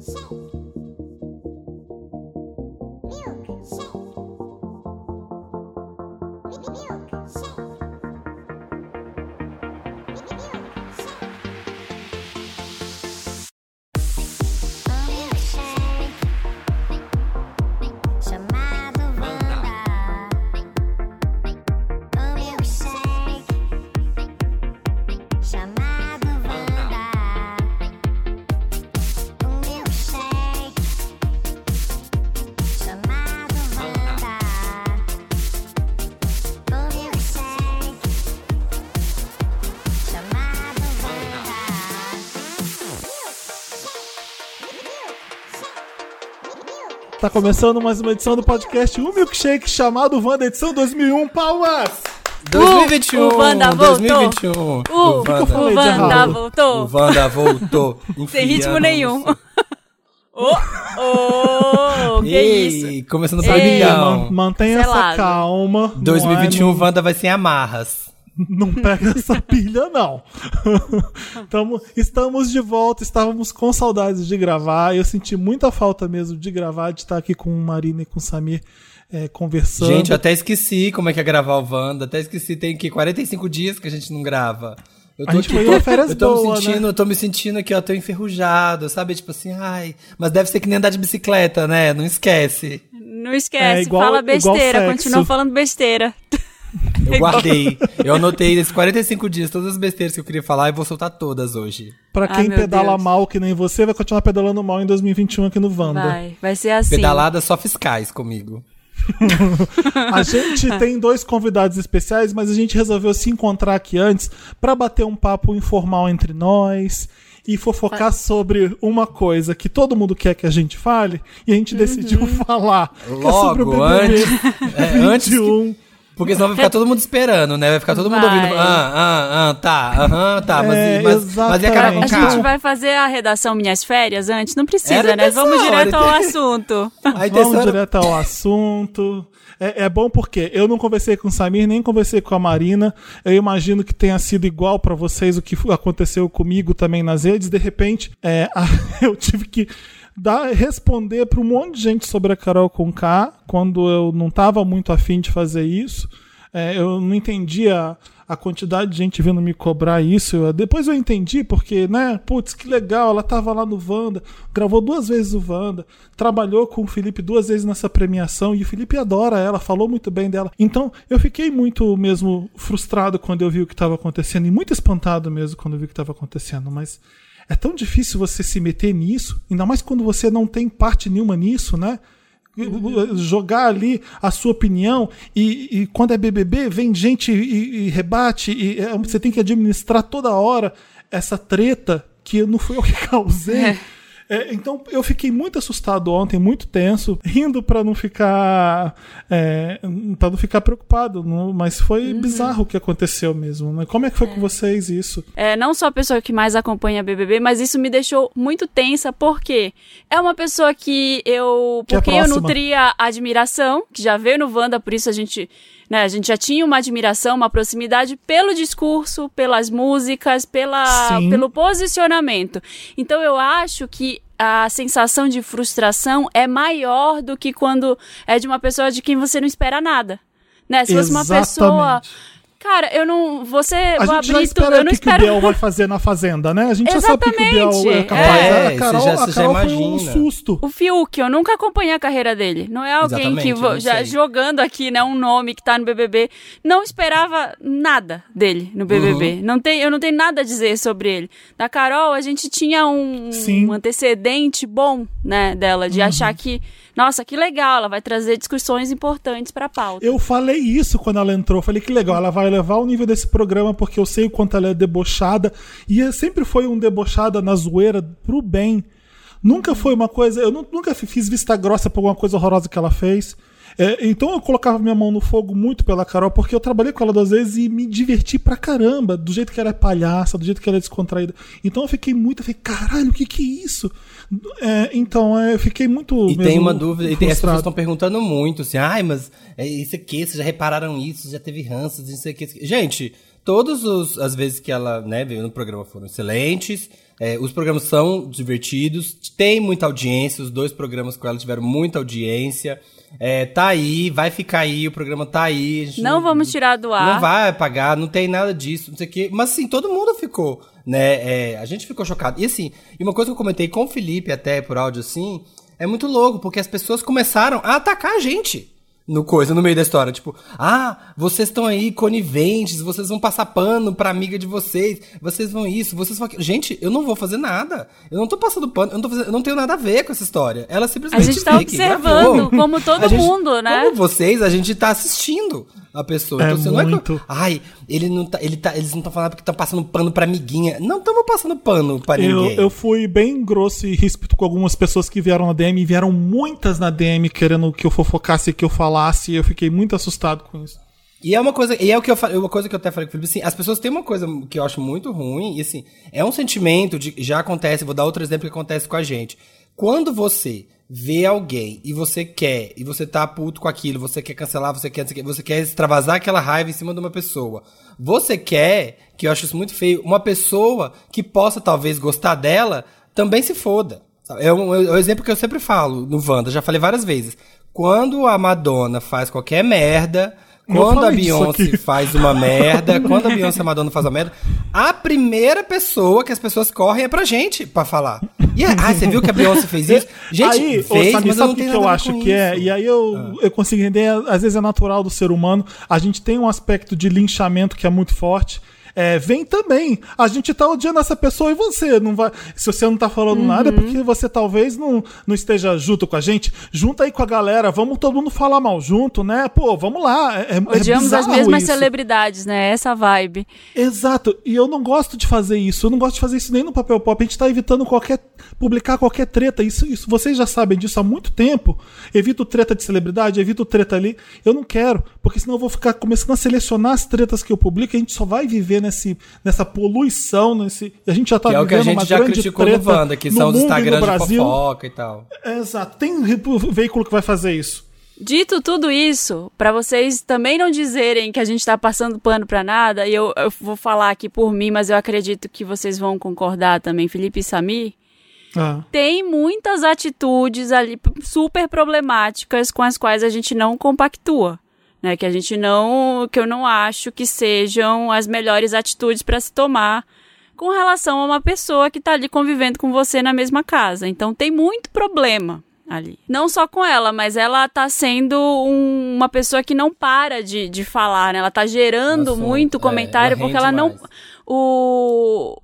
Chamado Tá começando mais uma edição do podcast Um Milkshake chamado Wanda, edição 2001. Palmas! 2021, o Wanda voltou. 2021. O, o Wanda, o Wanda voltou. o Wanda voltou. Sem ritmo nenhum. Ô, ô, que Ei, isso? Começando Ei. pra Man- milhão. mantenha Selado. essa calma. não 2021, é- o Wanda vai sem amarras. Não, pega essa pilha, não. Tamo- estamos de volta, estávamos com saudades de gravar. Eu senti muita falta mesmo de gravar, de estar aqui com o Marina e com o Samir é, conversando. Gente, eu até esqueci como é que é gravar o Wanda. Até esqueci, tem que 45 dias que a gente não grava. Eu A gente aqui, foi tô- eu tô boa, me sentindo, né? eu tô me sentindo aqui, ó, tô enferrujado, sabe? Tipo assim, ai, mas deve ser que nem andar de bicicleta, né? Não esquece. Não esquece, É igual- fala besteira, continua falando besteira. Eu guardei. eu anotei nesses 45 dias todas as besteiras que eu queria falar e vou soltar todas hoje. Pra Ai, quem meu pedala Deus. mal que nem você, vai continuar pedalando mal em 2021 aqui no Wanda. Vai, vai ser assim. Pedaladas só fiscais comigo. A gente tem dois convidados especiais, mas a gente resolveu se encontrar aqui antes para bater um papo informal entre nós e fofocar sobre uma coisa que todo mundo quer que a gente fale e a gente decidiu falar. que é sobre o Logo, BBB antes, é, antes que- 21. Porque senão vai ficar todo mundo esperando, né? Vai ficar todo mundo Vai. ouvindo. Ah, ah, ah, tá, aham, tá. Mas, É, mas, mas e a Carol exatamente. A gente vai fazer a redação Minhas Férias antes? Não precisa, Era né? Vamos direto ao assunto. Vamos direto ao assunto. É, é bom porque eu não conversei com o Samir, nem conversei com a Marina. Eu imagino que tenha sido igual pra vocês o que aconteceu comigo também nas redes. De repente, é, a- eu tive que dar, responder pra um monte de gente sobre a Carol Conká quando eu não tava muito afim de fazer isso. É, eu não entendia a quantidade de gente vindo me cobrar isso. Eu- depois eu entendi, porque, né, putz, que legal, ela tava lá no Wanda, gravou duas vezes o Wanda, trabalhou com o Felipe duas vezes nessa premiação, e o Felipe adora ela, falou muito bem dela. Então, eu fiquei muito mesmo frustrado quando eu vi o que estava acontecendo, e muito espantado mesmo quando eu vi o que estava acontecendo, mas. É tão difícil você se meter nisso, ainda mais quando você não tem parte nenhuma nisso, né? jogar ali a sua opinião e, e quando é BBB vem gente e, e rebate e é, você tem que administrar toda hora essa treta que não foi eu que causei. É, então eu fiquei muito assustado ontem, muito tenso, rindo pra não ficar é, para não ficar preocupado, não- mas foi bizarro o que aconteceu mesmo. Né? Como é que foi com vocês isso? É, não sou a pessoa que mais acompanha BBB, mas isso me deixou muito tensa, porque é uma pessoa que eu. Que é Porque eu nutria admiração, que já veio no Wanda, por isso a gente. Né, a gente já tinha uma admiração, uma proximidade pelo discurso, pelas músicas, pela, Sim. pelo posicionamento. Então eu acho que a sensação de frustração é maior do que quando é de uma pessoa de quem você não espera nada. Né? Se fosse uma pessoa. Exatamente. Cara, eu não. Você. A vou gente já abrir tudo. espera Eu não o que, que o. Biel vai fazer na Fazenda, né? A gente já sabe o que, o Biel é Exatamente. capaz. É, a Carol, você já- a já Carol foi um susto. O Fiuk, eu nunca acompanhei a carreira dele. Não é alguém Exatamente, que já sei. jogando aqui, né, um nome que tá no BBB, não esperava nada dele no BBB. Uhum. Não tem, eu não tenho nada a dizer sobre ele. Da Carol, a gente tinha um, Sim. um antecedente bom, né, dela Uhum. de achar que, nossa, que legal, ela vai trazer discussões importantes pra pauta. Eu falei isso quando ela entrou. Falei que legal, ela vai levar o nível desse programa porque eu sei o quanto ela é debochada. E é- sempre foi um debochada na zoeira pro bem. Nunca foi uma coisa. Eu nu- nunca fi- fiz vista grossa por alguma coisa horrorosa que ela fez. É, então eu colocava minha mão no fogo muito pela Carol, porque eu trabalhei com ela duas vezes e me diverti pra caramba, do jeito que ela é palhaça, do jeito que ela é descontraída. Então eu fiquei muito, eu falei, caralho, o que que é isso? É, então é, eu fiquei muito. E tem uma dúvida, e tem, as pessoas frustrado. estão perguntando muito, assim, ai, mas é isso aqui, vocês já repararam isso, já teve ranços, isso aqui, isso aqui. Gente, Todas as vezes que ela né, veio no programa foram excelentes. É, os programas são divertidos, tem muita audiência, os dois programas com ela tiveram muita audiência. É, tá aí, vai ficar aí, o programa tá aí. gente Não vamos tirar do ar. Não vai pagar, não tem nada disso, não sei o quê. Mas assim, todo mundo ficou, né? é, a gente ficou chocado. E assim, e uma coisa que eu comentei com o Felipe até por áudio assim, é muito louco, porque as pessoas começaram a atacar a gente. No coisa, no meio da história, tipo, ah, vocês estão aí coniventes, vocês vão passar pano pra amiga de vocês, vocês vão isso, vocês vão aquilo. Gente, eu não vou fazer nada. Eu não tô passando pano, eu não, tô fazendo- eu não tenho nada a ver com essa história. Ela A simplesmente gente tá observando, gravou. como todo A gente- mundo, né? Como vocês, a gente tá assistindo a pessoa. É então, você não é muito. que, Ai, ele não tá, ele tá, eles não estão falando porque estão passando pano pra amiguinha. Não estamos passando pano pra Eu, ninguém. eu fui bem grosso e ríspido com algumas pessoas que vieram na DM, e vieram muitas na DM querendo que eu fofocasse, que eu falasse, e eu fiquei muito assustado com isso. E é uma coisa, e é o que eu falei, uma coisa que eu até falei com o Felipe, assim, as pessoas têm uma coisa que eu acho muito ruim, e assim, é um sentimento de, já acontece, vou dar outro exemplo que acontece com a gente. Quando você vê alguém e você quer, e você tá puto com aquilo, você quer cancelar, você quer, você quer extravasar aquela raiva em cima de uma pessoa. Você quer, que eu acho isso muito feio, uma pessoa que possa talvez gostar dela, também se foda. sabe? É um, é um exemplo que eu sempre falo no Wanda, já falei várias vezes. Quando a Madonna faz qualquer merda, quando a Beyoncé faz uma merda, quando a Beyoncé a Madonna faz uma merda, a primeira pessoa que as pessoas correm é pra gente pra falar. E aí, ah, você viu que a Beyoncé fez isso? Gente, aí, fez, Samir, mas sabe o que, eu acho que é? isso. E aí eu, eu consigo entender, às vezes é natural do ser humano, a gente tem um aspecto de linchamento que é muito forte. É, vem também. A gente tá odiando essa pessoa e você não vai. Se você não tá falando nada, é Uhum. porque você talvez não, não esteja junto com a gente. Junta aí com a galera, vamos todo mundo falar mal junto, né? Pô, vamos lá. É, é Odiamos as bizarro mesmas isso. celebridades, né? Essa vibe. Exato, e eu não gosto de fazer isso. Eu não gosto de fazer isso nem no papel pop. A gente tá evitando qualquer. publicar qualquer treta. Isso, isso vocês já sabem disso há muito tempo. Evito treta de celebridade, evito treta ali. Eu não quero, porque senão eu vou ficar começando a selecionar as tretas que eu publico e a gente só vai viver nesse, nessa poluição, nesse. A gente já tá Que é o que a gente uma já grande criticou no Wanda, que no são os Instagrams de Brasil. fofoca e tal. Exato. Tem veículo que vai fazer isso. Dito tudo isso, pra vocês também não dizerem que a gente tá passando pano pra nada, e eu, eu vou falar aqui por mim, mas eu acredito que vocês vão concordar também, Felipe e Samir. Ah. Tem muitas atitudes ali super problemáticas com as quais a gente não compactua. Né, que a gente não, que eu não acho que sejam as melhores atitudes para se tomar com relação a uma pessoa que tá ali convivendo com você na mesma casa. Então tem muito problema ali. Não só com ela, mas ela tá sendo um- uma pessoa que não para de, de falar, né? Ela tá gerando Assunto, muito é, comentário ela porque ela não mais. o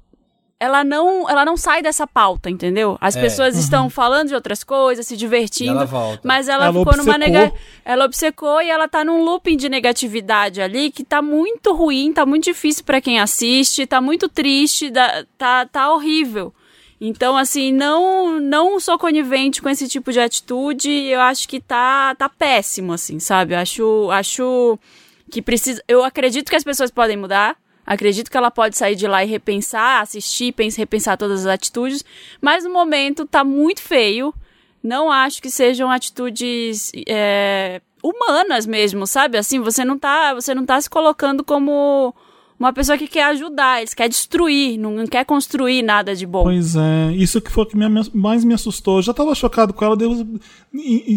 ela não, ela não sai dessa pauta, entendeu? As É. pessoas estão falando de outras coisas, se divertindo, ela volta. mas ela, Ela ficou numa obcecou. nega... ela obcecou e ela tá num looping de negatividade ali que tá muito ruim, tá muito difícil pra quem assiste, tá muito triste, dá- tá tá horrível. Então, assim, não não sou conivente com esse tipo de atitude, eu acho que tá tá péssimo assim, sabe? Eu acho acho que precisa, eu acredito que as pessoas podem mudar. Acredito que ela pode sair de lá e repensar, assistir, pens- repensar todas as atitudes, mas no momento tá muito feio. Não acho que sejam atitudes é, humanas mesmo, sabe? Assim, você não tá, você não tá se colocando como uma pessoa que quer ajudar, eles quer destruir, não, quer construir nada de bom. Pois é, isso que foi o que me- mais me assustou. Eu já estava chocado com ela de,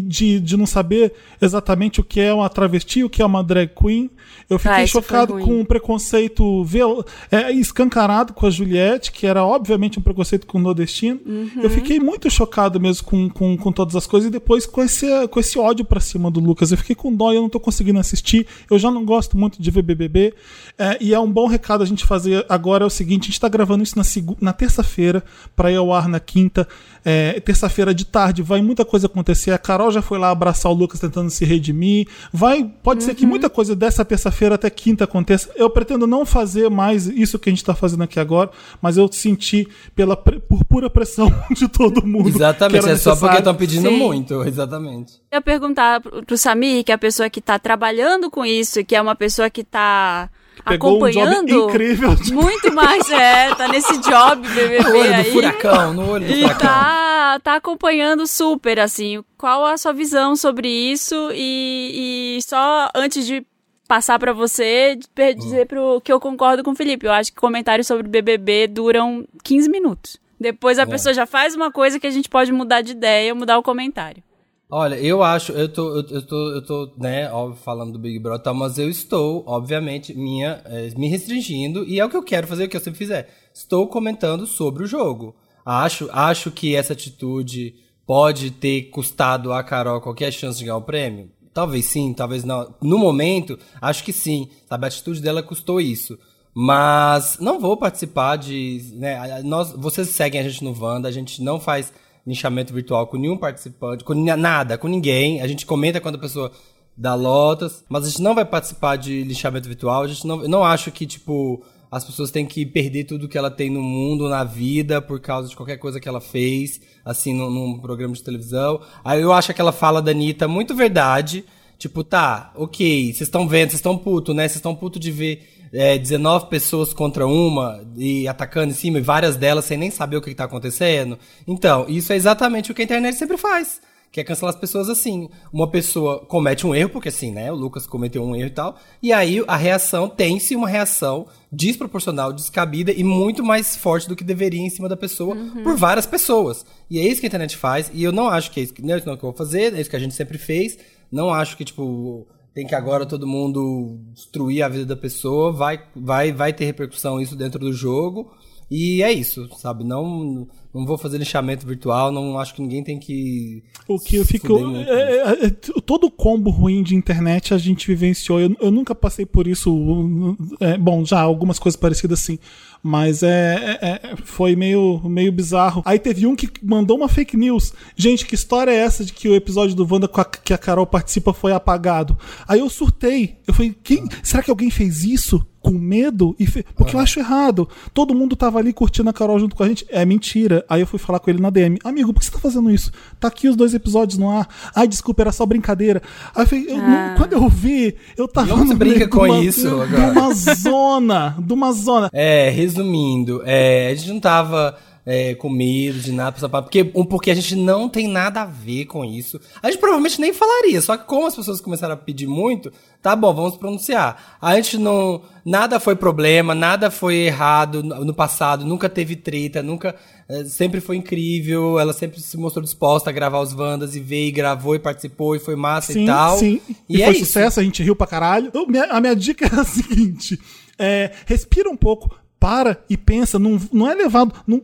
de, de não saber exatamente o que é uma travesti, o que é uma drag queen. Eu fiquei Ah, chocado com o preconceito vel- é, escancarado com a Juliette, que era obviamente um preconceito com o nordestino. Uhum. Eu fiquei muito chocado mesmo com, com, com todas as coisas e depois com esse, com esse ódio pra cima do Lucas. Eu fiquei com dó e eu não tô conseguindo assistir. Eu já não gosto muito de ver BBB. É, e é um bom recado a gente fazer agora é o seguinte: a gente tá gravando isso na, na terça-feira para ir ao ar na quinta. É, terça-feira de tarde vai muita coisa acontecer. A Carol já foi lá abraçar o Lucas tentando se redimir. Vai, pode ser que muita coisa dessa terça-feira até quinta aconteça. Eu pretendo não fazer mais isso que a gente tá fazendo aqui agora, mas eu senti pela pre- por pura pressão de todo mundo. Exatamente, é só porque estão pedindo Sim. muito, exatamente. Eu ia perguntar pro, pro Samir, que é a pessoa que tá trabalhando com isso, que é uma pessoa que tá Pegou um acompanhando incrível de muito mais, é, tá nesse job BBB No olho do aí. furacão, no olho do E furacão. tá, tá acompanhando super, assim, qual a sua visão sobre isso e, e só antes de passar pra você per- dizer pro que eu concordo com o Felipe. Eu acho que comentários sobre BBB duram 15 minutos. Depois a É. pessoa já faz uma coisa que a gente pode mudar de ideia, mudar o comentário. Olha, eu acho, eu tô, eu, tô, eu tô, né, óbvio, falando do Big Brother, mas eu estou, obviamente, minha, eh, me restringindo, e é o que eu quero fazer, o que eu sempre fizer. Estou comentando sobre o jogo. Acho, acho que essa atitude pode ter custado a Carol qualquer chance de ganhar o prêmio? Talvez sim, talvez não. No momento, acho que sim. Sabe, a atitude dela custou isso. Mas não vou participar de. Né, nós, vocês seguem a gente no Wanda, a gente não faz linchamento virtual com nenhum participante, com nada, com ninguém. A gente comenta quando a pessoa dá lotas, mas a gente não vai participar de linchamento virtual. A gente não, eu não acho que, tipo, as pessoas têm que perder tudo que ela tem no mundo, na vida, por causa de qualquer coisa que ela fez, assim, num, num programa de televisão. Aí eu acho aquela fala da Anitta muito verdade. Tipo, tá, ok, vocês estão vendo, vocês estão puto, né? Vocês estão puto de ver é, 19 pessoas contra uma e atacando em cima, e várias delas sem nem saber o que, que tá acontecendo. Então, isso é exatamente o que a internet sempre faz. Que é cancelar as pessoas assim. Uma pessoa comete um erro, porque assim, né? O Lucas cometeu um erro e tal. E aí a reação tem-se uma reação desproporcional, descabida e muito mais forte do que deveria em cima da pessoa por várias pessoas. E é isso que a internet faz. E eu não acho que é isso que, não é isso que eu vou fazer, é isso que a gente sempre fez. Não acho que, tipo, tem que agora todo mundo destruir a vida da pessoa. Vai, vai, vai ter repercussão isso dentro do jogo. E é isso, sabe? Não, não vou fazer lixamento virtual, não acho que ninguém tem que. O que eu fico. é, é, é, todo combo ruim de internet a gente vivenciou. Eu, eu nunca passei por isso. é, bom, já algumas coisas parecidas assim. Mas é, é- é- foi meio, meio bizarro. Aí teve um que mandou uma fake news. Gente, que história é essa de que o episódio do Wanda a- que a Carol participa foi apagado? Aí eu surtei. Eu falei, quem, será que alguém fez isso? Com medo? E fe- Porque eu acho errado. Todo mundo tava ali curtindo a Carol junto com a gente. É mentira. Aí eu fui falar com ele na DM. Amigo, por que você tá fazendo isso? Tá aqui os dois episódios no ar. Ai, desculpa, era só brincadeira. Aí eu falei, eu não- quando eu vi, eu tava Não se brinca meio de com uma- isso De agora. uma zona. De uma zona. É, resumindo, é, a gente não tava é, com medo de nada, porque, um, porque a gente não tem nada a ver com isso. A gente provavelmente nem falaria, só que como as pessoas começaram a pedir muito, tá bom, vamos pronunciar. A gente não. Nada foi problema, nada foi errado no passado, nunca teve treta, nunca. é, sempre foi incrível, ela sempre se mostrou disposta a gravar os Wandas e veio e gravou e participou e foi massa Sim, e tal. sim. E, E, é foi isso. sucesso, a gente riu pra caralho. Minha- a minha dica é a seguinte: é, respira um pouco, para e pensa, não, não é levado, não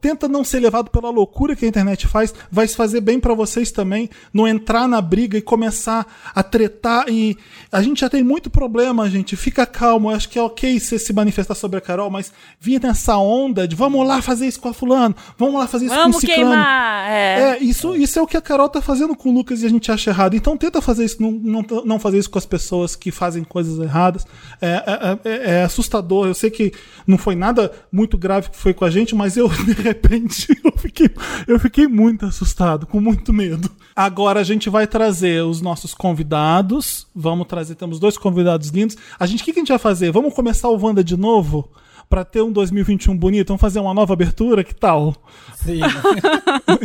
tenta não ser levado pela loucura que a internet faz, vai se fazer bem pra vocês também, não entrar na briga e começar a tretar e a gente já tem muito problema, gente, fica calmo, eu acho que é ok você se manifestar sobre a Carol, mas vir nessa onda de vamos lá fazer isso com a fulano, vamos lá fazer isso com Vamos o ciclano. queimar! É. É, isso, isso é o que a Carol tá fazendo com o Lucas e a gente acha errado. Então tenta fazer isso, não, não, não fazer isso com as pessoas que fazem coisas erradas. É, é- é- é assustador. Eu sei que não foi nada muito grave que foi com a gente, mas eu, de repente, eu fiquei, eu fiquei muito assustado, com muito medo. Agora a gente vai trazer os nossos convidados. Vamos trazer, temos dois convidados lindos. A gente, o que, que a gente vai fazer? Vamos começar o Wanda de novo? Pra ter um 2021 bonito, vamos fazer uma nova abertura? Que tal? Sim.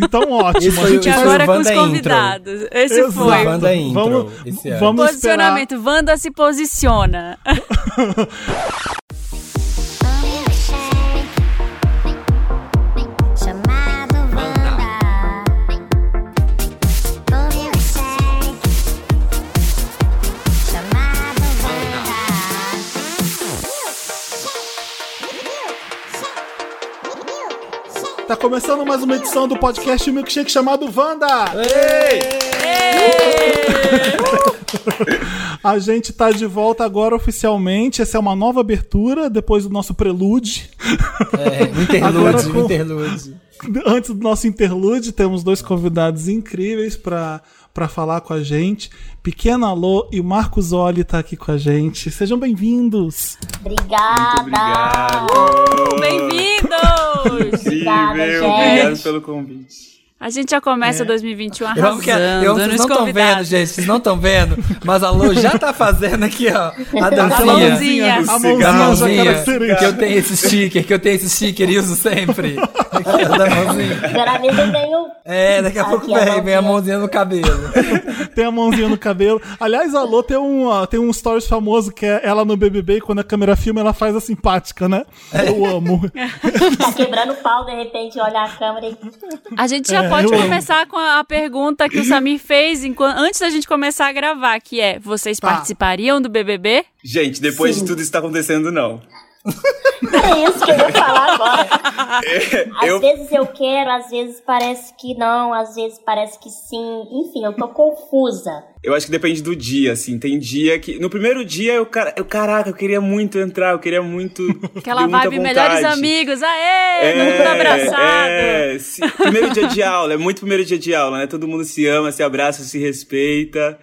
Então, ótimo. Esse a foi gente E o- faz- agora com os Wanda Intro. convidados. Esse Exato. foi. Wanda Intro, Vamos, esse ano. vamos esperar. Posicionamento. Wanda se posiciona. Tá começando mais uma edição do podcast Milkshake chamado Wanda! A gente tá de volta agora oficialmente. Essa é uma nova abertura depois do nosso prelúdio. É, interlude, com- interlude. Antes do nosso interlude, temos dois convidados incríveis pra para falar com a gente. Pequena Alô e o Marcos Oli tá aqui com a gente. Sejam bem-vindos. Obrigada. Obrigado. Bem-vindos! Obrigada, Incrível, gente. obrigado pelo convite. A gente já começa 2021 Eu que a- arrasando eu amo, vocês não estão vendo, gente. Vocês não estão vendo. Mas a Lô já tá fazendo aqui, ó. A dancinha. mãozinha. A A mãozinha já mãozinha. caracteriza. Que eu tenho esse sticker, que eu tenho esse sticker e uso sempre. Aqui, ó, da mãozinha. Eu ganho. É, daqui a Aqui, pouco a vem, vem a mãozinha. no cabelo. Tem a mãozinha no cabelo. Aliás, a Lô tem um, ó, tem um stories famoso que é ela no BBB e quando a câmera filma ela faz a simpática, né? Eu amo. Tá quebrando o pau, de repente olha a câmera e. A gente já É, pode eu começar com a pergunta que o Samir fez enquanto, antes da gente começar a gravar, que é: vocês Tá. participariam do BBB? Gente, depois Sim. de tudo isso tá acontecendo, não. É isso que eu ia falar agora. Às Eu, vezes eu quero, às vezes parece que não, às vezes parece que sim. Enfim, eu tô confusa. eu acho que depende do dia, assim. Tem dia que. No primeiro dia, eu, eu caraca, eu queria muito entrar, eu queria muito. Aquela vibe melhores vontade. amigos, aê! todo mundo abraçado. É, se- primeiro dia de aula, é muito primeiro dia de aula, né? Todo mundo se ama, se abraça, se respeita.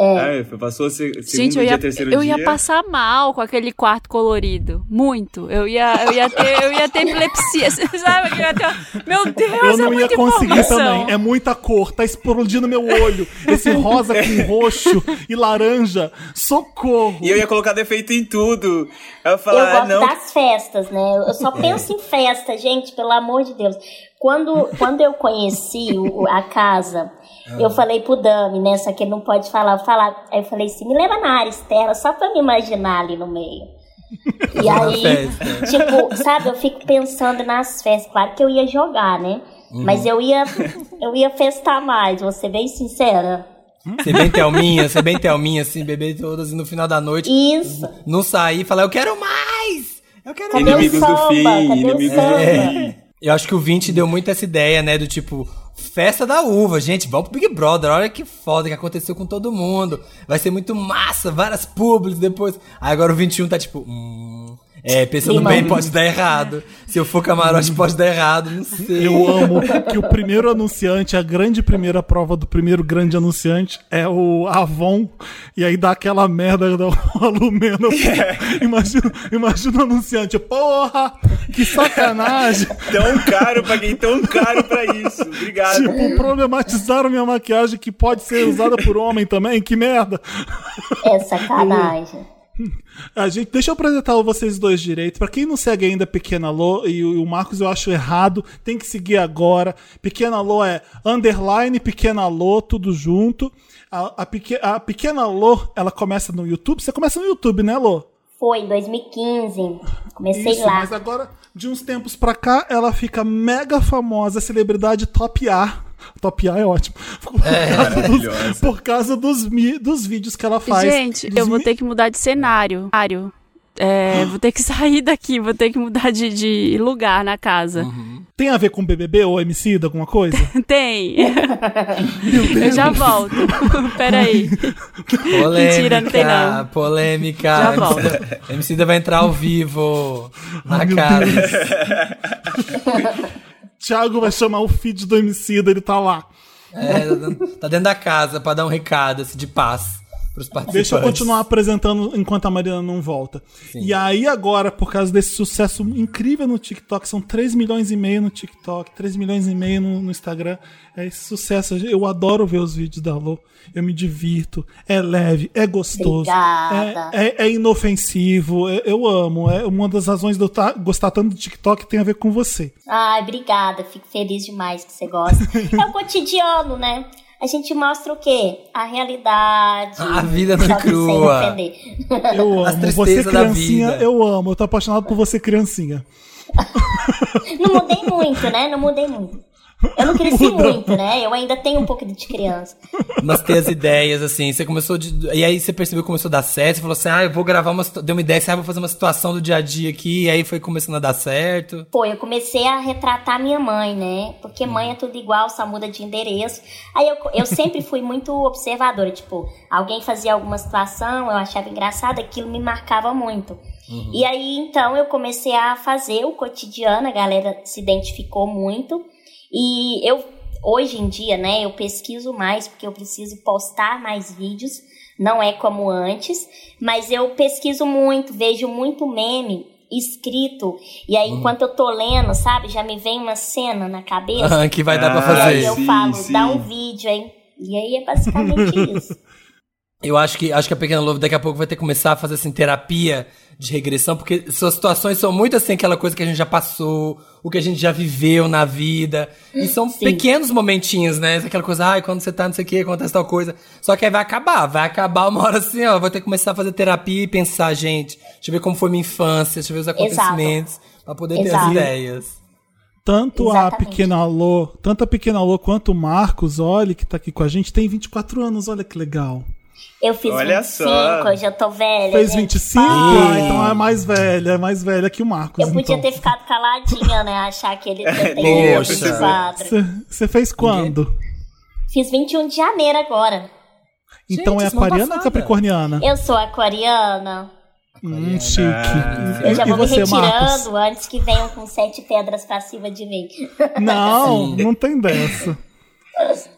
É. passou o se- segundo Gente, eu dia, ia, terceiro eu dia. ia passar mal com aquele quarto colorido. Muito. Eu ia, eu ia, ter, eu ia ter epilepsia. Sabe? Eu ia ter... Meu Deus, Eu é não ia muita conseguir informação. também. É muita cor, tá explodindo meu olho. Esse rosa com roxo e laranja. Socorro. E eu ia colocar defeito em tudo. Eu ia Eu falar, ah, gosto não. das festas, né? Eu só penso em festa, gente, pelo amor de Deus. Quando, quando eu conheci o- a casa, eu falei pro Dami, né? Só que ele não pode falar, eu falar. Aí eu falei assim, me leva na área externa, só pra me imaginar ali no meio. E aí, tipo, sabe, eu fico pensando nas festas. Claro que eu ia jogar, né? Mas eu ia, eu ia festar mais, vou ser bem sincera. Ser bem Thelminha, ser bem Thelminha, assim, beber todas e no final da noite Isso. não sair e falar, eu quero mais! Eu quero Cadê mais! Inimigos do fim, Cadê inimigos do samba? É. Eu acho que o 20 deu muito essa ideia, né? Do tipo, festa da uva. Gente, vamos pro Big Brother. Olha que foda que aconteceu com todo mundo. Vai ser muito massa, várias públicas depois. Aí agora o 21 tá tipo. Hum, é, pensando bem, pode dar errado. Se eu for camarote, pode dar errado. Não sei. Eu amo que o primeiro anunciante, a grande primeira prova do primeiro grande anunciante é o Avon, e aí dá aquela merda da Lumena. Imagina, imagina o anunciante, porra, que sacanagem. Tão caro, paguei tão caro pra isso. Obrigado. Tipo, problematizaram minha maquiagem que pode ser usada por homem também, que merda. É sacanagem. A gente, deixa eu apresentar vocês dois direito. Pra quem não segue ainda Pequena Lô, e o, Marcos eu acho errado, tem que seguir agora. Pequena Lô é underline Pequena Lô, tudo junto. A, a, a Pequena Lô, ela começa no YouTube. Você começa no YouTube, né, Lô? Foi em 2015. Comecei Isso, lá. mas agora, de uns tempos pra cá, ela fica mega famosa, celebridade top A. Top A é ótimo. Por causa dos, maravilhosa. por causa dos, mi- dos vídeos que ela faz. Gente, Dos eu vou mi- ter que mudar de cenário. Cenário. É, vou ter que sair daqui, vou ter que mudar de, de lugar na casa. Tem a ver com BBB ou MC, alguma coisa? Tem. eu já volto. Peraí. Polêmica, Mentira, não tem não. polêmica. Já volto. MC da vai entrar ao vivo na Ai, cara. Thiago vai chamar o feed do MC, ele tá lá. É, tá dentro- tá da casa pra dar um recado assim, de paz pros participantes. Deixa eu continuar apresentando enquanto a Mariana não volta. E aí agora, por causa desse sucesso incrível no TikTok, são 3 milhões e meio no TikTok, 3 milhões e meio no, no Instagram. É esse sucesso. Eu adoro ver os vídeos da Lô. Eu me divirto. É leve, é gostoso. É, é- é inofensivo. é- eu amo. É uma das razões de eu tá- gostar tanto do TikTok tem a ver com você. Ai, obrigada. Fico feliz demais que você gosta. É o cotidiano, né? A gente mostra o quê? A realidade. A vida sem crua. Eu amo. Você da criancinha, vida. eu amo. Eu tô apaixonado por você criancinha. Não mudei muito, né? Não mudei muito. Eu não cresci muito, né? Eu ainda tenho um pouco de criança. Mas ter as ideias, assim, você começou de. E aí você percebeu que começou a dar certo, você falou assim, ah, eu vou gravar uma. Deu uma ideia, assim, ah, vou fazer uma situação do dia a dia aqui, e aí foi começando a dar certo. Foi, eu comecei a retratar minha mãe, né? Porque mãe é tudo igual, só muda de endereço. Aí eu, eu sempre fui muito observadora, tipo, alguém fazia alguma situação, eu achava engraçado, aquilo me marcava muito. E aí, então, eu comecei a fazer o cotidiano, a galera se identificou muito. E eu, hoje em dia, né, eu pesquiso mais, porque eu preciso postar mais vídeos, não é como antes, mas eu pesquiso muito, vejo muito meme escrito. E aí, enquanto eu tô lendo, sabe, já me vem uma cena na cabeça. Ah, que vai dar pra Ah, e aí fazer. eu sim, falo, sim. dá um vídeo aí. E aí é basicamente isso. Eu acho que acho que a Pequena Lobo daqui a pouco vai ter que começar a fazer assim terapia de regressão, porque suas situações são muito assim aquela coisa que a gente já passou, o que a gente já viveu na vida. E são Sim. pequenos momentinhos, né? Aquela coisa, ai, quando você tá não sei o que, acontece tal coisa. Só que aí vai acabar, vai acabar uma hora assim, ó, vou ter que começar a fazer terapia e pensar, gente, deixa eu ver como foi minha infância, deixa eu ver os acontecimentos, pra poder ter as Exato. ideias. Tanto a Exatamente. pequena Alô, tanto a pequena Alô quanto o Marcos, olha, que tá aqui com a gente, tem 24 anos, olha que legal. Eu fiz Olha 25, só. hoje eu tô velha. Fez gente. 25? Para. Ah, então é mais velha, é mais velha que o Marcos. Eu podia então. ter ficado caladinha, né? Achar que ele tem ia 24. Você fez quando? Fiz 21 de janeiro agora. Então Gente, é aquariana ou passada. capricorniana? Eu sou aquariana. Hum, chique. Eu já vou me você, retirando Marcos? antes que venham com sete pedras pra cima de mim. Não, não tem dessa.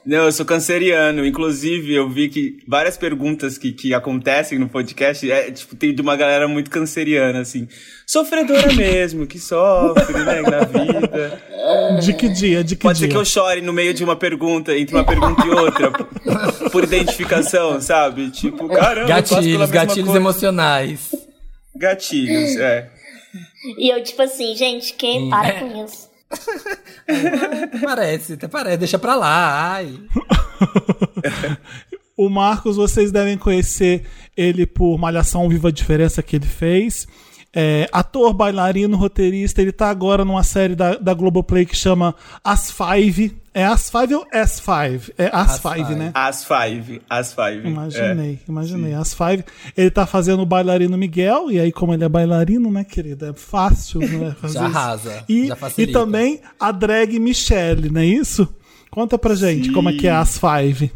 Não, eu sou canceriano. Inclusive, eu vi que várias perguntas que, que acontecem no podcast é, tipo, tem de uma galera muito canceriana, assim. Sofredora mesmo, que sofre, né, na vida. De que dia? De que Pode dia? ser que eu chore no meio de uma pergunta, entre uma pergunta e outra, por- identificação, sabe? Tipo, caramba, Gatilhos, gatilhos coisa. emocionais. Gatilhos, é. E eu, tipo assim, gente, que para com isso. Parece, até parece, deixa pra lá, ai. O Marcos, vocês devem conhecer ele por Malhação Viva a Diferença que ele fez. É, ator, bailarino, roteirista. Ele tá agora numa série da, da Globoplay que chama As Five. É As Five ou S5? É As, As Five, Five. né? As five, as five. Imaginei, é. imaginei. As Five. Ele tá fazendo o bailarino Miguel, e aí, como ele é bailarino, né, querida? É fácil, né? fazer Já isso. arrasa, E, já e também a drag Michelle, não é isso? Conta pra gente como é que é As Five.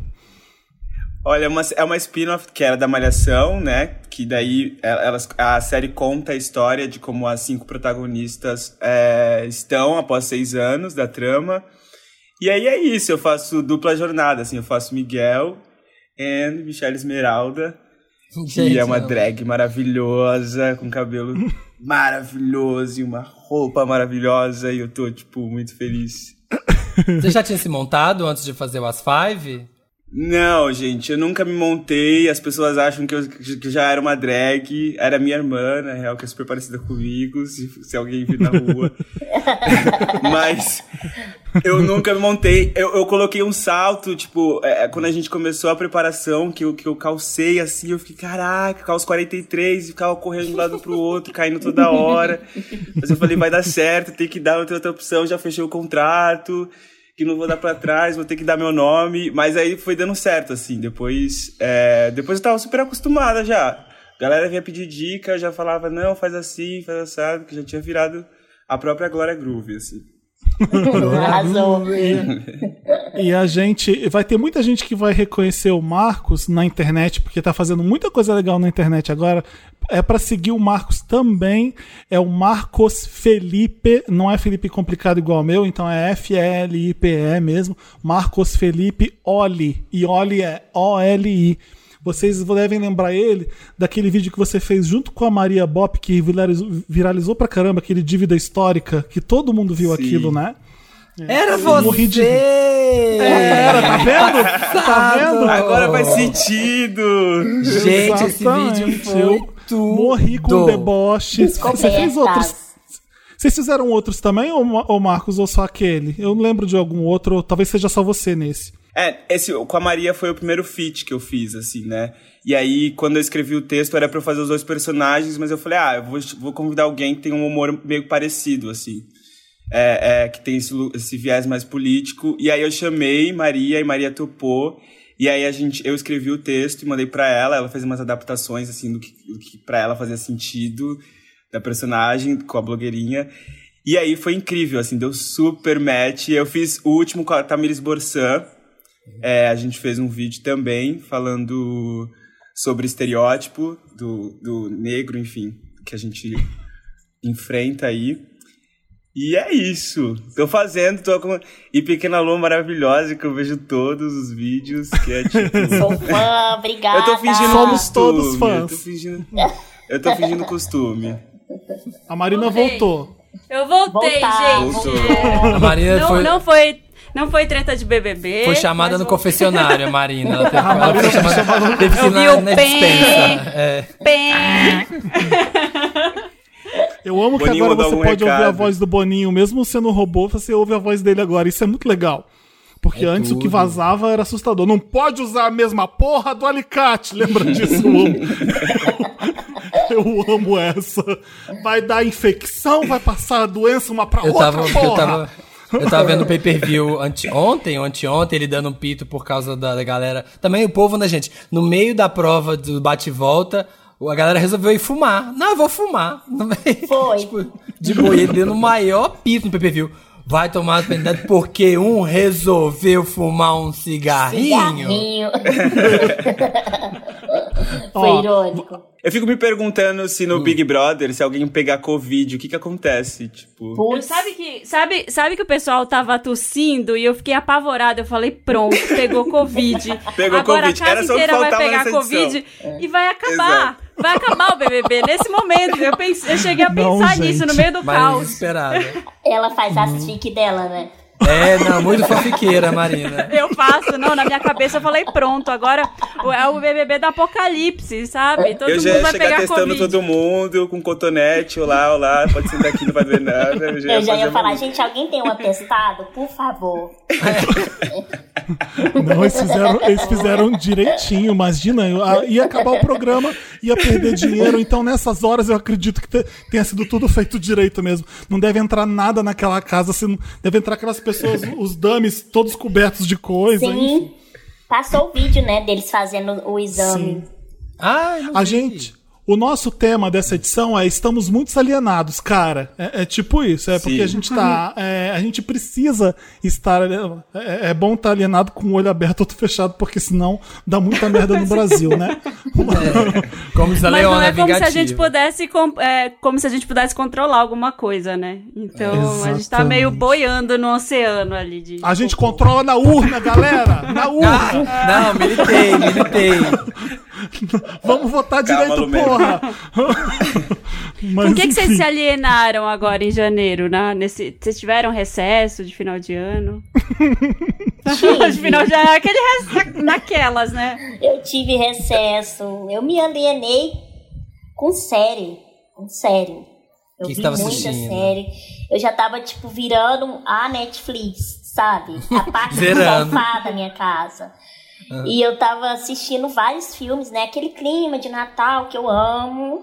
Olha, é uma, é uma spin-off que era da Malhação, né? Que daí elas, a série conta a história de como as cinco protagonistas é, estão após seis anos da trama. E aí é isso, eu faço dupla jornada, assim, eu faço Miguel e Michelle Esmeralda. Gente, e é uma drag maravilhosa, com cabelo maravilhoso e uma roupa maravilhosa. E eu tô, tipo, muito feliz. Você já tinha se montado antes de fazer o As Five? Não, gente, eu nunca me montei. As pessoas acham que eu que já era uma drag. Era minha irmã, na real, que é super parecida comigo, se, se alguém vir na rua. Mas eu nunca me montei. Eu, eu coloquei um salto, tipo, é, quando a gente começou a preparação, que eu, que eu calcei assim, eu fiquei, caraca, calço 43 e ficava correndo de um lado pro outro, caindo toda hora. Mas eu falei, vai dar certo, tem que dar, não tem outra opção, já fechei o contrato que não vou dar pra trás, vou ter que dar meu nome. Mas aí foi dando certo, assim. Depois, é, depois eu tava super acostumada já. Galera vinha pedir dica, eu já falava, não, faz assim, faz assado, que já tinha virado a própria Glória Groove, assim. Arrasou. E a gente. Vai ter muita gente que vai reconhecer o Marcos na internet, porque tá fazendo muita coisa legal na internet agora. É pra seguir o Marcos também. É o Marcos Felipe. Não é Felipe complicado igual o meu, então é F-L-I-P-E mesmo. Marcos Felipe Oli. E Oli é O-L-I. Vocês devem lembrar ele daquele vídeo que você fez junto com a Maria Bop, que viralizou, viralizou pra caramba, aquele dívida histórica, que todo mundo viu Sim. aquilo, né? Era Eu você! morri de- Era, tá vendo? Tá vendo? Agora faz sentido! Gente, esse Exatamente. vídeo foi Eu tudo. Morri com deboche. Você fez outros. Vocês fizeram outros também, ou, ou Marcos, ou só aquele? Eu não lembro de algum outro, ou talvez seja só você nesse. É, esse com a Maria foi o primeiro feat que eu fiz, assim, né? E aí, quando eu escrevi o texto, era pra eu fazer os dois personagens, mas eu falei, ah, eu vou, vou convidar alguém que tem um humor meio parecido, assim. É, é, que tem esse, esse viés mais político. E aí eu chamei Maria e Maria topou. E aí a gente, eu escrevi o texto e mandei pra ela. Ela fez umas adaptações, assim, do que, que pra ela fazia sentido da personagem com a blogueirinha. E aí foi incrível, assim, deu super match. Eu fiz o último com a Tamiris Borsan. É, a gente fez um vídeo também falando sobre estereótipo do, do negro, enfim, que a gente enfrenta aí. E é isso. Tô fazendo, tô com. E Pequena Lua maravilhosa, que eu vejo todos os vídeos, que é tipo. Sou fã, obrigada. eu tô fingindo Somos costume. todos fãs. Eu tô fingindo, eu tô fingindo costume. A Marina Voltei. voltou. Eu voltei, Voltar, gente. voltar. A Marina Não, foi, não foi. Não foi treta de BBB. foi chamada no voltei. confessionário, a Marina. Ela teve, ela foi chamada, teve que Eu ir vi na, o na dispensa. É. Eu amo que Boninho agora mandou você algum pode ouvir a recado. voz do Boninho, mesmo sendo robô, você ouve a voz dele agora. Isso é muito legal. Porque É antes o que tudo. vazava era assustador. Não pode usar a mesma porra do alicate. Lembra disso? Eu amo. Eu amo essa. Vai dar infecção, vai passar a doença uma pra Eu outra, tava, porra. eu tava, eu tava vendo o pay-per-view ante, ontem ou anteontem, ele dando um pito por causa da, da galera. Também o povo, né, gente? No meio da prova do bate-volta, a galera resolveu ir fumar. Não, eu vou fumar. Foi. Tipo, de boa, ele dando o maior pito no pay-per-view. Vai tomar penalidade porque um resolveu fumar um cigarrinho. Cigarrinho. Foi Ó, irônico. Eu fico me perguntando se no Big Brother, se alguém pegar Covid, o que que acontece? Tipo. Putz. sabe, que, sabe, sabe que o pessoal tava tossindo e eu fiquei apavorada. Eu falei, pronto, pegou Covid. Pegou Agora Covid. a casa Era só o que inteira vai pegar Covid edição. e vai acabar. Exato. Vai acabar o BBB nesse momento. Eu, pensei, eu cheguei a Não, pensar gente. nisso no meio do caos. Ela faz as fique dela, né? É, não, muito fofiqueira, Marina. Eu faço, não, na minha cabeça eu falei, pronto, agora é o BBB do apocalipse, sabe? Todo eu mundo já ia vai chegar pegar testando Covid. todo mundo com cotonete, olá, olá, pode sentar aqui, não vai ver nada. Eu já ia, Eu já ia falar, gente, alguém tem um atestado? Por favor. Não, eles fizeram, eles fizeram direitinho, imagina. eu- Ia acabar o programa, ia perder dinheiro. Então, nessas horas, eu acredito que te- tenha sido tudo feito direito mesmo. Não deve entrar nada naquela casa, assim, deve entrar aquelas pessoas, os dummies, todos cobertos de coisa. enfim. Sim. Passou o vídeo, né, deles fazendo o exame. Sim. Ai, não A vi. gente. O nosso tema dessa edição é Estamos muito alienados, cara. É, é tipo isso, é porque Sim. a gente tá. é, a gente precisa estar. É, é bom estar alienado com o olho aberto, outro fechado, porque senão dá muita merda no Brasil, né? Como se a Mas não Leona é como se a gente pudesse com- é, como se a gente pudesse controlar alguma coisa, né? Então a gente tá meio Exatamente. boiando no oceano ali de. A gente controla na urna, galera! Na urna! Ah, não, militei, militei. Vamos votar direito, porra! Mas, Com que, que vocês se alienaram agora em janeiro, né? Nesse, vocês tiveram recesso de final de ano? de final de ano, aquele recesso naquelas, né? Eu tive recesso. Eu me alienei com série. Com série. Eu Que vi estava muita assistindo? série. Eu já tava, tipo, virando a Netflix, sabe? A parte do sofá da minha casa. E eu tava assistindo vários filmes, né? Aquele clima de Natal que eu amo.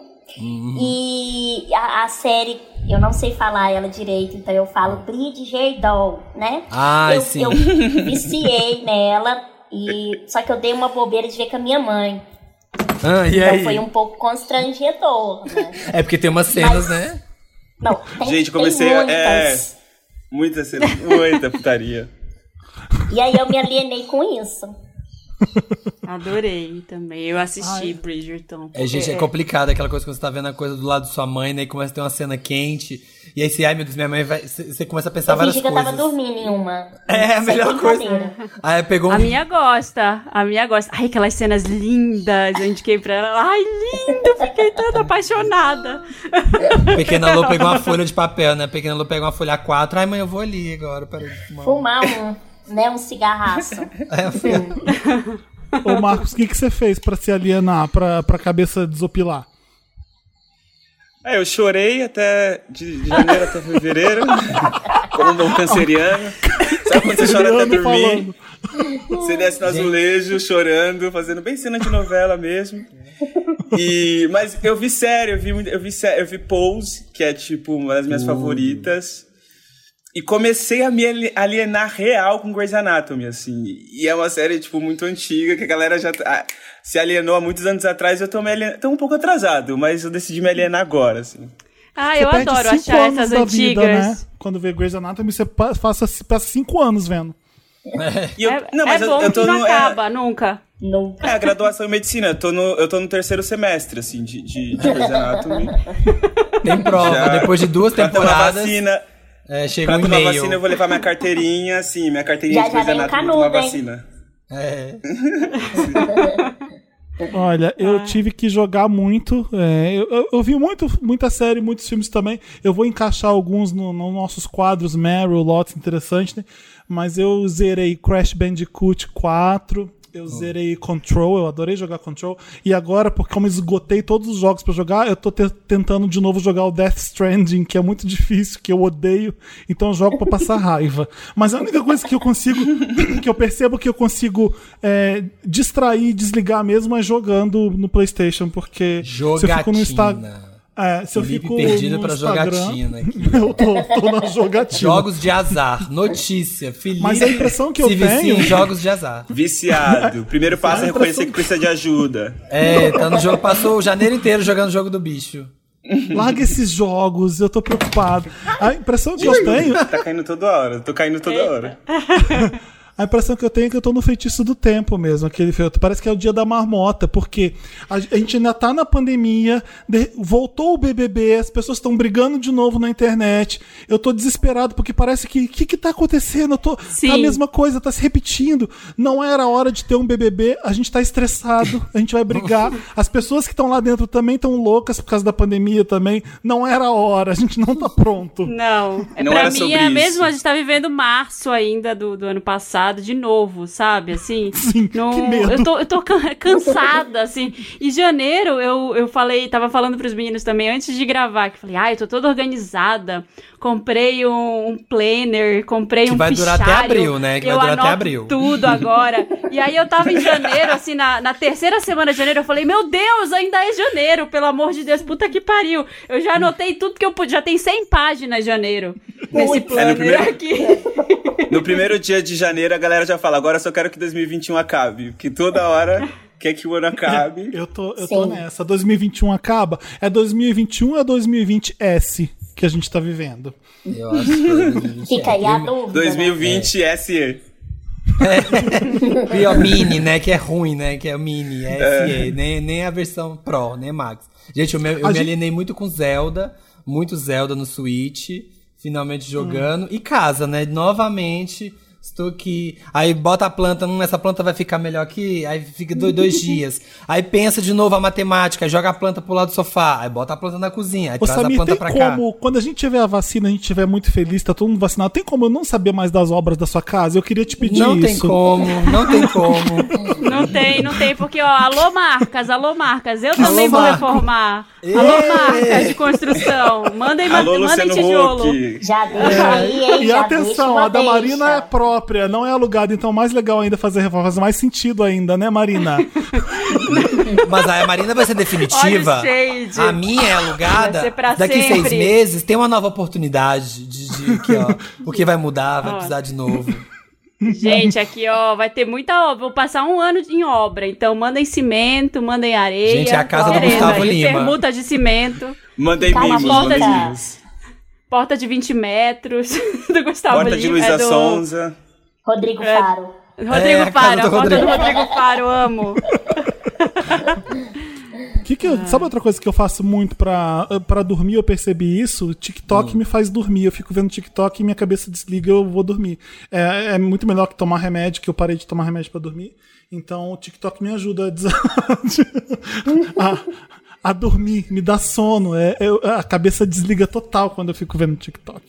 E a, a série, eu não sei falar ela direito, então eu falo Bridget Doll, né? Ah, eu, sim. eu viciei nela, e só que eu dei uma bobeira de ver com a minha mãe. Ah, e Então aí? foi um pouco constrangedor, né? É porque tem umas cenas, Mas- né? Não, tem, Gente, tem comecei a- muitas. Muita cena, muita putaria. E aí eu me alienei com isso. Adorei também. Eu assisti Bridgerton. É, gente, é complicado aquela coisa quando você tá vendo a coisa do lado de sua mãe, né? E começa a ter uma cena quente. E aí você, ai meu Deus, minha mãe vai. Você começa a pensar Eu várias que eu coisas. tava dormindo em uma. É, a melhor coisa. Aí pegou um. A minha gosta, a minha gosta. Ai, aquelas cenas lindas, eu indiquei pra ela. Ai, lindo, fiquei toda apaixonada. Pequena Lô pegou uma folha de papel, né? Pequena Lô pegou uma folha A4. Ai, mãe, eu vou ali agora. Peraí. fumar. Fumar um, né, um cigarraço. Ô, Marcos, o que, que você fez pra se alienar, pra, pra cabeça desopilar? É, eu chorei até de, de janeiro até fevereiro, como um bom canceriano. Sabe quando você chora até dormir? Você desce no azulejo, chorando, fazendo bem cena de novela mesmo. E, mas eu vi sério, eu vi, eu vi, sé- eu vi Pose, que é tipo uma das minhas favoritas. E comecei a me ali- alienar real com Grey's Anatomy, assim. E é uma série, tipo, muito antiga, que a galera já tá- se alienou há muitos anos atrás. Eu tô, me alien... tô um pouco atrasado, mas eu decidi me alienar agora, assim. Ah, Você eu perde adoro cinco achar anos essas da vida, antigas. né? Quando vê Grey's Anatomy, você pa- passa, passa cinco anos vendo. E eu, É, não, mas é eu, bom eu tô que não no. é- acaba, nunca. No... É, a graduação em medicina. Eu tô no, eu tô no terceiro semestre, assim, de, de, de Grey's Anatomy. Tem prova. Já- Depois de duas tomar temporadas, vacina. É, chega Pra um tomar e-mail. vacina, eu vou levar minha carteirinha, assim, minha carteirinha Já- de já Grey's vem o Anatomy pra canudo, tomar hein? vacina. É. Olha, eu tive que jogar muito. é, eu, eu- eu vi muito, muita série, muitos filmes também. Eu vou encaixar alguns nos no nossos quadros Meryl, Lots interessantes, né? Mas eu zerei Crash Bandicoot 4. Eu zerei Control, eu adorei jogar Control. E agora, porque como eu esgotei todos os jogos pra jogar, eu tô te- tentando de novo jogar o Death Stranding, que é muito difícil, que eu odeio. Então eu jogo pra passar raiva. Mas a única coisa que eu consigo, que eu percebo que eu consigo é, distrair e desligar mesmo é jogando no PlayStation, porque se eu fico no Instagram. É, se eu Felipe fico perdido Instagram, jogatina aqui. eu tô, tô na jogatina. Jogos de azar. Notícia. Felipe Mas a impressão que eu tenho- em jogos de azar. Viciado. Primeiro passo é A reconhecer que precisa de ajuda. É, tá no jogo, passou o janeiro inteiro jogando o jogo do bicho. Larga esses jogos, eu tô preocupado. A impressão que eu tenho, Tá caindo toda hora. Tô caindo toda hora. a impressão que eu tenho é que eu tô no feitiço do tempo mesmo, aquele feito. Parece que é o dia da marmota, porque a, gente ainda tá na pandemia, de- voltou o BBB, as pessoas estão brigando de novo na internet. Eu tô desesperado porque parece que o que, que tá acontecendo? Eu tô Sim. tá a mesma coisa, tá se repetindo. Não era hora de ter um BBB, a gente tá estressado, a gente vai brigar. As pessoas que estão lá dentro também estão loucas por causa da pandemia também. Não era a hora, a gente não tá pronto. Não. É, Não pra era mim sobre é isso. mesmo, a gente tá vivendo março ainda do, do ano passado, de novo, sabe? Assim. Sim, que medo. Eu tô, eu tô can- cansada, assim. E janeiro, eu, eu falei, tava falando pros meninos também antes de gravar, que eu falei, ai, eu tô toda organizada. Comprei um, um planner, comprei Que um vai durar até fichário, abril, né? Que vai eu durar até abril. tudo agora. E aí eu tava em janeiro, assim, na, na terceira semana de janeiro, eu falei, meu Deus, ainda é janeiro, pelo amor de Deus, puta que pariu. Eu já anotei tudo que eu pude, já tem 100 páginas janeiro. Nesse É, no planner primeiro- aqui. No primeiro dia de janeiro, a galera já fala: agora eu só quero que 2021 acabe. Que toda hora quer que o ano acabe. Eu tô, eu tô nessa. 2021 acaba. É 2021 ou é 2020S que a gente tá vivendo? Eu acho que foi 2020. Fica aí a dúvida. né? 2020 SE. E o Mini, né? Que é ruim, né? Que é o Mini, é SE, nem, nem a versão Pro, nem Max. Gente, eu me, eu me gente- alienei muito com Zelda, muito Zelda no Switch, finalmente jogando. E casa, né? Novamente, estou aqui. Aí bota a planta, hum, essa planta vai ficar melhor aqui, aí fica dois, dois dias. Aí pensa de novo a matemática, joga a planta pro lado do sofá, aí bota a planta na cozinha, aí Ô, traz a Samir, planta tem pra cá. como, quando a gente tiver a vacina, a gente tiver muito feliz, tá todo mundo vacinado, tem como eu não saber mais das obras da sua casa? Eu queria te pedir Não isso. tem como, não tem como. Não tem, não tem, porque, ó, alô marcas, alô marcas, eu também vou Marco. reformar. Ê! Alô marcas de construção, mandem, Alô, mandem Luciano tijolo. Huck. Já deixa aí, hein? E já atenção, deixa uma a da Marina é deixa. Própria, não é alugada, então mais legal ainda fazer reforma, faz mais sentido ainda, né, Marina? Mas aí a Marina vai ser definitiva. A minha é alugada. Vai ser pra Daqui sempre. seis meses tem uma nova oportunidade de, de aqui, ó. Porque vai mudar, vai Ó. precisar de novo. Gente, aqui, ó, vai ter muita obra. Vou passar um ano em obra. Então, mandem cimento, mandem areia. Gente, é a casa do Gustavo Lima. Permuta de cimento, Mandei Calma, mimos, mandei mimos. Porta de 20 metros do Gustavo Porta de Lima, Luísa é do Sonza. Rodrigo É. Faro. Rodrigo É, a casa Faro, do a porta Rodrigo. do Rodrigo Faro, amo. Que que eu- sabe outra coisa que eu faço muito pra, pra dormir? Eu percebi isso. O TikTok me faz dormir. Eu fico vendo TikTok e minha cabeça desliga eu vou dormir. É, é muito melhor que tomar remédio, que eu parei de tomar remédio pra dormir. Então o TikTok me ajuda a, des- a, a dormir, me dá sono. É, eu- a cabeça desliga total quando eu fico vendo TikTok.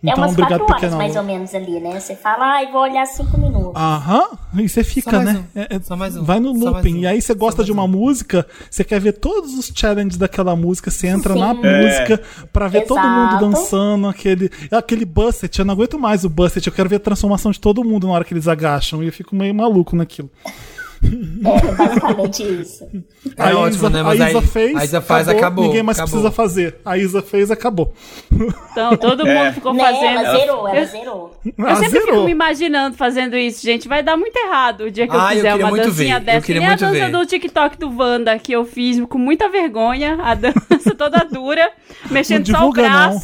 É Então, umas obrigado, quatro horas mais ou menos ali, né? Você fala, ai, vou olhar cinco minutos. Aham, e você fica, né? um, É- é- só mais um, Vai no looping. um, E aí você gosta de uma um. música, você quer ver todos os challenges daquela música, você entra na Sim. música pra ver todo mundo Exato. dançando, aquele, aquele Busset. Eu não aguento mais o Busset, eu quero ver a transformação de todo mundo na hora que eles agacham. E eu fico meio maluco naquilo. É basicamente isso. É a ótimo, Isa, né? a Mas Isa aí- fez, a Isa faz, acabou, ninguém mais acabou. precisa fazer. A Isa fez, acabou. Então, todo mundo É. ficou Né, fazendo. ela zerou, ela Eu- zerou. Eu Ah, sempre fico zerou. me imaginando fazendo isso, gente. Vai dar muito errado o dia que eu Ah, eu fizer queria uma dancinha ver, eu dessa. queria que nem muito a dança ver. do TikTok do Wanda que eu fiz com muita vergonha. A dança toda dura, mexendo só o divulga, não.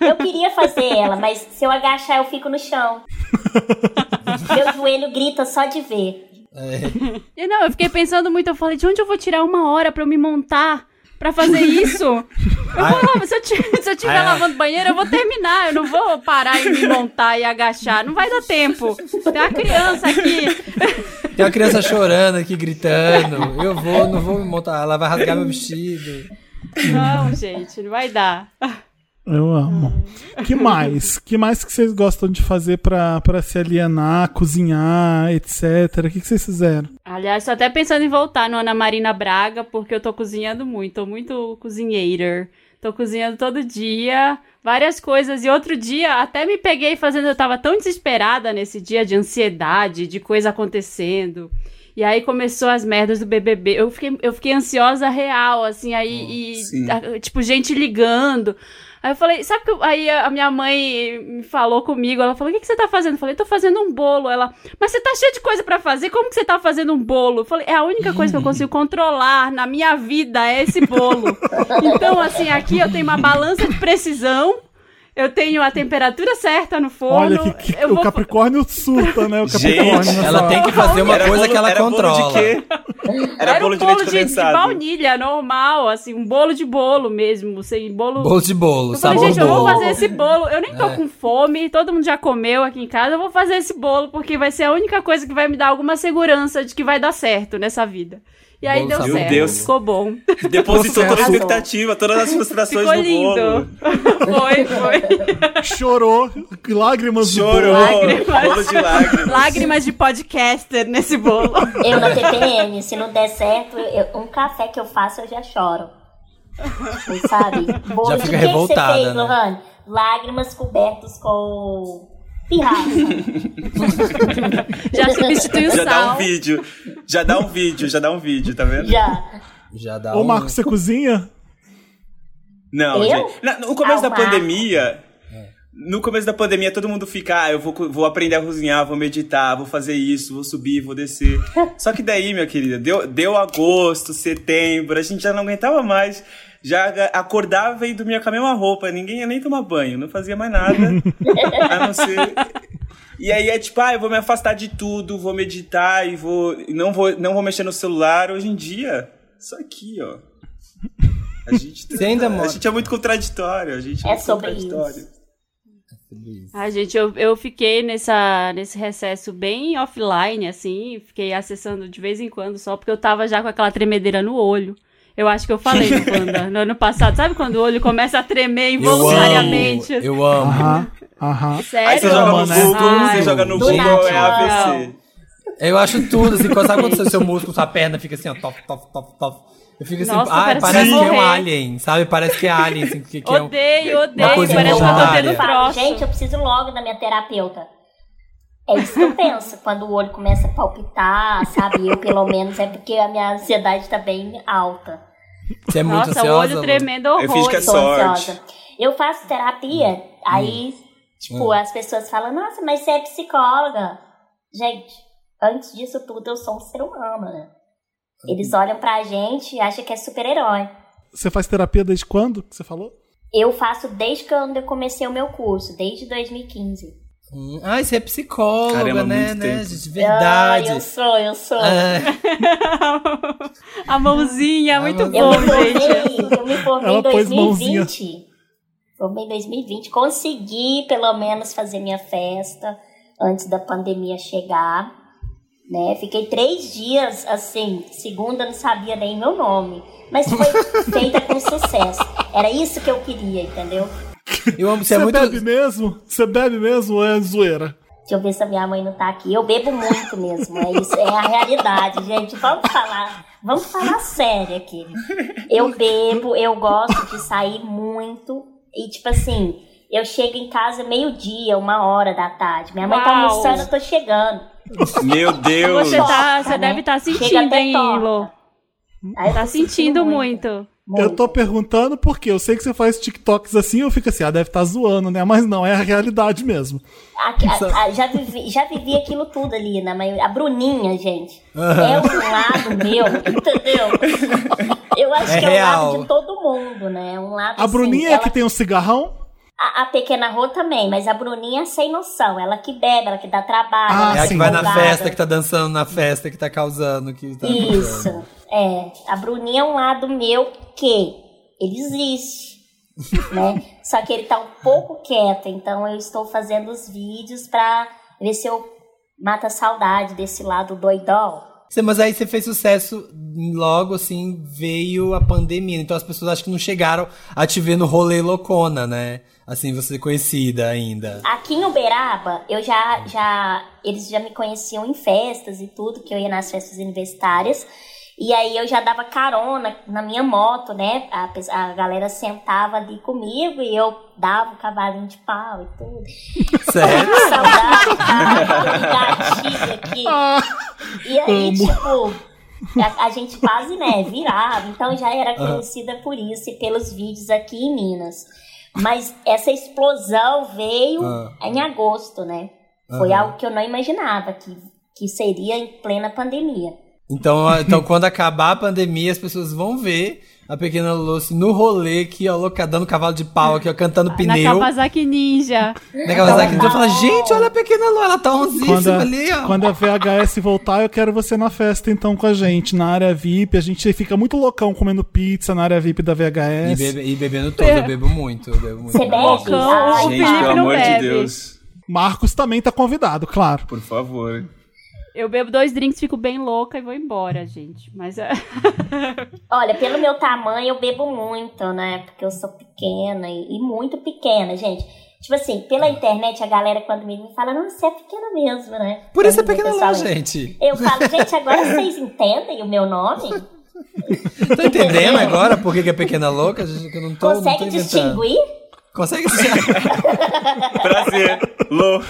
Eu queria fazer ela, mas se eu agachar, eu fico no chão. Meu joelho grita só de ver. E não, eu fiquei pensando muito. Eu falei, de onde eu vou tirar uma hora pra eu me montar? pra fazer isso. Eu falava, se eu estiver se eu tiver Ai, ai. lavando banheiro, eu vou terminar. Eu não vou parar e me montar e agachar. Não vai dar tempo. Tem uma criança aqui. Tem uma criança chorando aqui, gritando. Eu vou, não vou me montar. Ela vai rasgar meu vestido. Não, gente, não vai dar. Eu amo. Que mais? Que mais que vocês gostam de fazer pra, pra se alienar, cozinhar, etc? O que, que vocês fizeram? Aliás, tô até pensando em voltar no Ana Marina Braga, porque eu tô cozinhando muito, tô muito cozinheira. Tô cozinhando todo dia, várias coisas. E outro dia até me peguei fazendo, eu tava tão desesperada nesse dia de ansiedade, de coisa acontecendo. E aí começou as merdas do BBB. Eu fiquei, eu fiquei ansiosa real, assim, aí, e, sim. a- tipo, gente ligando. Aí eu falei, sabe que eu- aí a minha mãe me falou comigo, ela falou, o que, que você tá fazendo? Eu falei, tô fazendo um bolo. Ela, mas você tá cheio de coisa pra fazer, como que você tá fazendo um bolo? Eu falei, é a única coisa que eu consigo controlar na minha vida é esse bolo. Então, assim, aqui eu tenho uma balança de precisão, eu tenho a temperatura certa no forno. Olha que, que eu o vou- Capricórnio surta, né? O Gente, Capricórnio. nessa Ela tem que fazer uma Era coisa bolo- que ela era bolo controla. de quê? Era, Era bolo um de bolo leite de, de condensado. baunilha, normal, assim, um bolo de bolo mesmo, sem bolo... Bolo de bolo, Eu falei, gente, eu vou bolo. fazer esse bolo. Eu nem tô É. com fome, todo mundo já comeu aqui em casa. Eu vou fazer esse bolo porque vai ser a única coisa que vai me dar alguma segurança de que vai dar certo nessa vida. E aí Bolo deu certo, Deus. ficou bom. Depositou toda a expectativa, todas as frustrações Ficou no lindo. bolo. foi, foi. Chorou, lágrimas Chorou, bolo. Lágrimas. bolo de lágrimas. Lágrimas de podcaster nesse bolo. Eu na TPM, se não der certo, eu- um café que eu faço eu já choro. Você sabe? Bolo Já fica que que revoltada, você fez, né? Lohane? Lágrimas cobertas com pirraça. Já substitui o Já dá sal. um vídeo. Já dá um vídeo, já dá um vídeo, tá vendo? Já. Já dá Ô, um... Marcos, você cozinha? Não, Eu? gente. Na- no começo Ah, da Marcos. pandemia. No começo da pandemia, todo mundo fica, ah, eu vou, vou aprender a cozinhar, vou meditar, vou fazer isso, vou subir, vou descer. Só que daí, minha querida, deu, deu agosto, setembro, a gente já não aguentava mais. Já acordava e dormia com a mesma roupa, ninguém ia nem tomar banho, não fazia mais nada. a não ser. E aí é tipo, ah, eu vou me afastar de tudo, vou meditar e vou. e Não vou, não vou mexer no celular. Hoje em dia, isso aqui, ó. A gente, Você ainda a mora- gente é muito contraditório. A gente é, É muito sobre contraditório. Ah, gente, eu, eu fiquei nessa, nesse recesso bem offline, assim, fiquei acessando de vez em quando só porque eu tava já com aquela tremedeira no olho. Eu acho que eu falei no Panda no ano passado. Sabe quando o olho começa a tremer Eu involuntariamente? amo, eu amo. Aham, aham. Sério? Aí você joga no né? Google, Ai, você joga no Google, é AVC. Eu acho tudo, assim, quando, sabe quando o seu músculo, sua perna fica assim, ó, top, top, top, top. Eu fico assim, Nossa, ai, parece que que é um alien, sabe? Parece que é alien, assim, que, que é um... Odeio, uma odeio. coisa Parece que eu tô tendo Eu troço. gente, eu preciso logo da minha terapeuta. É isso que eu penso. Quando o olho começa a palpitar, sabe? Eu, pelo menos, é porque a minha ansiedade tá bem alta. Você é muito Nossa, ansiosa, o olho tremendo Eu fiz que é horror. Sou sorte. ansiosa. Eu faço terapia, aí, tipo, as pessoas falam, nossa, mas você é psicóloga. Gente, antes disso tudo, eu sou um ser humano, né? Eles olham pra gente e acham que é super-herói. Você faz terapia desde quando? que Você falou? Eu faço desde quando eu comecei o meu curso, desde 2015. Hum, Ai, você é psicóloga, Caramba, né, né, gente? Verdade. Ah, eu sou, eu sou. Ah, A mãozinha, A muito mãozinha. Bom, gente. formei, eu me formei em pôs mãozinha. 2020. Formei em 2020. Consegui, pelo menos, fazer minha festa antes da pandemia chegar. Né? Fiquei três dias, assim, segunda não sabia nem meu nome. Mas foi feita com sucesso. Era isso que eu queria, entendeu? Eu amo, você Você é muito... bebe mesmo? Você bebe mesmo ou é zoeira? Deixa eu ver se a minha mãe não tá aqui. Eu bebo muito mesmo. É isso, é a realidade, gente. Vamos falar, vamos falar sério aqui. Eu bebo, eu gosto de sair muito. E tipo assim, eu chego em casa meio-dia, uma hora da tarde. Minha mãe tá Uau. almoçando, eu tô chegando. Meu Deus. Você, tá, você né? deve estar Chega sentindo, hein. Lô? Tá sentindo muito. Eu tô perguntando porque eu sei que você faz TikToks assim, eu fico assim, ah, deve estar zoando, né? Mas não, é a realidade mesmo. Aqui, a- a- já, vivi, já vivi aquilo tudo ali, na maioria. A Bruninha, gente, é um lado meu, entendeu? Eu acho É que é um real. lado de todo mundo, né? Um lado A assim, Bruninha é ela- que tem um cigarrão? a, a pequena Rô também, mas a Bruninha é sem noção. Ela que bebe, ela que dá trabalho. Ah, ela É a é que vai na festa, que tá dançando na festa, que tá causando, que tá Isso, é. A Bruninha é um lado meu que ele existe, né? Só que ele tá um pouco quieto, então eu estou fazendo os vídeos pra ver se eu mato a saudade desse lado doidão. Mas aí você fez sucesso logo assim, veio a pandemia. Então as pessoas acho que não chegaram a te ver no rolê loucona, né? Assim, você conhecida ainda. Aqui em Uberaba, eu já, já. Eles já me conheciam em festas e tudo, que eu ia nas festas universitárias. E aí eu já dava carona na minha moto, né? A, a galera sentava ali comigo e eu dava o cavalinho de pau e tudo. Sério? Saudade, cara, aqui. E aí, tipo, a, a gente quase, né, virava. Então já era conhecida por isso e pelos vídeos aqui em Minas. Mas essa explosão veio Ah. em agosto, né? Foi algo que eu não imaginava, que, que seria em plena pandemia. Então, então, quando acabar a pandemia, as pessoas vão ver a pequena Lucy no rolê aqui, ó, louca, dando cavalo de pau aqui, ó, cantando Na pneu. Kawasaki Ninja. Na Kawasaki, então fala, gente, olha a pequena Lu, ela tá Quando onzíssima a, ali, ó. quando a VHS voltar, eu quero você na festa, então, com a gente, na área VIP. A gente fica muito loucão comendo pizza na área VIP da E, VHS. bebe- e bebendo todo, eu bebo muito, eu bebo muito. Você bebe? Loucão, o Gente, pelo amor de bebe. Deus. Marcos também tá convidado, claro. Por favor. Eu bebo dois drinks, fico bem louca e vou embora, gente. Mas é. Olha, pelo meu tamanho, eu bebo muito, né? Porque eu sou pequena e, e muito pequena, gente. Tipo assim, pela internet, a galera quando me fala, não, você é pequena mesmo, né? Por isso é pequena pessoalmente. gente. Eu falo, gente, agora vocês entendem o meu nome? Tô entendendo agora por que é pequena louca? gente, Que eu não tô, não tô Consegue inventando. distinguir? Consegue distinguir? Prazer, Lô.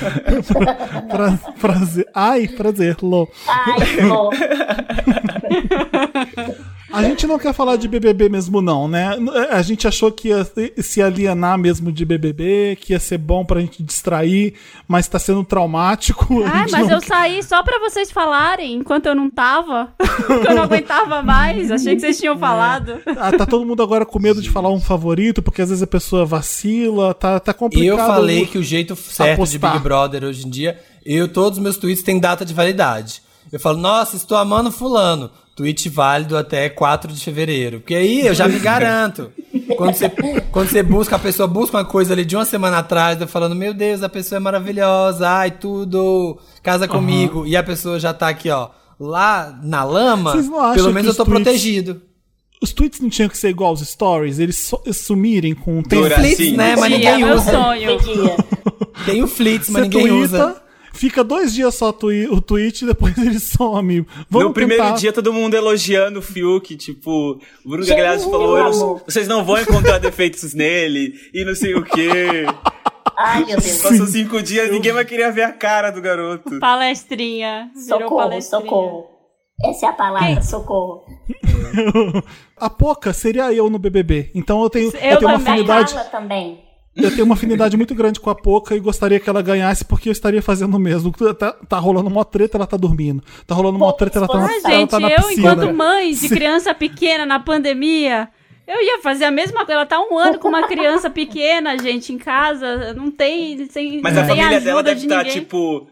Pra- prazer. Ai, prazer, Lô. Ai, Lô. A gente não quer falar de BBB mesmo, não, né? A gente achou que ia se alienar mesmo de BBB, que ia ser bom pra gente distrair, mas tá sendo traumático. Ah, mas não eu saí só pra vocês falarem enquanto eu não tava. Porque eu não aguentava mais. Achei que vocês tinham falado. Ah, tá todo mundo agora com medo de falar um favorito, porque às vezes a pessoa vacila, tá, tá complicado. Eu falei que o jeito certo apostar. de Big Brother hoje em dia, eu, todos os meus tweets têm data de validade. Eu falo, nossa, estou amando fulano. Tweet válido até 4 de fevereiro. Porque aí eu já me garanto. Quando você, quando você busca, a pessoa busca uma coisa ali de uma semana atrás, eu falando, meu Deus, a pessoa é maravilhosa, ai, tudo, casa comigo. E a pessoa já tá aqui, ó, lá na lama, Vocês não acham pelo que menos eu tô tweets- protegido. Os tweets não tinham que ser igual aos stories, eles so- sumirem com o Tem tempo. Dura, flits, né? Mas ninguém é meu usa. Tem o flits, mas ninguém usa. Fica dois dias só tui- o tweet e depois ele some. Vamos no primeiro tentar- dia, todo mundo elogiando o Fiuk, tipo, o Bruno Gagliasso falou, "Eu não- amor." vocês não vão encontrar defeitos nele, e não sei o quê. Ai, meu Deus. Passou cinco dias, ninguém vai querer ver a cara do garoto. Palestrinha. Socorro, palestrinha. socorro. Essa é a palavra, socorro. A Poca seria eu no BBB. Então eu tenho, eu Eu tenho uma afinidade. Também. Eu tenho uma afinidade muito grande com a Poca e gostaria que ela ganhasse porque eu estaria fazendo o mesmo. Tá, tá rolando uma treta, ela tá dormindo. Tá rolando uma treta, ela tá na, exposição. ela gente, tá na eu, piscina. enquanto mãe de criança pequena na pandemia, eu ia fazer a mesma coisa. Ela tá um ano com uma criança pequena, gente, em casa. Não tem. Sem, Mas não a tem família ajuda dela deve de estar, ninguém. tipo,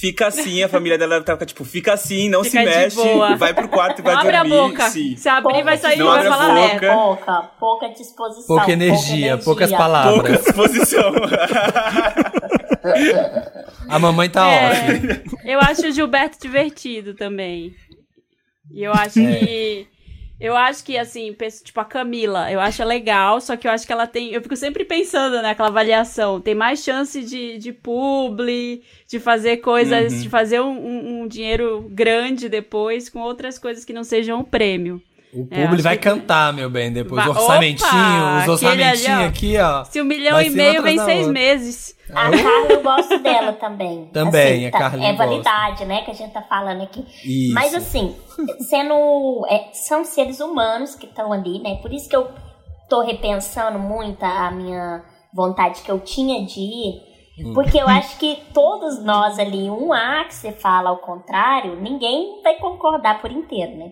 fica assim, a família dela deve estar, tipo, fica assim, não Fica se mexe, boa. vai pro quarto e vai Não abre dormir. a boca. Sim. Se abrir, vai sair Não vai abre a falar boca. merda. Pouca, pouca disposição. Pouca energia, poucas palavras. Pouca disposição. A mamãe tá É. ótima. Eu acho o Gilberto divertido também. E eu acho É. que. Eu acho que, assim, penso, tipo, a Camila, eu acho legal, só que eu acho que ela tem. Eu fico sempre pensando naquela avaliação. Tem mais chance de, de publi, de fazer coisas, Uhum. de fazer um, um- um dinheiro grande depois com outras coisas que não sejam o prêmio. O É, público vai que- cantar, meu bem, depois. Vai- O orçamentinho, Opa, os orçamentinhos ali, ó. aqui, ó. Se um milhão e meio vem seis meses. A Carla, eu gosto dela também. Também, a tá- Carlinha É validade, né, que a gente tá falando aqui. Isso. Mas assim, sendo. é, são seres humanos que estão ali, né? Por isso que eu tô repensando muito a minha vontade que eu tinha de ir. Hum. Porque eu acho que todos nós ali, um A que você fala ao contrário, ninguém vai concordar por inteiro, né?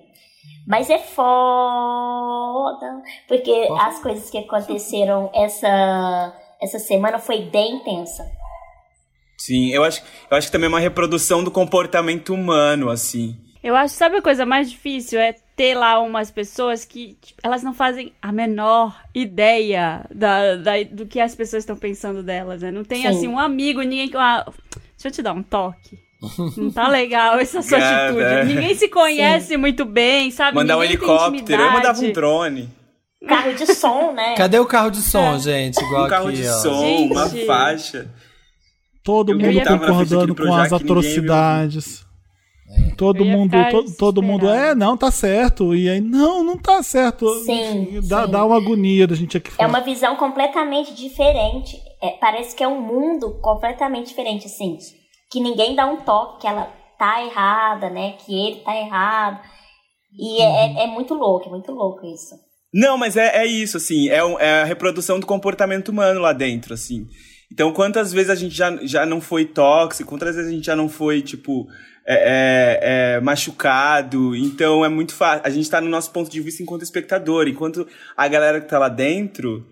Mas é foda. Porque Posso? as coisas que aconteceram essa, essa semana foi bem intensa. Sim, eu acho, eu acho que também é uma reprodução do comportamento humano, assim. Eu acho, sabe a coisa mais difícil? É ter lá umas pessoas que tipo, elas não fazem a menor ideia da, da- do que as pessoas estão pensando delas, né? Não tem, Sim. assim, um amigo, ninguém... que- Ah, deixa eu te dar um toque. Não tá legal essa sua Obrigada. atitude. Ninguém se conhece muito bem, sabe? Mandar um Ninguém tem helicóptero, eu mandava um drone. Carro de som, né? Cadê o carro de som, gente? Igual Um carro aqui, de ó. som, Gente. uma faixa. Todo Eu mundo concordando com as atrocidades. Todo Eu ia mundo, ficar to- todo mundo, é, não, tá certo. E aí, não, não tá certo. Sim, Dá, sim. dá uma agonia da gente aqui É fora. uma visão completamente diferente. É, parece que é um mundo completamente diferente, assim. Que ninguém dá um toque, que ela tá errada, né? Que ele tá errado. E é, é- é muito louco, é muito louco isso. Não, mas é, é isso, assim, é, é a reprodução do comportamento humano lá dentro, assim. Então, quantas vezes a gente já, já não foi tóxico, quantas vezes a gente já não foi, tipo, é, é, é, machucado. Então, é muito fácil. A gente tá no nosso ponto de vista enquanto espectador, enquanto a galera que tá lá dentro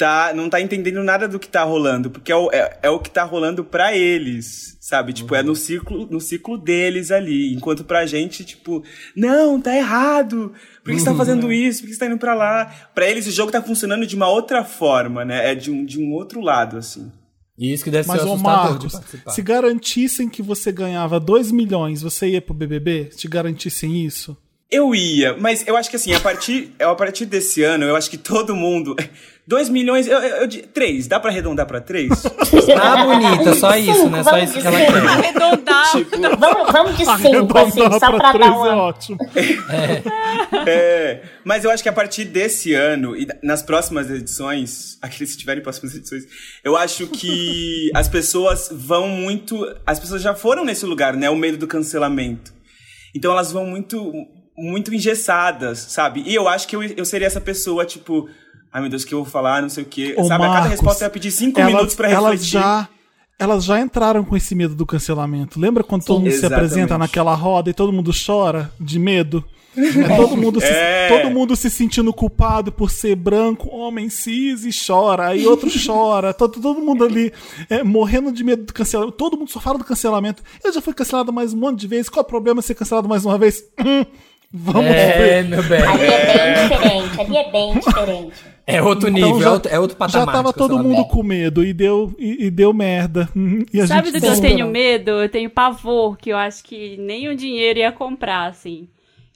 tá, não tá entendendo nada do que tá rolando, porque é o, é, é o que tá rolando pra eles, sabe? Tipo, é no ciclo, no ciclo deles ali. Enquanto pra gente, tipo, não, tá errado. Por que você tá fazendo isso? Por que você tá indo pra lá? Pra eles o jogo tá funcionando de uma outra forma, né? É de um, de um outro lado, assim. E isso que deve Mas, ser ô Marcos, se garantissem que você ganhava 2 milhões, você ia pro BBB? Se garantissem isso? Eu ia, mas eu acho que assim, a partir, a partir desse ano, eu acho que todo mundo. 2 milhões, eu, eu, eu, di- três, dá pra arredondar pra três? Ah, bonita, só isso, né? Só isso que ela quer. Arredondar. Vamos, vamos de cinco, Arredondar assim, só pra pra dar é uma. ótimo. É, mas eu acho que a partir desse ano e nas próximas edições, aqueles que tiverem próximas edições, eu acho que as pessoas vão muito. As pessoas já foram nesse lugar, né? O medo do cancelamento. Então elas vão muito, muito engessadas, sabe? E eu acho que eu, eu seria essa pessoa, tipo, ai meu Deus, o que eu vou falar, não sei o quê. Ô, sabe? a cada Marcos, resposta ia pedir cinco elas- minutos pra elas refletir. já Elas já entraram com esse medo do cancelamento. Lembra quando todo mundo se Exatamente. apresenta naquela roda e todo mundo chora de medo? É todo, mundo se, É. todo mundo se sentindo culpado por ser branco, homem cis e chora. Aí outro chora. Todo, todo mundo ali é, morrendo de medo do cancelamento. Todo mundo só fala do cancelamento. Eu já fui cancelado mais um monte de vezes. Qual o problema ser cancelado mais uma vez? Vamos É, ver. meu bem. Ali é bem diferente, ali é bem diferente. É outro Então nível, já- é, outro, é outro patamar. Já tava todo mundo com medo e deu, e, e deu merda. E a Sabe gente do que eu tenho medo? Eu tenho pavor, que eu acho que nem o dinheiro ia comprar, assim.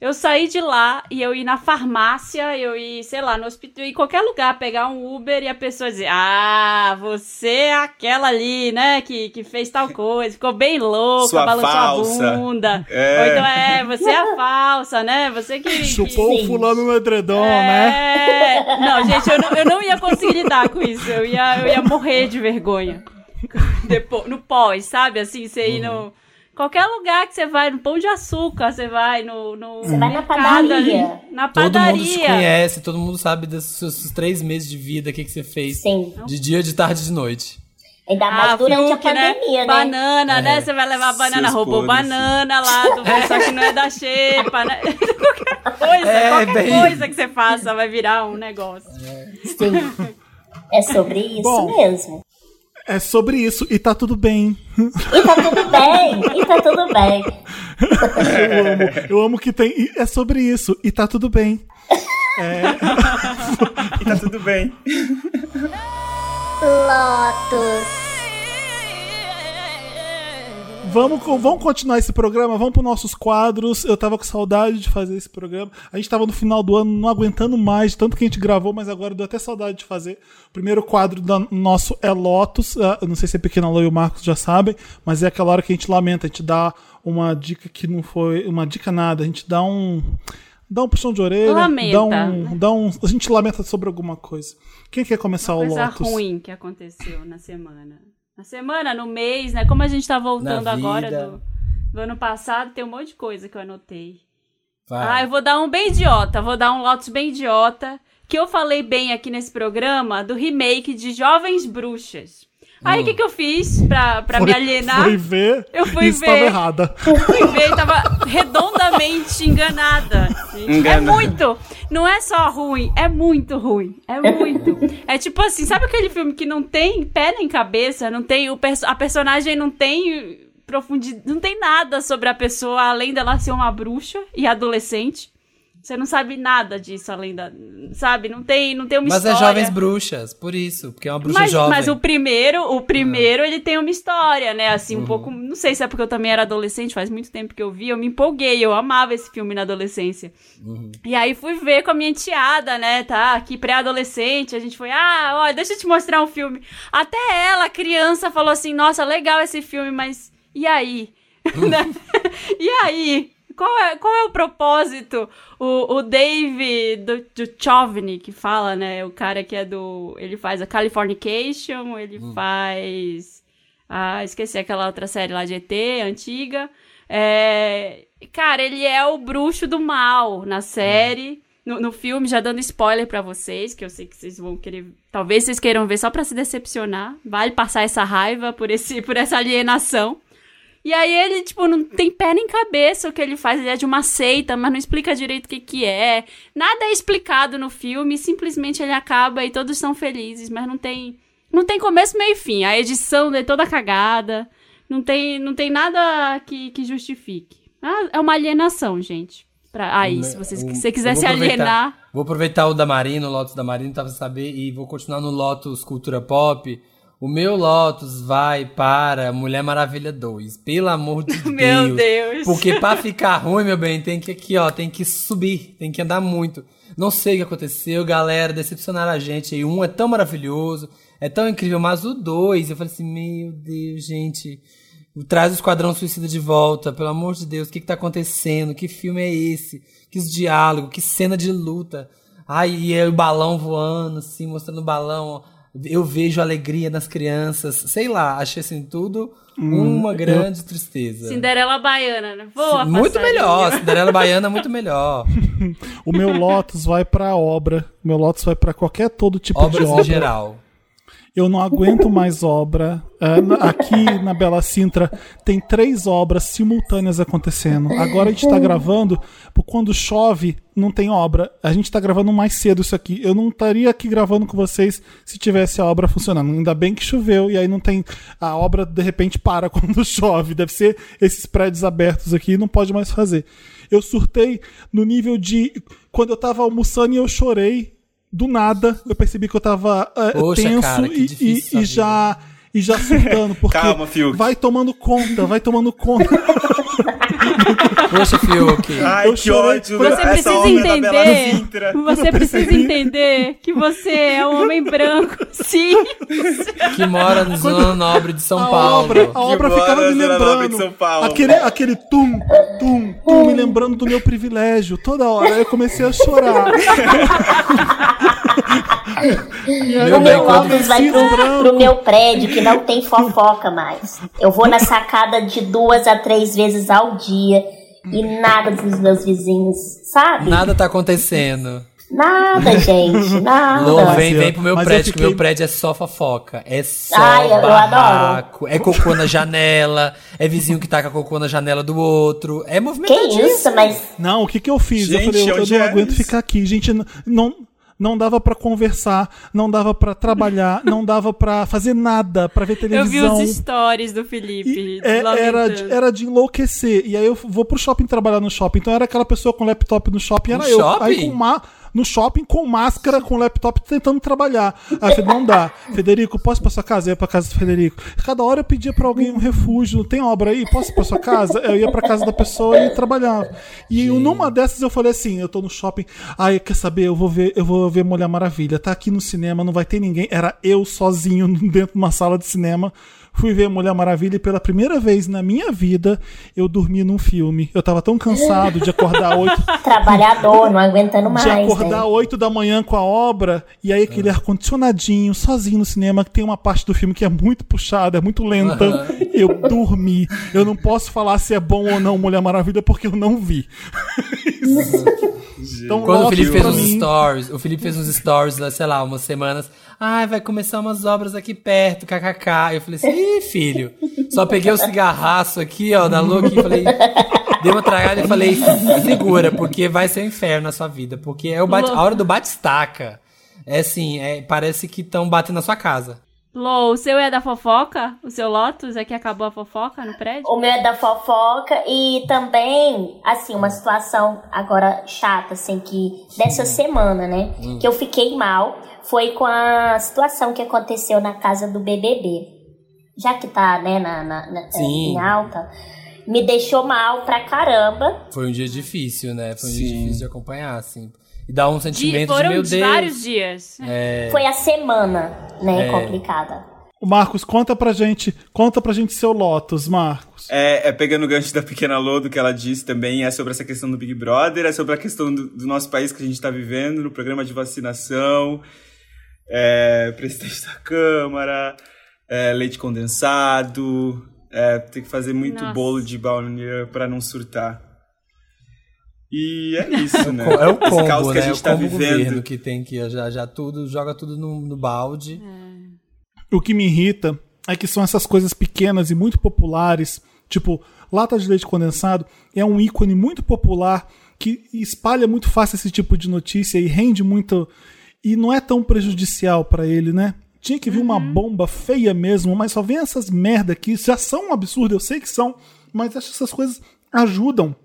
Eu saí de lá e eu ir na farmácia, eu ir, sei lá, no hospital, em qualquer lugar, pegar um Uber e a pessoa dizer: Ah, você é aquela ali, né, que, que fez tal coisa, ficou bem louca, Sua balançou falsa." a bunda. É. Ou então, é, você é a falsa, né? Você que. que- Chupou o Sim. fulano no edredom, né? É. Não, gente, eu não, eu não ia conseguir lidar com isso. Eu ia, eu ia morrer de vergonha. Depois, no pós, sabe? Assim, você ir no. Qualquer lugar que você vai, no Pão de Açúcar, você vai no. no Você vai na padaria. ali, na Todo padaria. mundo te conhece, todo mundo sabe dos seus três meses de vida, o que, que você fez. Sim. De dia, de tarde, de noite. Ainda mais Ah, durante Fiuk, a pandemia, né? Banana, né? É. Você vai levar banana, Seus roubou podres. banana lá, do, só que não é da xepa, né? qualquer coisa, É, qualquer bem- coisa que você faça vai virar um negócio. Sim. É sobre isso Bom. mesmo. É sobre isso e tá tudo bem. E tá tudo bem, e tá tudo bem. Eu amo, eu amo que tem. É sobre isso e tá tudo bem. E tá tudo bem. Lotus. Vamos, vamos continuar esse programa, vamos para nossos quadros. Eu tava com saudade de fazer esse programa. A gente tava no final do ano não aguentando mais, tanto que a gente gravou, mas agora deu até saudade de fazer. O primeiro quadro do nosso é Lotus. Ah, Eu não sei se a Pequena Lô e o Marcos já sabem, mas é aquela hora que a gente lamenta, a gente dá uma dica que não foi. Uma dica nada, a gente dá um. Dá um puxão de orelha. Lamenta, Dá um, dá um, a gente lamenta sobre alguma coisa. Quem quer começar o coisa Lotus? ruim que aconteceu na semana. Na semana, no mês, né? Como a gente tá voltando agora do, do ano passado, tem um monte de coisa que eu anotei. Ah, Vai. eu vou dar um bem idiota, vou dar um Lotus bem idiota, que eu falei bem aqui nesse programa do remake de Jovens Bruxas. Aí o que, que eu fiz pra, pra me Foi- alienar? Foi ver Eu fui e estava ver. errada. fui ver e tava redondamente enganada. É Engana. muito. Não é só ruim, é muito ruim. É muito. É tipo assim, sabe aquele filme que não tem pé nem cabeça? Não tem o perso- a personagem não tem profundidade, não tem nada sobre a pessoa além dela ser uma bruxa e adolescente. Você não sabe nada disso além da. Sabe? Não tem, não tem uma Mas história. é jovens bruxas, por isso, porque é uma bruxa mas, jovem. mas o primeiro, o primeiro, ele tem uma história, né? Assim, um pouco. Não sei se é porque eu também era adolescente, faz muito tempo que eu vi, eu me empolguei, eu amava esse filme na adolescência. E aí fui ver com a minha enteada, né? Tá, aqui pré-adolescente, a gente foi, ah, olha, deixa eu te mostrar um filme. Até ela, criança, falou assim: nossa, legal esse filme, mas e aí? Né? e aí? Qual é, qual é o propósito? O, o Dave do, do Chovny, que fala, né? O cara que é do. Ele faz a Californication, ele faz. Ah, esqueci aquela outra série lá de ET, antiga. É, cara, ele é o bruxo do mal na série. No, no filme, já dando spoiler pra vocês, que eu sei que vocês vão querer. Talvez vocês queiram ver só pra se decepcionar. Vale passar essa raiva por, esse, por essa alienação. E aí ele, tipo, não tem pé nem cabeça o que ele faz. Ele é de uma seita, mas não explica direito o que que é. Nada é explicado no filme, simplesmente ele acaba e todos são felizes, mas não tem não tem começo, meio e fim. A edição é toda cagada. Não tem, não tem nada que, que justifique. Ah, é uma alienação, gente. Pra, aí, se você, se você quiser se alienar... Vou aproveitar o da Marina, o Lotus da Marina, pra saber, e vou continuar no Lotus Cultura Pop. O meu Lotus vai para Mulher Maravilha 2. Pelo amor de Deus. Meu Deus. Porque pra ficar ruim, meu bem, tem que aqui, ó, tem que subir, tem que andar muito. Não sei o que aconteceu, galera, decepcionaram a gente. aí. um é tão maravilhoso, é tão incrível, mas o dois, eu falei assim, meu Deus, gente, traz o Esquadrão Suicida de volta, pelo amor de Deus, o que que tá acontecendo? Que filme é esse? Que diálogo, que cena de luta. Ai, e aí o balão voando, assim, mostrando o balão. Eu vejo alegria nas crianças. Sei lá, achei assim tudo uma grande tristeza. Cinderela Baiana, né? Voa, Muito melhor, Cinderela Baiana é muito melhor. O meu Lotus vai pra obra. O meu Lotus vai pra qualquer todo tipo Obras de em obra. geral. Eu não aguento mais obra. Aqui na Bela Sintra tem três obras simultâneas acontecendo. Agora a gente tá gravando, por quando chove, não tem obra. A gente tá gravando mais cedo isso aqui. Eu não estaria aqui gravando com vocês se tivesse a obra funcionando. Ainda bem que choveu e aí não tem. A obra de repente para quando chove. Deve ser esses prédios abertos aqui não pode mais fazer. Eu surtei no nível de. Quando eu tava almoçando e eu chorei do nada, eu percebi que eu tava é, Poxa, tenso cara, e, e- e já e já surtando, porque Calma, Fiuk. vai tomando conta, vai tomando conta. Poxa, Fiuk. Ai, Eu que chorei. ódio. Você Essa precisa entender. Você precisa entender que você é um homem branco. Sim. Que mora no Zona Nobre de São A Paulo. obra, a obra ficava me na lembrando. Aquele, aquele tum, tum, tum, me lembrando do meu privilégio. Toda hora Aí eu comecei a chorar. Meu o meu Lotus vai pro, pro meu prédio que não tem fofoca mais. Eu vou na sacada de duas a três vezes ao dia e nada dos meus vizinhos, sabe? Nada tá acontecendo. Nada, gente, nada. Lô, vem, vem pro meu Mas eu prédio, que fiquei- meu prédio é só fofoca. É só Ai, eu- eu barraco. É cocô na janela. É vizinho que taca cocô na janela do outro. É Que movimentadíssimo. isso, mas Não, o que que eu fiz? eu Gente, falei, eu, eu não é aguento isso? ficar aqui. Gente, não não dava pra conversar, não dava pra trabalhar, não dava pra fazer nada, pra ver Eu vi televisão. os stories do Felipe. É- era, era de enlouquecer. E aí eu vou pro shopping trabalhar no shopping. Então era aquela pessoa com laptop no shopping, era No eu. shopping? Aí com ma no shopping com máscara, com laptop tentando trabalhar. Aí eu falei, não dá. Federico, posso ir pra sua casa? Eu ia pra casa do Federico. Cada hora eu pedia pra alguém um refúgio. Tem obra aí? Posso ir pra sua casa? Eu ia pra casa da pessoa e trabalhava. E numa dessas eu falei assim, eu tô no shopping. Ai, quer saber? Eu vou ver, eu vou ver Mulher Maravilha. Tá aqui no cinema, não vai ter ninguém. Era eu sozinho dentro de uma sala de cinema. Fui ver Mulher Maravilha e pela primeira vez na minha vida eu dormi num filme. Eu tava tão cansado de acordar oito, trabalhador, não aguentando mais. de acordar né? 8 da manhã com a obra e aí aquele ar-condicionadinho, sozinho no cinema, que tem uma parte do filme que é muito puxada, é muito lenta. Eu dormi. Eu não posso falar se é bom ou não Mulher Maravilha porque eu não vi. então, Quando o Felipe fez uns stories, o Felipe fez uns stories, lá, sei lá, umas semanas. Ai, vai começar umas obras aqui perto, kkk. Eu falei assim, ih, filho. Só peguei o cigarraço aqui, ó, da Lu aqui e falei. Dei uma tragada e falei, segura, porque vai ser um inferno na sua vida. Porque é o bate- a hora do bate-estaca. É assim, é, parece que estão batendo na sua casa. Lô, o seu é da fofoca? O seu Lotus é que acabou a fofoca no prédio? O meu é da fofoca e também, assim, uma situação agora chata, assim, que dessa semana, né? Que eu fiquei mal foi com a situação que aconteceu na casa do BBB. Já que tá, né, na, na, na- Sim. em alta, me deixou mal pra caramba. Foi um dia difícil, né? Foi um Sim. dia difícil de acompanhar, assim. E dá um sentimento de, foram meu de Deus. vários dias. É, Foi a semana, né, É. complicada. O Marcos, conta pra gente, conta pra gente seu Lotus, Marcos. É, é pegando o gancho da pequena Lô, do que ela disse também, é sobre essa questão do Big Brother, é sobre a questão do, do nosso país que a gente está vivendo, no programa de vacinação, é, presidente da Câmara, é, leite condensado, é, tem que fazer muito Nossa. bolo de baunilha para não surtar. E é isso, né? é o Esse combo, caos que né? a gente o tá combo vivendo. governo que tem que já, já tudo, joga tudo no, no balde. O que me irrita é que são essas coisas pequenas e muito populares, tipo, lata de leite condensado é um ícone muito popular que espalha muito fácil esse tipo de notícia e rende muito e não é tão prejudicial pra ele, né? Tinha que vir uma bomba feia mesmo, mas só vem essas merda que já são um absurdo, eu sei que são, mas acho que essas coisas ajudam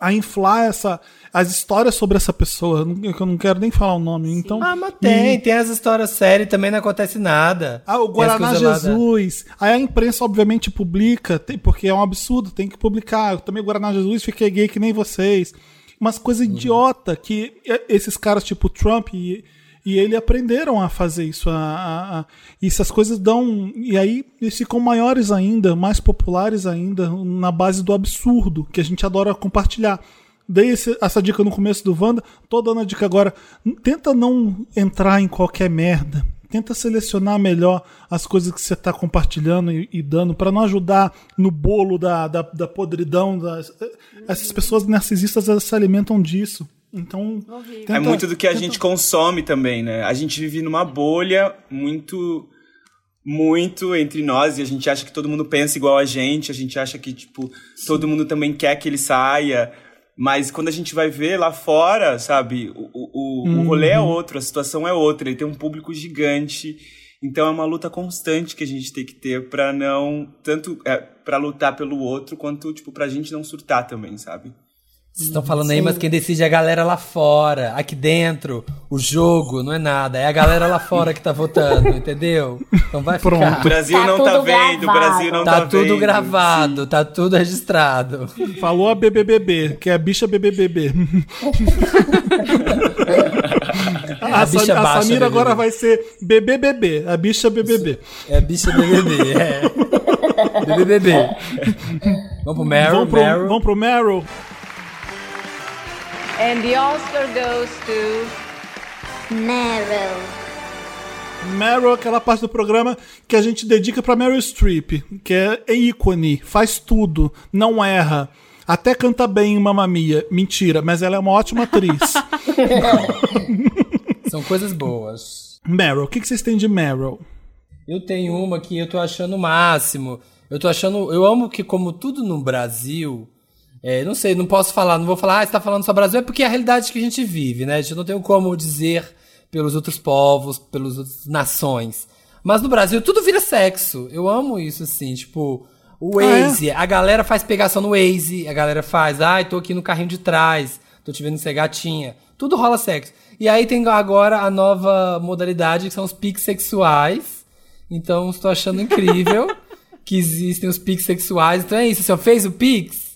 a inflar essa as histórias sobre essa pessoa, eu eu não quero nem falar o nome, então Ah, mas tem, tem as histórias sérias também não acontece nada. ah, o Guaraná coisas lá Jesus. Aí a imprensa, obviamente, publica, tem- porque é um absurdo, tem que publicar. Eu também, Guaraná Jesus, fiquei gay que nem vocês. Umas coisas Uhum. idiota que eh, esses caras, tipo Trump e, e ele aprenderam a fazer isso. A, a- a- e essas coisas dão. E aí eles ficam maiores ainda, mais populares ainda, na base do absurdo, que a gente adora compartilhar. Dei esse- essa dica no começo do Wanda, tô dando a dica agora. Tenta não entrar em qualquer merda. Tenta selecionar melhor as coisas que você está compartilhando e, e dando para não ajudar no bolo da, da, da podridão. Das, essas pessoas narcisistas se alimentam disso. Então, É tenta- muito do que a tenta- gente consome também, né? A gente vive numa bolha muito muito entre nós e a gente acha que todo mundo pensa igual a gente, a gente acha que tipo todo mundo também quer que ele saia, mas quando a gente vai ver lá fora, sabe, o, o, o- o rolê é outro, a situação é outra, ele tem um público gigante, então é uma luta constante que a gente tem que ter pra não tanto é, para lutar pelo outro quanto tipo pra gente não surtar também, sabe? Vocês estão falando aí, mas quem decide é a galera lá fora. Aqui dentro, o jogo não é nada. É a galera lá fora que tá votando, entendeu? Então vai Pronto. O ficar. Brasil Tá não tá vendo, o. Brasil não tá, Tá tudo vendo. gravado, tá tudo registrado. Falou a BBBB, que é a bicha BBBB. a, A bicha Sam- a baixa Samira BBB. agora vai ser BBBB, a bicha BBB. É a bicha BBB, é. BBB. Vamos pro Meryl, Vamos pro, Meryl. vamos pro Meryl? And the Oscar goes to Meryl. Meryl é aquela parte do programa que a gente dedica pra Meryl Streep, que é ícone, faz tudo, não erra. Até canta bem em Mamma Mia. Mentira, mas ela é uma ótima atriz. São coisas boas. Meryl, o que, que vocês têm de Meryl? Eu tenho uma que eu tô achando o máximo. Eu tô achando. Eu amo que, como tudo no Brasil. É, não sei, não posso falar, não vou falar, ah, você tá falando só Brasil, é porque é a realidade que a gente vive, né? A gente não tem como dizer pelos outros povos, pelas outras nações. Mas no Brasil tudo vira sexo. Eu amo isso, assim, tipo. O Ah, é? Waze, a galera faz pegação no Waze, a galera faz, ai, tô aqui no carrinho de trás, tô te vendo ser gatinha. Tudo rola sexo. E aí tem agora a nova modalidade, que são os pics sexuais. Então, estou achando incrível que existem os pics sexuais. Então é isso, eu fez o pix,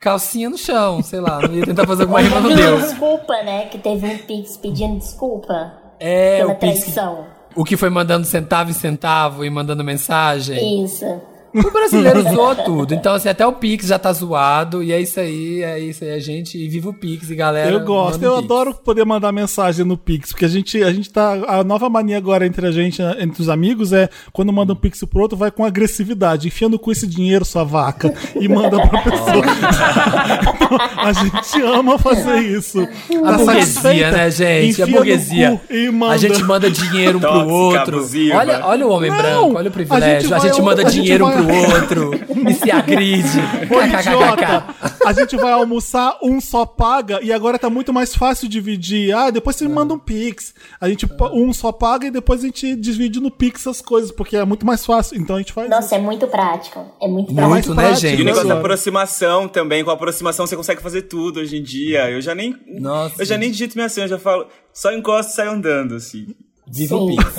calcinha no chão, sei lá, não ia tentar fazer alguma rima no Deus. desculpa, né? Que teve um Pix pedindo desculpa É, pela o pix, traição. o que foi mandando centavo em centavo e mandando mensagem. Isso. O brasileiro zoou tudo. Então, assim, até o Pix já tá zoado. E é isso aí, é isso aí, a gente. E viva o Pix, e galera. Eu gosto, eu um Pix. adoro poder mandar mensagem no Pix, porque a gente, a gente tá. A nova mania agora entre a gente, entre os amigos, é quando manda um Pix pro outro, vai com agressividade, enfiando com esse dinheiro, sua vaca, e manda pra pessoa. Então, a gente ama fazer isso. A Tá burguesia, satisfeita? né, gente? Enfia a burguesia. e. A gente manda dinheiro um pro Tóxica, outro. abusiva. Olha, olha o homem Não, branco, olha o a gente privilégio. A vai- gente, manda a gente dinheiro um vai pro o outro e se agride. Ô, idiota, a gente vai almoçar, um só paga e agora tá muito mais fácil dividir. Ah, depois você me manda um Pix. A gente, um só paga e depois a gente divide no Pix as coisas, porque é muito mais fácil. Então a gente faz Nossa, isso. é muito prático. É muito Muito, prático. né, prático, E gente? o negócio da aproximação também, com a aproximação você consegue fazer tudo hoje em dia. Eu já nem. Nossa. Eu já nem digito minha senha, eu já falo, só encosto e saio andando, assim. Viva o Sim. Pix.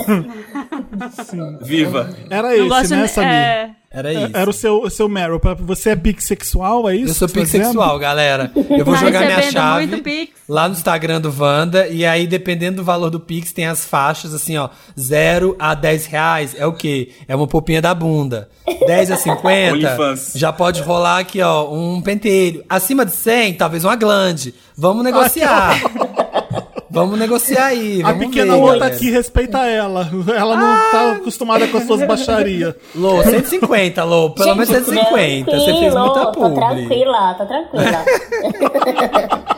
Viva. Era esse, gosto né, Samir? é, Era isso. Era o seu, o seu Meryl. Você é bissexual, é isso? Eu sou tá dizendo? pixexual, galera. Eu vou Tá jogar minha chave lá no Instagram do Wanda. E aí, dependendo do valor do Pix, tem as faixas assim, ó. 0 a 10 reais é o quê? É uma popinha da bunda. 10 a 50, OnlyFans. já pode rolar aqui, ó, um pentelho. Acima de 100, talvez uma glande. Vamos negociar. Vamos negociar aí. A Vamos pequena ver, Lô tá aqui, respeita ela. Ela não Ah! tá acostumada com as suas baixarias. Lô, 150, Lô. Pelo menos Gente, 150. Você fez tranquilo, muita Tô publi. tranquila, tô tranquila.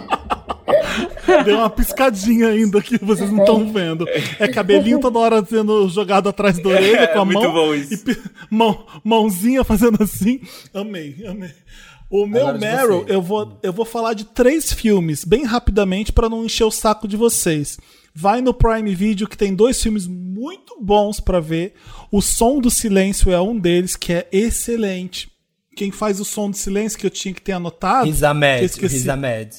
Deu uma piscadinha ainda que vocês não estão vendo. É cabelinho toda hora sendo jogado atrás da orelha É, com a muito mão. bom isso. E mão, mãozinha fazendo assim. Amei, amei. O meu Meryl, eu vou, eu vou falar de três filmes, bem rapidamente, pra não encher o saco de vocês. Vai no Prime Video, que tem dois filmes muito bons pra ver. O Som do Silêncio é um deles, que é excelente. Quem faz o Som do Silêncio, que eu tinha que ter anotado. Riz Ahmed. que eu esqueci. Riz Ahmed.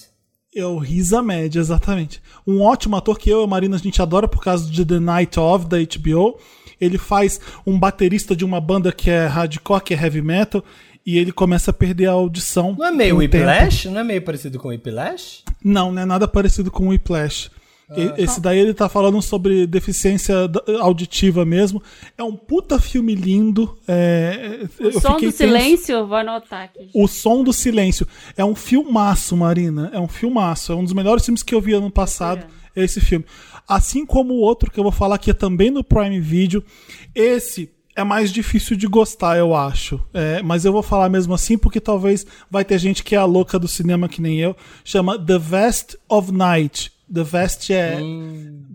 É o Riz Ahmed, exatamente. Um ótimo ator que eu e a Marina a gente adora por causa de The Night Of, da HBO. Ele faz um baterista de uma banda que é hardcore, que é heavy metal, e ele começa a perder a audição. Não é meio o tempo. Whiplash? Não é meio parecido com Whiplash? Não, não é nada parecido com o Whiplash. E- Esse daí ele tá falando sobre deficiência auditiva mesmo. É um puta filme lindo. é, O eu som do tenso. silêncio, vou anotar aqui. O Som do Silêncio. É um filmaço, Marina. É um filmaço. É um dos melhores filmes que eu vi ano passado. É esse filme. Assim como o outro que eu vou falar que é também no Prime Video. Esse é mais difícil de gostar, eu acho. É, mas eu vou falar mesmo assim porque talvez vai ter gente que é a louca do cinema que nem eu. Chama The Vest of Night. The Vest é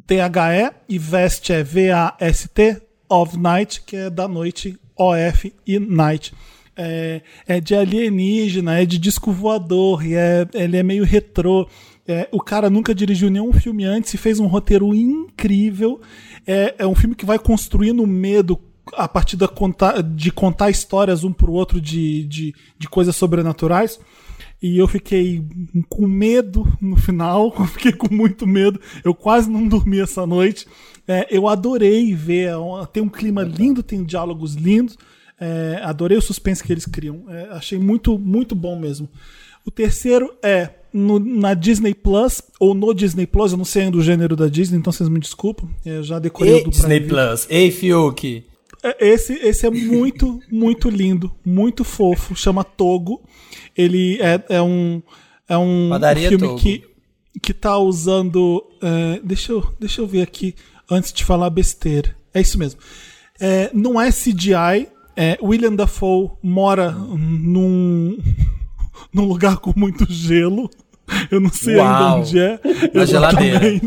T-H-E e Vest é V-A-S-T of Night, que é da noite, O-F e Night. É, é de alienígena, é de disco voador, e é, ele é meio retrô. É, o cara nunca dirigiu nenhum filme antes e fez um roteiro incrível. É, é um filme que vai construindo medo a partir da contar, de contar histórias um pro outro de, de, de coisas sobrenaturais. E eu fiquei com medo no final, eu fiquei com muito medo. Eu quase não dormi essa noite. É, eu adorei ver, é um- tem um clima lindo, tem diálogos lindos. É, adorei o suspense que eles criam. É, achei muito, muito bom mesmo. O terceiro é no- na Disney Plus, ou no Disney Plus, eu não sei ainda o gênero da Disney, então vocês me desculpam. Eu já decorei o Ei, do Disney. Plus. Ei, Fiuk. É, Esse, esse é muito, muito lindo, muito fofo. Chama Togo. Ele é, é um, é um Padaria filme Togo. que, que tá usando. é, deixa, eu, deixa eu ver aqui antes de falar besteira. É isso mesmo. É, não é CGI. É, William Dafoe mora num, num lugar com muito gelo. Eu não sei ainda Uau. onde é. Na geladeira.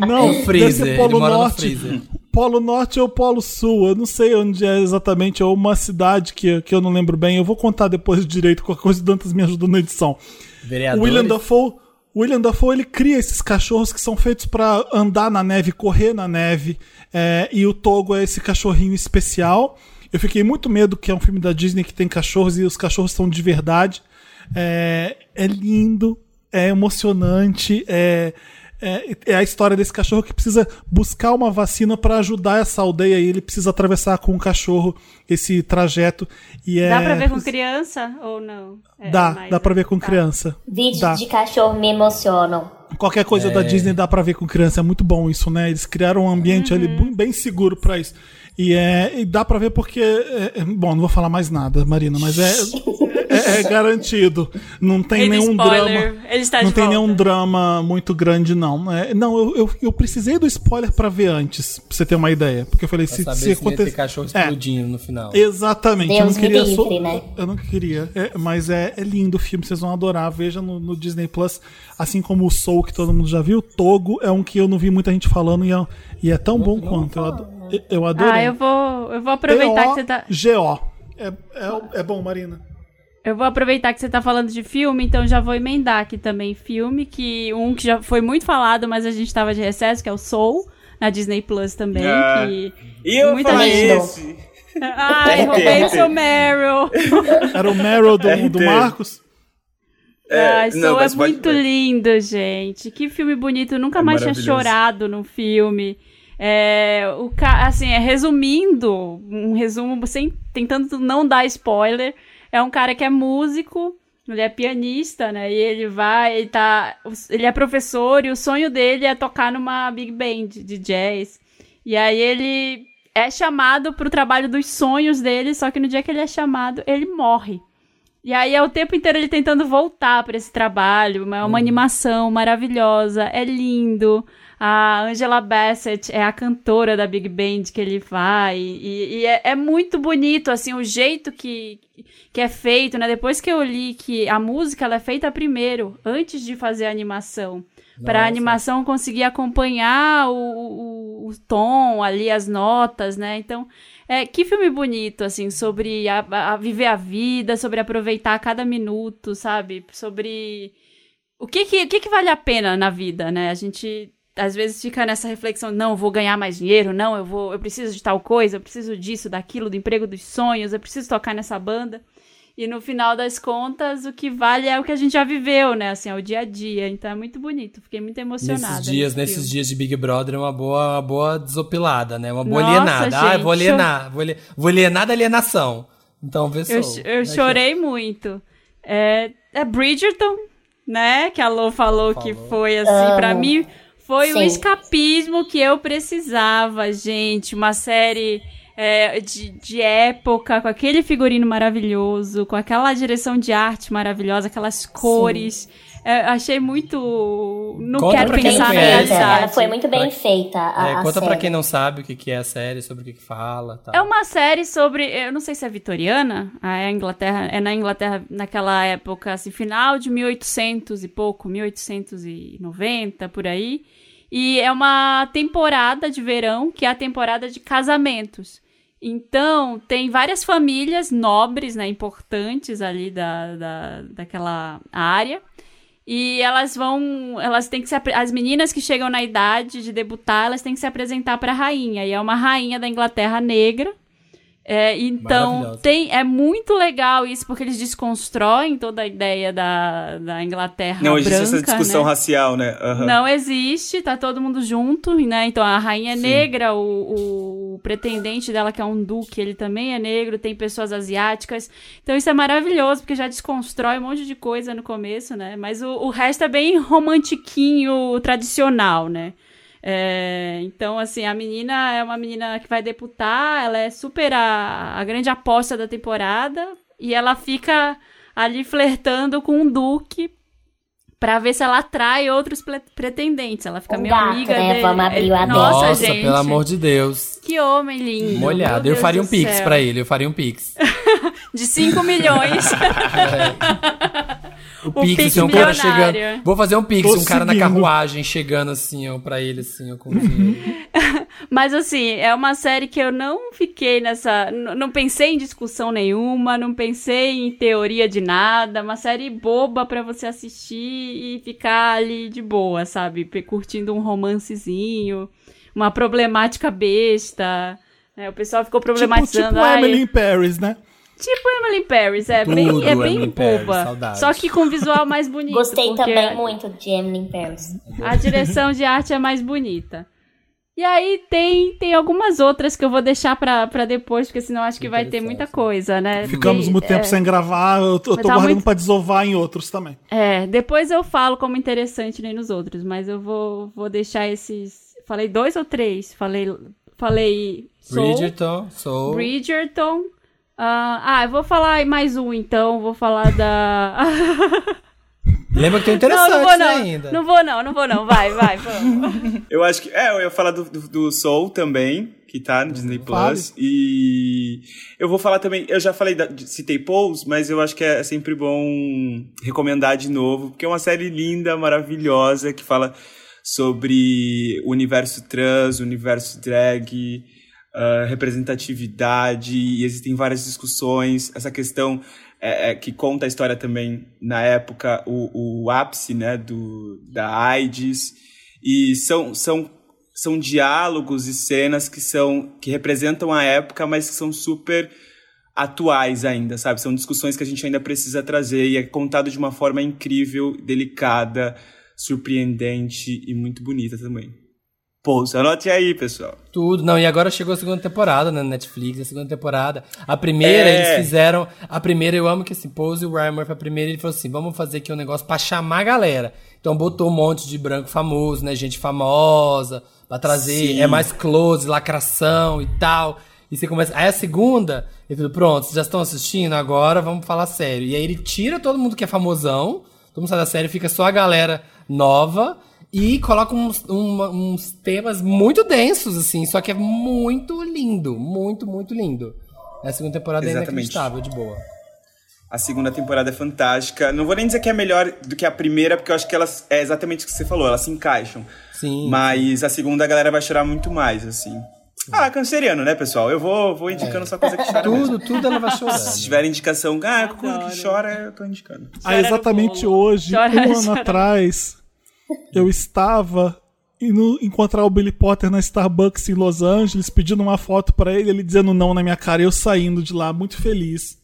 Não, Um deve freezer, ser Polo mora no Norte. freezer. Polo Norte ou Polo Sul, eu não sei onde é exatamente, ou uma cidade que, que eu não lembro bem. Eu vou contar depois direito, qualquer coisa o Dantas me ajuda na edição. O Vereadores. William Dafoe, William Dafoe ele cria esses cachorros que são feitos para andar na neve, correr na neve. é, e o Togo é esse cachorrinho especial. Eu fiquei muito medo que é um filme da Disney que tem cachorros e os cachorros são de verdade. É, é lindo, é emocionante, é, é, é a história desse cachorro que precisa buscar uma vacina para ajudar essa aldeia e ele precisa atravessar com o cachorro esse trajeto. E é, Dá pra ver com criança ou não? É Dá, mais- dá pra ver com tá. criança. Vídeos Dá. de cachorro me emocionam. Qualquer coisa da Disney dá pra ver com criança, é muito bom isso, né? Eles criaram um ambiente ali Uhum. bem- bem seguro pra isso. E, é, e dá pra ver porque. é- é- bom, não vou falar mais nada, Marina, mas é, é, é garantido. Não tem Ele nenhum spoiler, drama. ele está não de tem volta. nenhum drama muito grande, não. É, não, eu, eu, eu precisei do spoiler pra ver antes, pra você ter uma ideia. Porque eu falei, Pra se, saber se se, acontecer. cachorro É, explodindo no final. Exatamente. eu Deus não me queria. livre, só- né? Eu não queria. É, mas é, é lindo o filme, vocês vão adorar. Veja no, no Disney Plus. Assim como o Soul, que todo mundo já viu. Togo é um que eu não vi muita gente falando e é, e é tão bom quanto. Eu, ado- Eu- adorei. Ah, eu vou, eu vou aproveitar que você tá. G-O. É, é, é bom, Marina. Eu vou aproveitar que você tá falando de filme, então já vou emendar aqui também filme, que um que já foi muito falado, mas a gente tava de recesso, que é o Soul, na Disney Plus também, Ah. que... E eu Muita falei gente- esse. Ai, RT. roubei o seu Meryl! Era o Meryl do, do RT. Marcos. Ai, não, é pode- muito lindo, gente. Que filme bonito. Eu nunca É mais tinha chorado num filme. É, o ca... assim, é, resumindo, um resumo sem tentando não dar spoiler, é um cara que é músico, ele é pianista, né? E ele vai, ele tá, ele é professor e o sonho dele é tocar numa big band de jazz. E aí ele é chamado pro trabalho dos sonhos dele, só que no dia que ele é chamado, ele morre. E aí é o tempo inteiro ele tentando voltar para esse trabalho. É uma animação maravilhosa, é lindo. A Angela Bassett é a cantora da Big Band que ele vai. E, e é, é muito bonito, assim, o jeito que, que é feito, né? Depois que eu li que a música ela é feita primeiro, antes de fazer a animação. Para a animação conseguir acompanhar o, o, o tom ali, as notas, né? Então, é, que filme bonito, assim, sobre a, a viver a vida, sobre aproveitar cada minuto, sabe? Sobre o que que, o que que vale a pena na vida, né? A gente às vezes fica nessa reflexão, não, eu vou ganhar mais dinheiro, não, eu vou, eu preciso de tal coisa, eu preciso disso, daquilo, do emprego dos sonhos, eu preciso tocar nessa banda. E no final das contas, o que vale é o que a gente já viveu, né? Assim, é o dia a dia. Então é muito bonito. Fiquei muito emocionada. Nesses dias, nesse nesses filme. dias de Big Brother, é uma boa, uma boa desopilada, né? Uma boa Nossa, alienada. ah, eu vou gente, alienar. Vou, ali- vou alienar da alienação. Então, vê Eu, eu chorei muito. É, é Bridgerton, né? Que a Lô falou, que Falou. foi assim, Amo. pra mim foi o Sim. escapismo que eu precisava, gente. Uma série é, de, de época, com aquele figurino maravilhoso, com aquela direção de arte maravilhosa, aquelas cores. É, achei muito. Não Conta quero pensar na realidade. Ela foi muito bem Pra- feita. A, É, a conta pra série. quem não sabe o que, que é a série, sobre o que, que fala. Tal. É uma série sobre, eu não sei se é vitoriana, ah, é a Inglaterra, é na Inglaterra naquela época, assim, final de 1800 e pouco, 1890 por aí. E é uma temporada de verão, que é a temporada de casamentos. Então, tem várias famílias nobres, né, importantes ali da, da, daquela área. E elas vão, elas têm que se, as meninas que chegam na idade de debutar, elas têm que se apresentar para a rainha. E é uma rainha da Inglaterra negra. É, então tem, é muito legal isso porque eles desconstroem toda a ideia da, da Inglaterra Não existe branca, essa discussão né? racial, né? Aham. Não existe, tá todo mundo junto, né? Então a rainha é Sim. negra, o, o pretendente dela, que é um duque, ele também é negro, tem pessoas asiáticas. Então isso é maravilhoso, porque já desconstrói um monte de coisa no começo, né? Mas o, o resto é bem romantiquinho, tradicional, né? É, então, assim, a menina é uma menina que vai deputar, ela é super a, a grande aposta da temporada, e ela fica ali flertando com um duque Pra ver se ela atrai outros pretendentes. Ela fica Um meio gato, amiga né? dele. Vamos abrir o É-. Nossa, Nossa, gente. pelo amor de Deus. Que homem lindo. Molhado. Eu faria um pix pra ele, eu faria um pix. De 5 milhões. O, O pix, pix assim, um cara chegando. Vou fazer um pix, Tô um cara na seguindo. carruagem chegando assim, ó, pra ele, assim, ó, com. Mas assim, é uma série que eu não fiquei nessa. Não pensei em discussão nenhuma, não pensei em teoria de nada. Uma série boba pra você assistir e ficar ali de boa, sabe? Curtindo um romancezinho, uma problemática besta. né? O pessoal ficou Tipo, problematizando. tipo "Ai, Emily in Paris, né? Tipo Emily Paris, é Tudo bem, é bem boba. Só que com visual mais bonito. Gostei também muito de Emily Paris. A direção de arte é mais bonita. E aí tem, tem algumas outras que eu vou deixar pra, pra depois, porque senão acho que vai ter muita coisa, né? Ficamos Tem- muito tempo é, sem gravar, eu tô, eu tô tá guardando muito- pra desovar em outros também. É, depois eu falo como interessante nem nos outros, mas eu vou, vou deixar esses. Falei dois ou três? Falei. Falei. Soul, Bridgerton, Soul. Bridgerton. Ah, ah, eu vou falar mais um então. Vou falar da. Lembra que tem não, interessante não vou não. ainda. Não vou não, não vou não. Vai, vai, vamos. Eu acho que. É, eu ia falar do, do, do Soul também, que tá no Disney. Plus. E eu vou falar também. Eu já falei, da, de- citei Pose, mas eu acho que é sempre bom recomendar de novo, porque é uma série linda, maravilhosa, que fala sobre o universo trans, o universo drag, ah, representatividade, e existem várias discussões. Essa questão é, é, que conta a história também, na época, o, o ápice né, do, da AIDS. E são, são, são diálogos e cenas que, são, que representam a época, mas que são super atuais ainda, sabe? São discussões que a gente ainda precisa trazer e é contado de uma forma incrível, delicada, surpreendente e muito bonita também. Pulse, anote aí, pessoal. Tudo. Não, e agora chegou a segunda temporada na Netflix, a segunda temporada. A primeira, É. eles fizeram. A primeira, eu amo que esse Pose e o Ryan Murphy, a primeira, ele falou assim: vamos fazer aqui um negócio pra chamar a galera. Então botou um monte de branco famoso, né? Gente famosa, pra trazer. Sim. É mais close, lacração e tal. E você começa. Aí a segunda, ele falou: pronto, vocês já estão assistindo? Agora vamos falar sério. E aí ele tira todo mundo que é famosão, todo mundo sai da série, fica só a galera nova. E coloca uns, uma- uns temas muito densos, assim, só que é muito lindo. Muito, muito lindo. A segunda temporada é Exatamente. inacreditável, de boa. A segunda temporada é fantástica. Não vou nem dizer que é melhor do que a primeira, porque eu acho que elas é exatamente o que você falou, elas se encaixam. Sim. Mas a segunda a galera vai chorar muito mais, assim. Ah, canceriano, né, pessoal? Eu vou, vou indicando só coisa que chora. mesmo. Tudo, tudo ela vai Se chorando. tiver indicação, ah, coisa que chora, eu tô indicando. Ah, Chora no exatamente hoje, Chora, um ano chora. atrás, eu estava indo encontrar o Billy Potter na Starbucks em Los Angeles, pedindo uma foto pra ele, ele dizendo não na minha cara, e eu saindo de lá, muito feliz.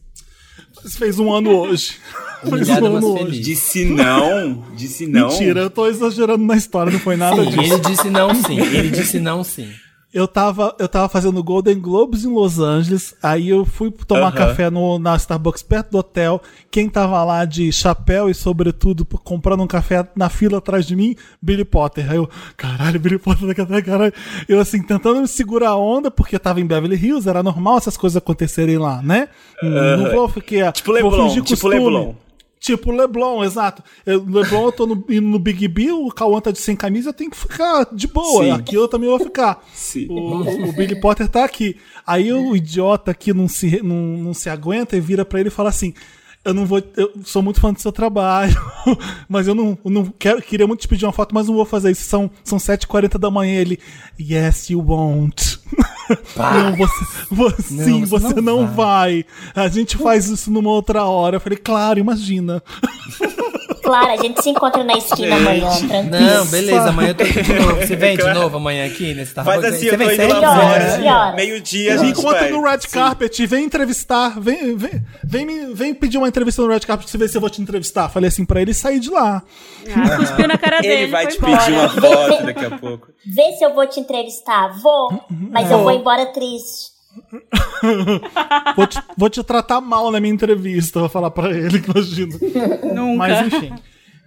Mas fez um ano hoje. fez um ano hoje. Disse não, disse não. Mentira, eu tô exagerando na história, não foi nada Sim, disso. ele disse não sim. Ele disse não sim. Eu tava, eu tava fazendo Golden Globes em Los Angeles, aí eu fui tomar café no, na Starbucks perto do hotel. Quem tava lá de chapéu e sobretudo comprando um café na fila atrás de mim, Billy Potter. Aí eu, caralho, Billy Potter daqui atrás, caralho. Eu assim, tentando me segurar a onda, porque eu tava em Beverly Hills, era normal essas coisas acontecerem lá, né? Não vou ficar. Tipo vou Leblon, fingir tipo costume. Leblon. Tipo Leblon, exato. Eu, Leblon, eu tô no, indo no Big Bill, o Cauã tá de sem camisa, eu tenho que ficar de boa. Sim. Aqui eu também vou ficar. O, o Billy Potter tá aqui. Aí o idiota aqui não se, não, não se aguenta e vira pra ele e fala assim: Eu não vou. Eu sou muito fã do seu trabalho, mas eu não, eu não quero. Queria muito te pedir uma foto, mas não vou fazer isso. São, são 7h40 da manhã. Ele, Yes, you won't. Não, você, você, sim, você você, não não vai. A gente faz isso numa outra hora. Eu falei, claro, imagina. Claro, a gente se encontra na esquina amanhã, tranquilo. Não, beleza, amanhã eu tô aqui de novo. Você vem de novo amanhã aqui nesse Starbucks? Faz assim, Você eu tô vem indo lá fora. Horas? Meio-dia, a Me gente encontra no red carpet, vem entrevistar, vem, vem, vem, me- vem pedir uma entrevista no red carpet pra ver se eu vou te entrevistar. Falei assim pra ele e sair de lá. Ah, cuspiu na cara dele. Ele vai te embora. pedir uma foto daqui a pouco. Vê se eu vou te entrevistar. Vou, mas eu vou embora triste. Vou te, vou te tratar mal na minha entrevista, vou falar pra ele, imagina. Nunca. Mas enfim.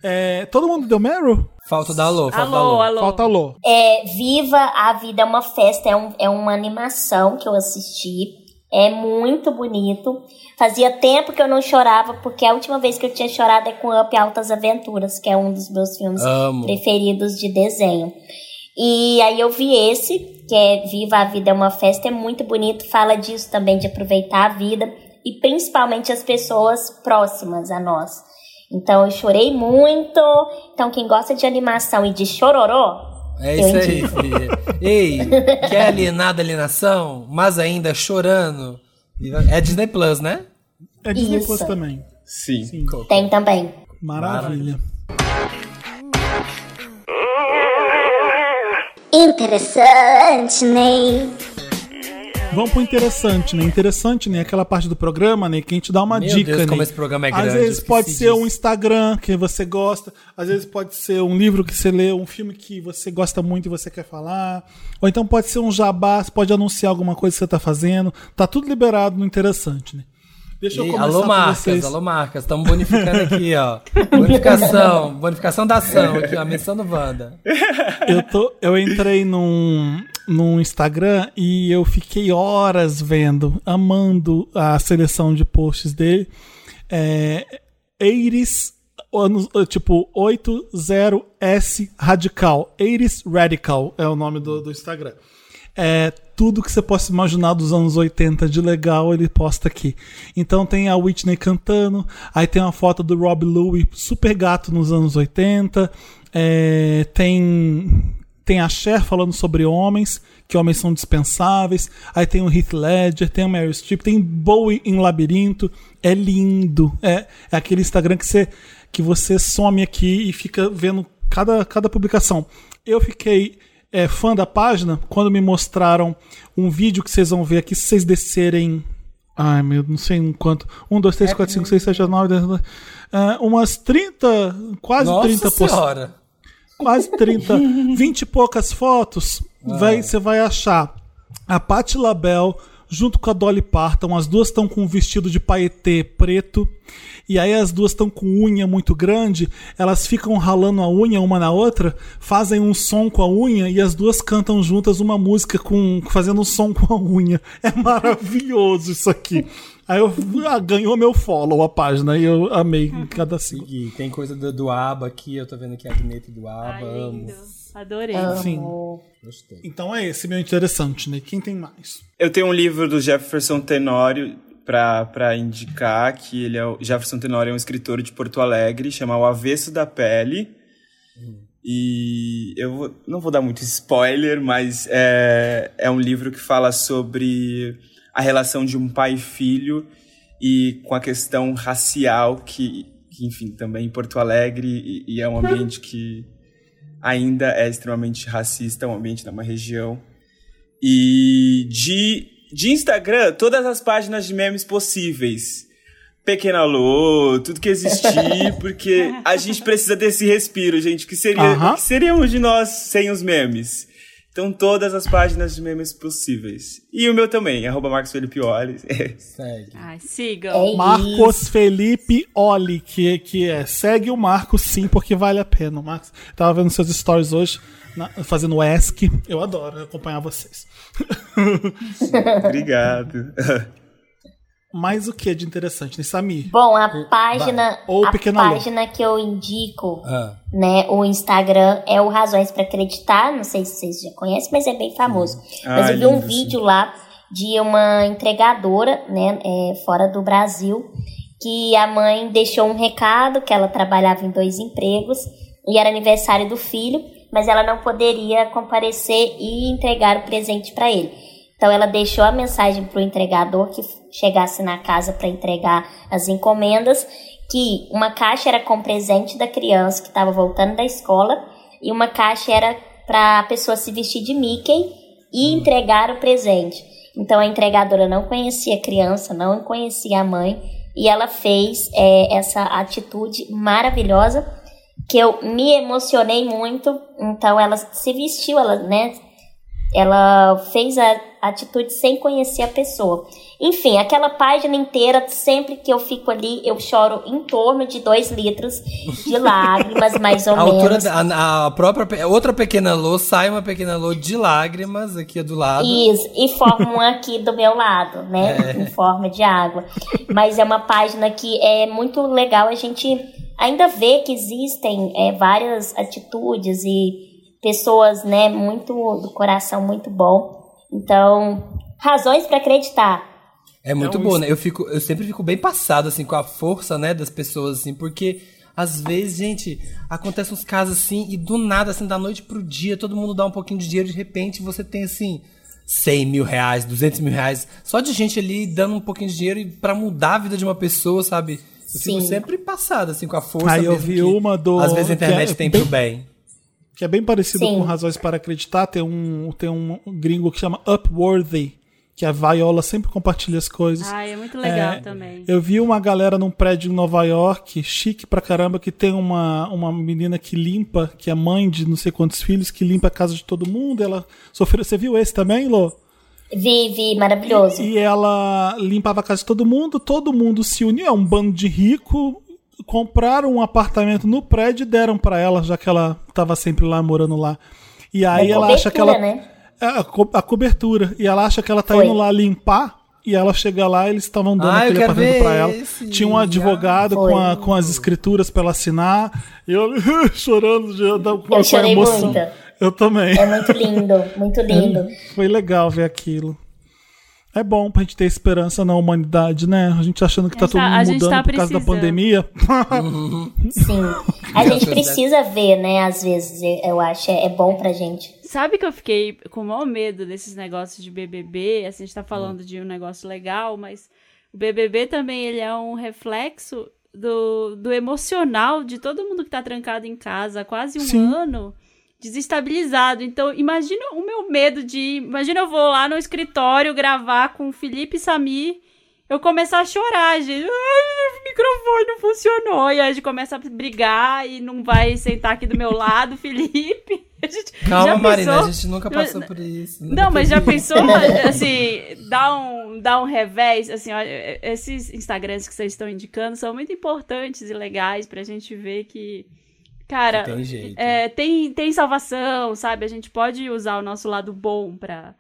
É, todo mundo deu Meryl? Falta da alô, falta da Alô, alô. alô. Falta Lô. É, Viva a Vida é uma festa, é, um, é uma animação que eu assisti. É muito bonito. Fazia tempo que eu não chorava, porque a última vez que eu tinha chorado é com Up Altas Aventuras, que é um dos meus filmes Amo. preferidos de desenho. E aí eu vi esse, que é Viva a Vida é uma festa, é muito bonito, fala disso também, de aproveitar a vida e principalmente as pessoas próximas a nós. Então eu chorei muito. Então quem gosta de animação e de chororô, É isso aí, filha. Ei, quer alienar da alienação, mas ainda chorando? É Disney Plus, né? É Disney Isso. Plus também. Sim. Tem também. Maravilha. Interessante, Ney. Vamos pro interessante, né? Interessante, né? Aquela parte do programa, né? Que a gente dá uma Meu dica, Deus, né? como esse programa é grande, Às vezes pode ser disso. um Instagram que você gosta, às vezes pode ser um livro que você lê, um filme que você gosta muito e você quer falar. Ou então pode ser um jabá, você pode anunciar alguma coisa que você tá fazendo. Tá tudo liberado no interessante, né? Deixa eu E, começar alô, marcas, vocês. alô, marcas. Estamos bonificando aqui, ó. Bonificação, bonificação da ação aqui, ó. Menção do Wanda. eu, tô, eu entrei num, num Instagram e eu fiquei horas vendo, amando a seleção de posts dele. É, Eiris, anos- tipo 80S Radical. Eiris Radical é o nome do, do Instagram. É, tudo que você possa imaginar dos anos 80 de legal, ele posta aqui. Então tem a Whitney cantando, aí tem uma foto do Rob Louie, super gato nos anos 80. é, tem tem a Cher falando sobre homens, que homens são dispensáveis. Aí tem o Heath Ledger, tem o Meryl Streep, tem Bowie em Labirinto. É lindo. É, é aquele Instagram que você, que você some aqui e fica vendo cada, cada publicação. Eu fiquei é, fã da página quando me mostraram um vídeo que vocês vão ver aqui, se vocês descerem. Ai, meu, não sei em quanto. 1, 2, 3, 4, 5, 6, 7, 8, 9, 10, 11, é, umas 30, quase Nossa 30 post- senhora. quase 30, 20 e poucas fotos, vai- você vai achar a Patti LaBelle junto com a Dolly Parton. As duas estão com um vestido de paetê preto. E aí as duas estão com unha muito grande, elas ficam ralando a unha uma na outra, fazem um som com a unha e as duas cantam juntas uma música com fazendo um som com a unha. É maravilhoso isso aqui. Aí eu ah, ganhou meu follow a página e eu amei cada cinco. E tem coisa do, do ABBA aqui, eu tô vendo aqui a vinheta do ABBA, Ai, amo. lindo. Adorei. Sim. Gostei. Então é esse meu interessante, né? Quem tem mais? Eu tenho um livro do Jefferson Tenório pra, pra indicar, que ele é o Jefferson Tenório é um escritor de Porto Alegre, chama O Avesso da Pele. E eu vou- não vou dar muito spoiler, mas é, é um livro que fala sobre a relação de um pai e filho e com a questão racial que, que enfim, também em Porto Alegre e, e é um ambiente que ainda é extremamente racista, é um ambiente numa região e de, de Instagram, todas as páginas de memes possíveis. Pequena Lô, tudo que existir, porque a gente precisa desse respiro, gente. O que, seria, Aham. o que seríamos de nós sem os memes? Então, todas as páginas de memes possíveis. E o meu também, arroba Marcos Felipe Olli. Segue. Ai, sigam. É Marcos Felipe Oli, que, que é. Segue o Marcos sim, porque vale a pena. O Marcos, tava vendo seus stories hoje, na- fazendo ESC. Eu adoro acompanhar vocês. Obrigado. Mais o que de interessante, né, Samir? Bom, a página, Ou a Lô. página que eu indico, Ah, né, o Instagram é o Razões para Acreditar, não sei se vocês já conhecem, mas é bem famoso. Mas Ah, eu vi um lindo, sim. vídeo lá de uma entregadora, né, é, fora do Brasil, que a mãe deixou um recado que ela trabalhava em dois empregos e era aniversário do filho, mas ela não poderia comparecer e entregar o presente para ele. Então ela deixou a mensagem para o entregador que chegasse na casa para entregar as encomendas, que uma caixa era com presente da criança que estava voltando da escola e uma caixa era para a pessoa se vestir de Mickey e entregar o presente. Então a entregadora não conhecia a criança, não conhecia a mãe e ela fez é, essa atitude maravilhosa que eu me emocionei muito. Então ela se vestiu, ela, né? Ela fez a atitude sem conhecer a pessoa. Enfim, aquela página inteira, sempre que eu fico ali, eu choro em torno de dois litros de lágrimas, mais ou a altura menos. da, a, a própria outra pequena Lô sai uma pequena Lô de lágrimas aqui do lado. Isso, e forma um aqui do meu lado, né? Em forma de água. Mas é uma página que é muito legal a gente ainda ver que existem é, várias atitudes e pessoas, né, muito do coração muito bom. Então, razões para acreditar. É muito um bom, né? Eu, fico, eu sempre fico bem passado, assim, com a força, né, das pessoas, assim, porque às vezes, gente, acontecem uns casos assim, e do nada, assim, da noite pro dia, todo mundo dá um pouquinho de dinheiro, de repente você tem, assim, 100 mil reais, 200 mil reais, só de gente ali dando um pouquinho de dinheiro e pra mudar a vida de uma pessoa, sabe? Eu fico Sim. sempre passado, assim, com a força Aí eu vi que uma do- Às vezes a que é internet tem bem- pro bem. Que é bem parecido Sim. com Razões para Acreditar. Tem um, tem um gringo que chama Upworthy, que a Viola sempre compartilha as coisas. Ai, é muito legal É, também. Eu vi uma galera num prédio em Nova York, chique pra caramba, que tem uma, uma menina que limpa, que é mãe de não sei quantos filhos, que limpa a casa de todo mundo. Ela sofreu. Você viu esse também, Lô? Vi, vi, maravilhoso. E ela limpava a casa de todo mundo, todo mundo se uniu, é um bando de rico, compraram um apartamento no prédio e deram pra ela, já que ela tava sempre lá morando lá. E aí É ela acha que ela cobertura, né? é, a, co- a cobertura e ela acha que ela tá Foi. indo lá limpar e ela chega lá, eles estavam dando Ah, aquele apartamento pra ela. esse. Tinha um advogado Foi. com, a- com as escrituras pra ela assinar. E eu chorando de, com a Eu chorei emoção. muito. Eu também. É muito lindo, muito lindo. Foi legal ver aquilo. É bom pra gente ter esperança na humanidade, né? A gente achando que tá A todo gente tá- mundo a gente mudando tá por causa da pandemia. Sim. A gente precisa ver, né? Às vezes, eu- acho, é é bom pra gente. Sabe que eu fiquei com o maior medo desses negócios de BBB? Assim, a gente tá falando de um negócio legal, mas o BBB também ele é um reflexo do, do emocional de todo mundo que tá trancado em casa há quase um Sim. ano, desestabilizado. Então, imagina o meu medo de. Imagina eu vou lá no escritório gravar com o Felipe e Samir. Eu começar a chorar, gente. Ai, o microfone não funcionou. E aí a gente começa a brigar e não vai sentar aqui do meu lado, Felipe. Calma, Marina, a gente nunca passou por isso. nunca Não, mas já pensou, assim, dar um, dar um revés, assim, olha, esses Instagrams que vocês estão indicando são muito importantes e legais pra gente ver que, cara, Tem jeito. é, tem, tem salvação, sabe? A gente pode usar o nosso lado bom pra,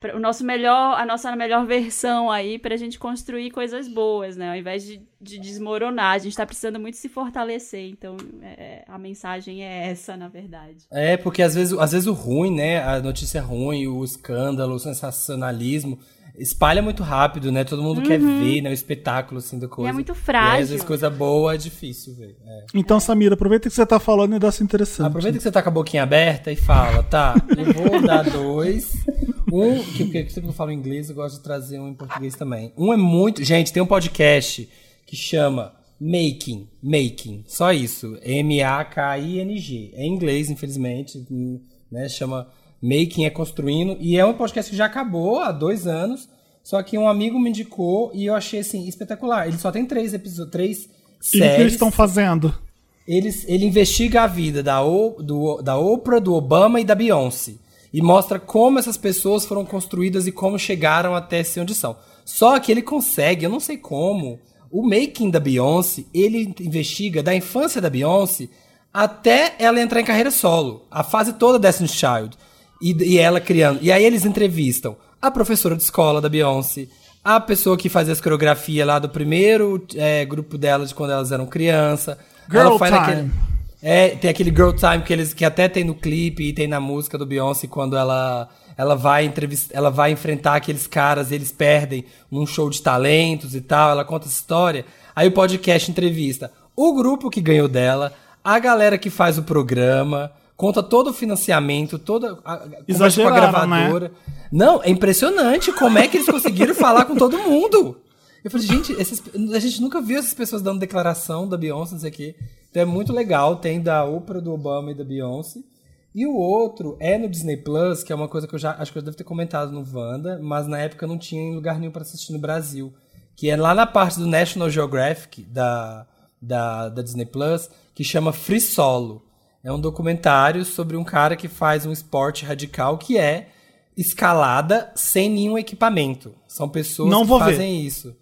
pra- o nosso melhor, a nossa melhor versão aí pra gente construir coisas boas, né? Ao invés de, de desmoronar, a gente tá precisando muito se fortalecer, então é, a mensagem é essa, na verdade. É, porque às vezes, às vezes o ruim, né? A notícia ruim, o escândalo, o sensacionalismo, espalha muito rápido, né? Todo mundo quer ver, né? O espetáculo, assim, da coisa. Uhum. muito E aí, frágil. às vezes coisa boa é difícil ver. é. Então, Samira, aproveita que você tá falando um negócio interessante. Aproveita que você tá com a boquinha aberta e fala, tá, eu vou dar dois. Um, que, porque sempre que eu falo inglês, eu gosto de trazer um em português também. Um é muito. Gente, tem um podcast que chama Making. Making. Só isso. M-A-K-I-N-G. É em inglês, infelizmente. Né? Chama Making é Construindo. E é um podcast que já acabou há dois anos. Só que um amigo me indicou e eu achei assim, espetacular. Ele só tem três episódios, três E o que séries. eles estão fazendo? Eles, ele investiga a vida da, o, do, da Oprah, do Obama e da Beyoncé. E mostra como essas pessoas foram construídas e como chegaram até ser onde são. Só que ele consegue, eu não sei como, o making da Beyoncé, ele investiga da infância da Beyoncé até ela entrar em carreira solo. A fase toda Destiny's Child. E, e ela criando. E aí eles entrevistam a professora de escola da Beyoncé, a pessoa que fazia as coreografias lá do primeiro é, grupo dela de quando elas eram criança. Girl ela faz Time. naquele- é, tem aquele Girl Time que eles que até tem no clipe e tem na música do Beyoncé quando ela ela vai entrevistar, ela vai enfrentar aqueles caras, eles perdem num show de talentos e tal, ela conta essa história. Aí o podcast entrevista o grupo que ganhou dela, a galera que faz o programa, conta todo o financiamento, toda a, com a né? gravadora. Não, é impressionante como é que eles conseguiram falar com todo mundo. Eu falei, gente, esses- a gente nunca viu essas pessoas dando declaração da Beyoncé, não sei o quê. Então é muito legal. Tem da Oprah, do Obama e da Beyoncé. E o outro é no Disney Plus, que é uma coisa que eu já acho que eu devo ter comentado no Wanda, mas na época não tinha em lugar nenhum para assistir no Brasil. Que é lá na parte do National Geographic da, da, da Disney Plus, que chama Free Solo. É um documentário sobre um cara que faz um esporte radical que é escalada sem nenhum equipamento. São pessoas Não que vou ver. fazem isso.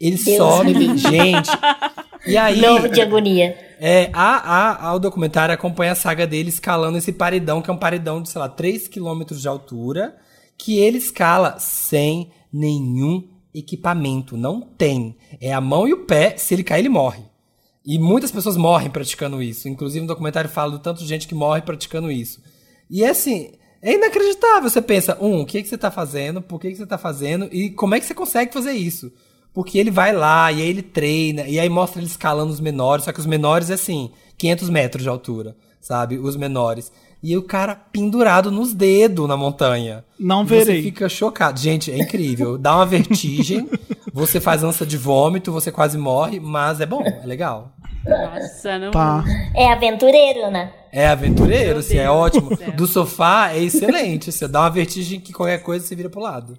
Eles Deus livre. gente. E aí, Novo de agonia. é, a, a, a- o documentário acompanha a saga dele escalando esse paredão, que é um paredão de, sei lá, 3 km de altura, que ele escala sem nenhum equipamento. Não tem. É a mão e o pé, se ele cair, ele morre. E muitas pessoas morrem praticando isso. Inclusive, no documentário fala do tanto de gente que morre praticando isso. E assim, é inacreditável. Você pensa, um, o que, que você tá fazendo? Por que, que você tá fazendo? E como é que você consegue fazer isso? Porque ele vai lá, e aí ele treina, e aí mostra ele escalando os menores, só que os menores é assim, 500 metros de altura, sabe? Os menores. E o cara pendurado nos dedos na montanha. Não E Você verei. fica chocado. Gente, é incrível. Dá uma vertigem, você faz ânsia de vômito, você quase morre, mas é bom, é legal. Nossa, não. Tá. É aventureiro, né? É aventureiro, assim, é ótimo. do sofá é excelente. Você dá uma vertigem que qualquer coisa você vira pro lado.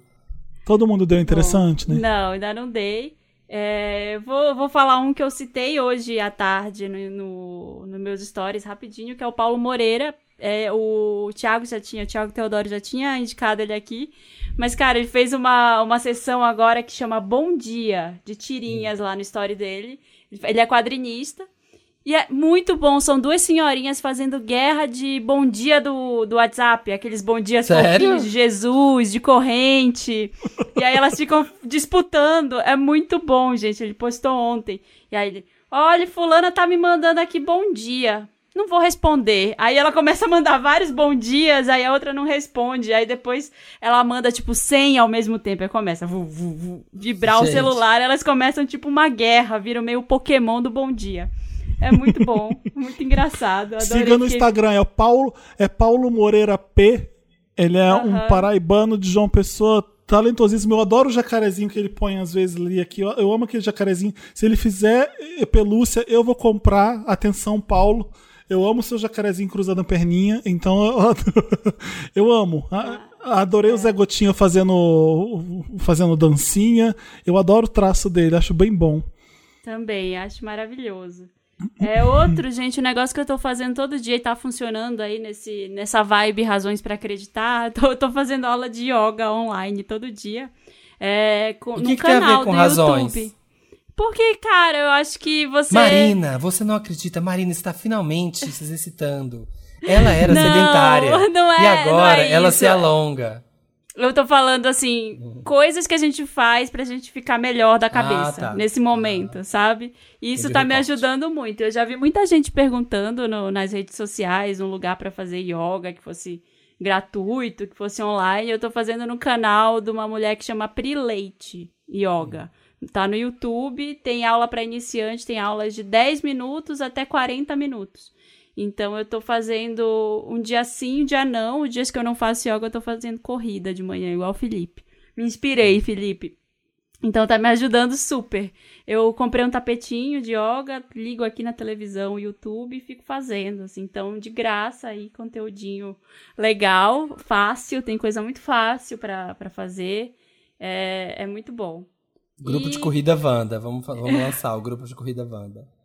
Todo mundo deu interessante, né? Não, ainda não dei. É, vou, vou falar um que eu citei hoje à tarde no, no, no meus stories rapidinho, que é o Paulo Moreira. É, o Thiago já tinha, o Thiago Teodoro já tinha indicado ele aqui. Mas, cara, ele fez uma, uma sessão agora que chama Bom Dia, de tirinhas lá no story dele. Ele é quadrinista. E é muito bom, são duas senhorinhas fazendo guerra de bom dia do, do WhatsApp, aqueles bom dias fofinhos de Jesus, de corrente. E aí elas ficam disputando. É muito bom, gente. Ele postou ontem. E aí ele, olha, fulana tá me mandando aqui bom dia. Não vou responder. Aí ela começa a mandar vários bom dias, aí a outra não responde. Aí depois ela manda, tipo, 100 ao mesmo tempo. Aí começa a vibrar o Gente. celular. Elas começam, tipo, uma guerra. Viram meio Pokémon do bom dia. É muito bom, muito engraçado. Adorei Siga no que- Instagram, é o Paulo, é Paulo Moreira P Ele é um paraibano de João Pessoa, talentosíssimo. Eu adoro o jacarezinho que ele põe às vezes ali aqui. Eu, eu amo aquele jacarezinho. Se ele fizer eh, pelúcia, eu vou comprar. Atenção, Paulo. Eu amo seu jacarezinho cruzando a perninha, então eu, adoro- eu amo. A- Adorei o Zé Gotinha fazendo, fazendo dancinha. Eu adoro o traço dele, acho bem bom. Também, acho maravilhoso. É outro, gente, o negócio que eu tô fazendo todo dia e tá funcionando aí nesse, nessa vibe Razões pra Acreditar. Tô, tô fazendo aula de yoga online todo dia. É, com, O no que que tem a ver canal com do razões? YouTube. Porque, cara, eu acho que você. Marina, você não acredita, Marina está finalmente se exercitando. Ela era Não, sedentária. não é, e agora é ela se alonga. Eu tô falando assim, coisas que a gente faz pra gente ficar melhor da cabeça tá. nesse momento, sabe? E isso tá me recorte. ajudando muito. Eu já vi muita gente perguntando no- nas redes sociais um lugar pra fazer yoga que fosse gratuito, que fosse online. Eu tô fazendo no canal de uma mulher que chama Pri Leite Yoga. Tá no YouTube, tem aula pra iniciante, tem aulas de 10 minutos até 40 minutos. Então eu tô fazendo um dia sim, um dia não. Os dias que eu não faço yoga, eu tô fazendo corrida de manhã, igual o Felipe. Me inspirei, Felipe. Então tá me ajudando super. Eu comprei um tapetinho de yoga, ligo aqui na televisão, YouTube e fico fazendo, assim. Então, de graça aí, conteúdinho legal, fácil, tem coisa muito fácil pra pra fazer. É, é muito bom. Grupo E- de corrida Wanda. Vamos, vamos lançar o grupo de corrida Wanda.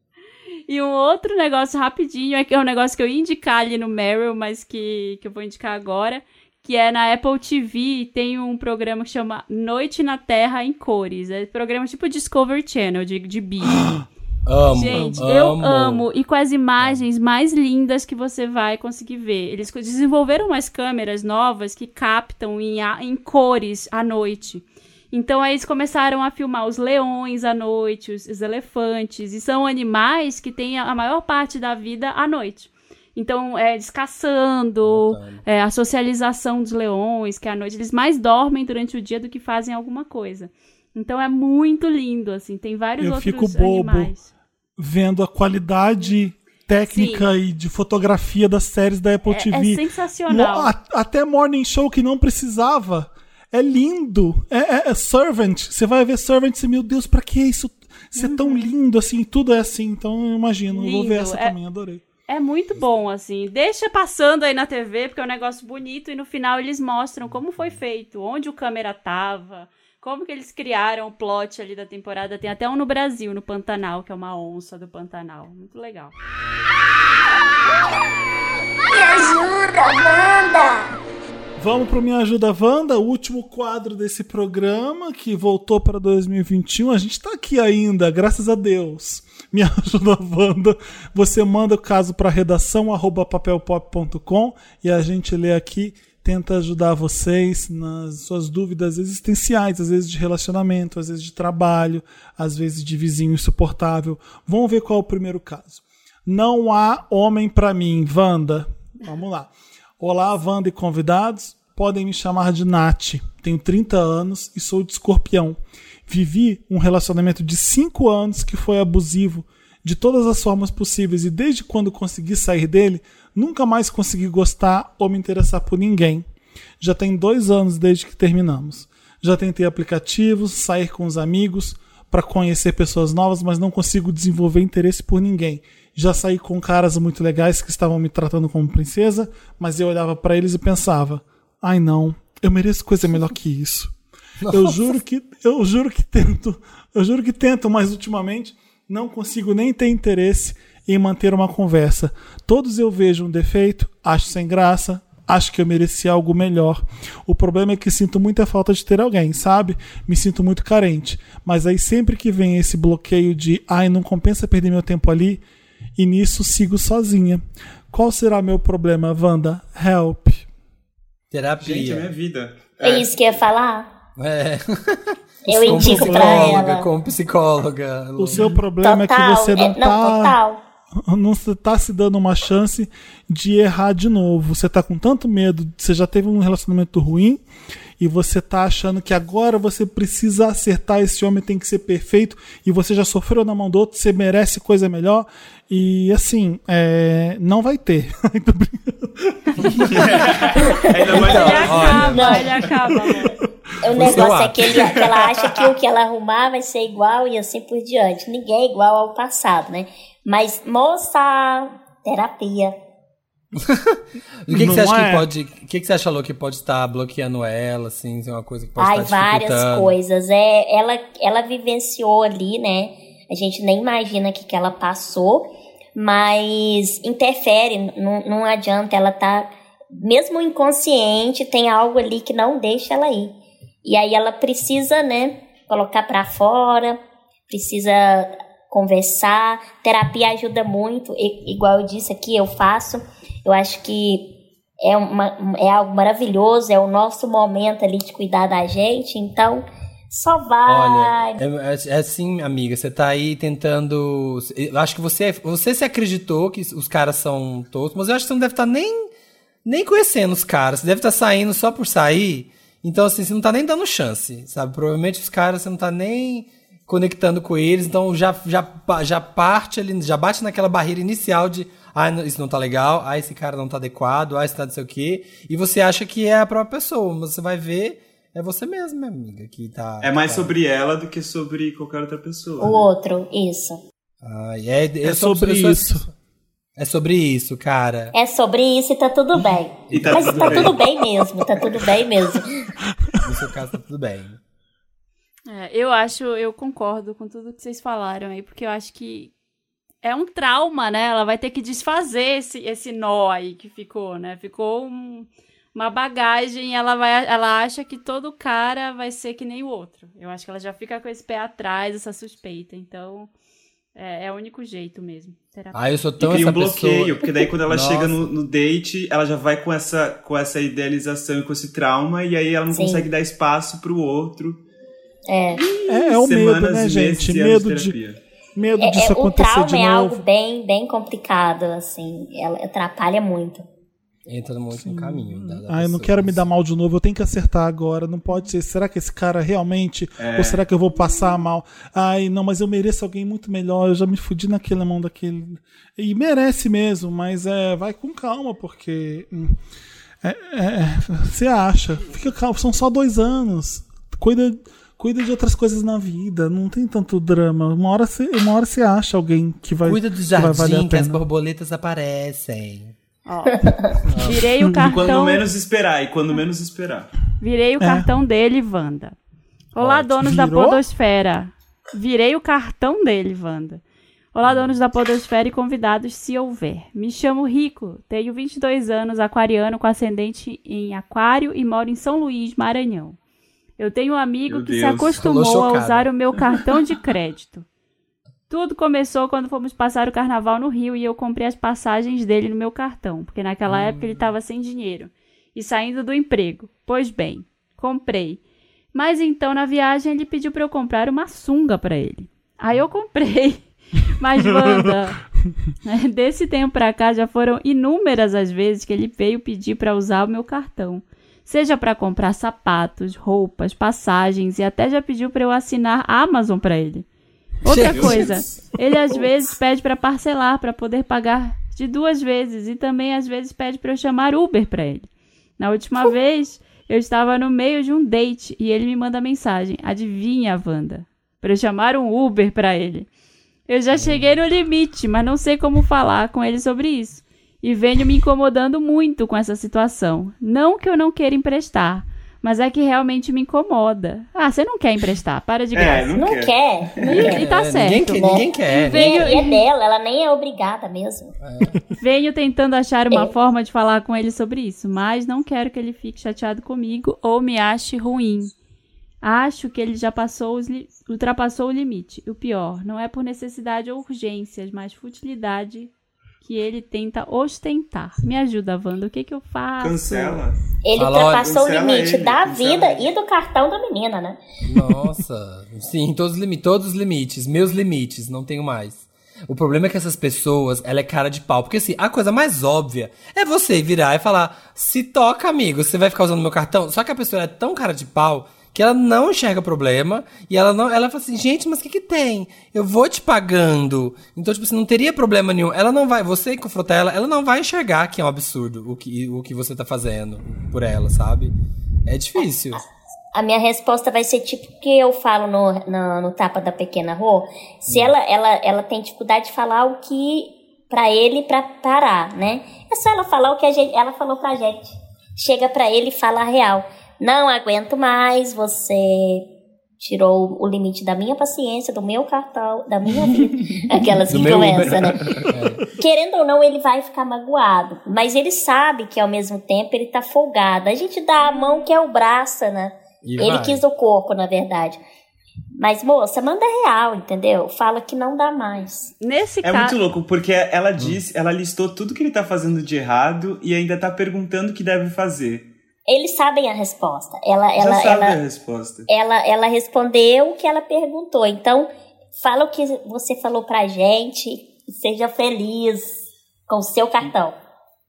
E um outro negócio rapidinho, é que é um negócio que eu ia indicar ali no Meryl, mas que, que eu vou indicar agora, que é na Apple TV, tem um programa que chama Noite na Terra em Cores. É um programa tipo Discovery Channel, de, de bicho. Amo. Gente, amo. eu amo. E com as imagens mais lindas que você vai conseguir ver. Eles desenvolveram umas câmeras novas que captam em, em cores à noite. Então aí eles começaram a filmar os leões à noite, os, os elefantes. E são animais que têm a a maior parte da vida à noite. Então, é, eles caçando, é, a socialização dos leões, que à noite eles mais dormem durante o dia do que fazem alguma coisa. Então é muito lindo, assim, tem vários Eu outros fico bobo. animais. Vendo a qualidade técnica e de fotografia das séries da Apple É, TV. é sensacional. A- até Morning Show que não precisava. É lindo. É, é- é Servant. Você vai ver Servant e meu Deus, pra que isso ser tão lindo assim? Tudo é assim. Então eu imagino. Eu vou ver Uhum. Lindo. essa É- também, adorei. É muito bom, assim. Deixa passando aí na TV, porque é um negócio bonito, e no final eles mostram como foi feito, onde o câmera tava, como que eles criaram o plot ali da temporada. Tem até um no Brasil, no Pantanal, que é uma onça do Pantanal. Muito legal. Vamos pro Me Ajuda Wanda, o último quadro desse programa que voltou para 2021. A gente tá aqui ainda, graças a Deus. Me Ajuda Wanda. Você manda o caso para redação papelpop.com e a gente lê aqui, tenta ajudar vocês nas suas dúvidas existenciais, às vezes de relacionamento, às vezes de trabalho, às vezes de vizinho insuportável. Vamos ver qual é o primeiro caso. Não há homem para mim, Wanda. Vamos lá. Olá, Wanda e convidados. Podem me chamar de Nath. Tenho 30 anos e sou de escorpião. Vivi um relacionamento de 5 anos que foi abusivo de todas as formas possíveis e desde quando consegui sair dele, nunca mais consegui gostar ou me interessar por ninguém. Já tem dois anos desde que terminamos. Já tentei aplicativos, sair com os amigos para conhecer pessoas novas, mas não consigo desenvolver interesse por ninguém. Já saí com caras muito legais que estavam me tratando como princesa, mas eu olhava para eles e pensava: "Ai não, eu mereço coisa melhor que isso". Eu juro que eu juro que tento, eu juro que tento, mas ultimamente não consigo nem ter interesse em manter uma conversa. Todos eu vejo um defeito, acho sem graça, acho que eu merecia algo melhor. O problema é que sinto muita falta de ter alguém, sabe? Me sinto muito carente. Mas aí sempre que vem esse bloqueio de ai, não compensa perder meu tempo ali, e nisso sigo sozinha. Qual será meu problema, Wanda? Help. Terapia. Gente, é minha vida. É isso que eu ia falar? É. Eu como indico pra ela. como psicóloga. O seu problema é que Total. você não, é, não, tá total. não está se dando uma chance de errar de novo. Você tá com tanto medo, você já teve um relacionamento ruim e você tá achando que agora você precisa acertar, esse homem tem que ser perfeito, e você já sofreu na mão do outro, você merece coisa melhor. E assim, é, não vai ter. Ainda mais Ele olha. acaba, ele acaba. O negócio é que, ele- que ela acha que o que ela arrumar vai ser igual e assim por diante. Ninguém é igual ao passado, né? Mas, moça, terapia. O que, que você acha é? que pode. O que, que você acha, Lu, que pode estar bloqueando ela, assim, ser uma coisa que pode Ai, estar várias coisas. É, ela, ela vivenciou ali, né? A gente nem imagina o que, que ela passou, mas interfere, não, não adianta, ela tá, mesmo inconsciente, tem algo ali que não deixa ela ir. E aí ela precisa, né, colocar pra fora, precisa conversar. Terapia ajuda muito, igual eu disse aqui, eu faço. Eu acho que é, uma, é algo maravilhoso, é o nosso momento ali de cuidar da gente, então só vai. Olha, é, é- é assim, amiga, você tá aí tentando. Eu acho que você, você se acreditou que os caras são todos, mas eu acho que você não deve estar nem, nem conhecendo os caras. Você deve estar saindo só por sair. Então, assim, você não tá nem dando chance, sabe? Provavelmente os caras você não tá nem conectando com eles, então já, já, já parte ali, já bate naquela barreira inicial de ah, isso não tá legal, ah, esse cara não tá adequado, ah, isso tá não sei o quê. E você acha que é a própria pessoa, mas você vai ver, é você mesmo, minha amiga, que tá. É mais tá- sobre ela do que sobre qualquer outra pessoa. O né? outro, isso. Ah, é, É sobre isso. É sobre isso, cara. É sobre isso e tá tudo bem. E tá Mas tudo tá bem. tudo bem mesmo, tá tudo bem mesmo. No seu caso tá tudo bem. É, eu acho, eu concordo com tudo que vocês falaram aí, porque eu acho que é um trauma, né? Ela vai ter que desfazer esse, esse nó aí que ficou, né? Ficou um- uma bagagem e ela, vai, ela acha que todo cara vai ser que nem o outro. Eu acho que ela já fica com esse pé atrás, essa suspeita. Então, é, é o único jeito mesmo. Terapia. Ah, eu sou E tão cria um bloqueio, pessoa. porque daí quando ela Nossa. chega no, no date, ela já vai com essa, com essa idealização e com esse trauma, e aí ela não Sim. consegue dar espaço pro outro. É. É, é o medo, Semanas né, e meses gente? e Medo de de, medo É, disso é, o acontecer trauma de é novo. algo bem, bem complicado, assim. Ela atrapalha muito. Entra muito no caminho. Da, da Ah, eu não pessoa. quero me dar mal de novo, eu tenho que acertar agora. Não pode ser. Será que esse cara realmente. É. Ou será que eu vou passar mal? Ai, não, mas eu mereço alguém muito melhor. Eu já me fudi naquela mão daquele. E merece mesmo, mas é, vai com calma, porque. hum, é, é, você acha. Fica calmo, são só dois anos. Cuida, cuida de outras coisas na vida. Não tem tanto drama. Uma hora você, uma hora você acha alguém que vai, Cuida do que jardim a que as borboletas aparecem. Ó, virei o E quando cartão. menos esperar, e quando menos esperar. Virei o É. cartão dele, Wanda. Olá, Ótimo. donos da Virou? Podosfera. Virei o cartão dele, Wanda. Olá, donos da Podosfera e convidados, se houver. Me chamo Rico, tenho 22 anos, aquariano com ascendente em Aquário e moro em São Luís, Maranhão. Eu tenho um amigo Meu que se Deus, acostumou falou a usar o meu cartão de crédito. Tudo começou quando fomos passar o carnaval no Rio e eu comprei as passagens dele no meu cartão, porque naquela época ele estava sem dinheiro e saindo do emprego. Pois bem, comprei. Mas então na viagem ele pediu para eu comprar uma sunga para ele. Aí eu comprei. Mas Wanda, né, desse tempo pra cá já foram inúmeras as vezes que ele veio pedir para usar o meu cartão. Seja para comprar sapatos, roupas, passagens e até já pediu para eu assinar a Amazon para ele. Outra coisa, ele às vezes pede para parcelar para poder pagar de duas vezes e também às vezes pede para eu chamar Uber para ele. Na última vez, eu estava no meio de um date e ele me manda mensagem: "Adivinha, Wanda? Para eu chamar um Uber para ele". Eu já cheguei no limite, mas não sei como falar com ele sobre isso. E venho me incomodando muito com essa situação. Não que eu não queira emprestar, mas é que realmente me incomoda. Ah, você não quer emprestar, para de É, graça. não Não quer. quer. Quer. E tá É, certo. Ninguém quer, né? ninguém quer. E Venho- é, e é dela, ela nem é obrigada mesmo. Venho tentando achar uma É. forma de falar com ele sobre isso, mas não quero que ele fique chateado comigo ou me ache ruim. Acho que ele já passou os li- ultrapassou o limite. O pior, não é por necessidade ou urgências, mas futilidade que ele tenta ostentar. Me ajuda, Wanda. O que, que eu faço? Cancela. Ele Fala, ultrapassou o limite ele, da cancela vida ele. e do cartão da menina, né? Nossa. Sim, todos os, limites, todos os limites. Meus limites, não tenho mais. O problema é que essas pessoas, ela é cara de pau. Porque assim, a coisa mais óbvia é você virar e falar: se toca, amigo, você vai ficar usando meu cartão. Só que a pessoa é tão cara de pau que ela não enxerga problema e ela não, ela fala assim, gente, mas o que que tem? Eu vou te pagando. Então, tipo assim, não teria problema nenhum. Ela não vai, você confrontar ela, ela não vai enxergar que é um absurdo o que, o que você tá fazendo por ela, sabe? É difícil. A minha resposta vai ser tipo que eu falo no, no, no tapa da pequena Rô. Se ela, ela, ela tem dificuldade de falar o que pra ele pra parar, né? É só ela falar o que a gente, ela falou pra gente. Chega pra ele e fala a real. Não aguento mais, você tirou o limite da minha paciência, do meu cartão, da minha vida. Aquelas que começam, né? Querendo ou não, ele vai ficar magoado. Mas ele sabe que ao mesmo tempo ele tá folgado. A gente dá a mão que é o braço, né? E ele vai. quis o corpo, na verdade. Mas, moça, manda real, entendeu? Fala que não dá mais. Nesse É caso. muito louco, porque ela disse, ela listou tudo que ele tá fazendo de errado e ainda tá perguntando o que deve fazer. Eles sabem a resposta. Ela, Já ela, sabe ela, a resposta. ela, ela respondeu o que ela perguntou. Então, fala o que você falou pra gente. e Seja feliz com o seu cartão.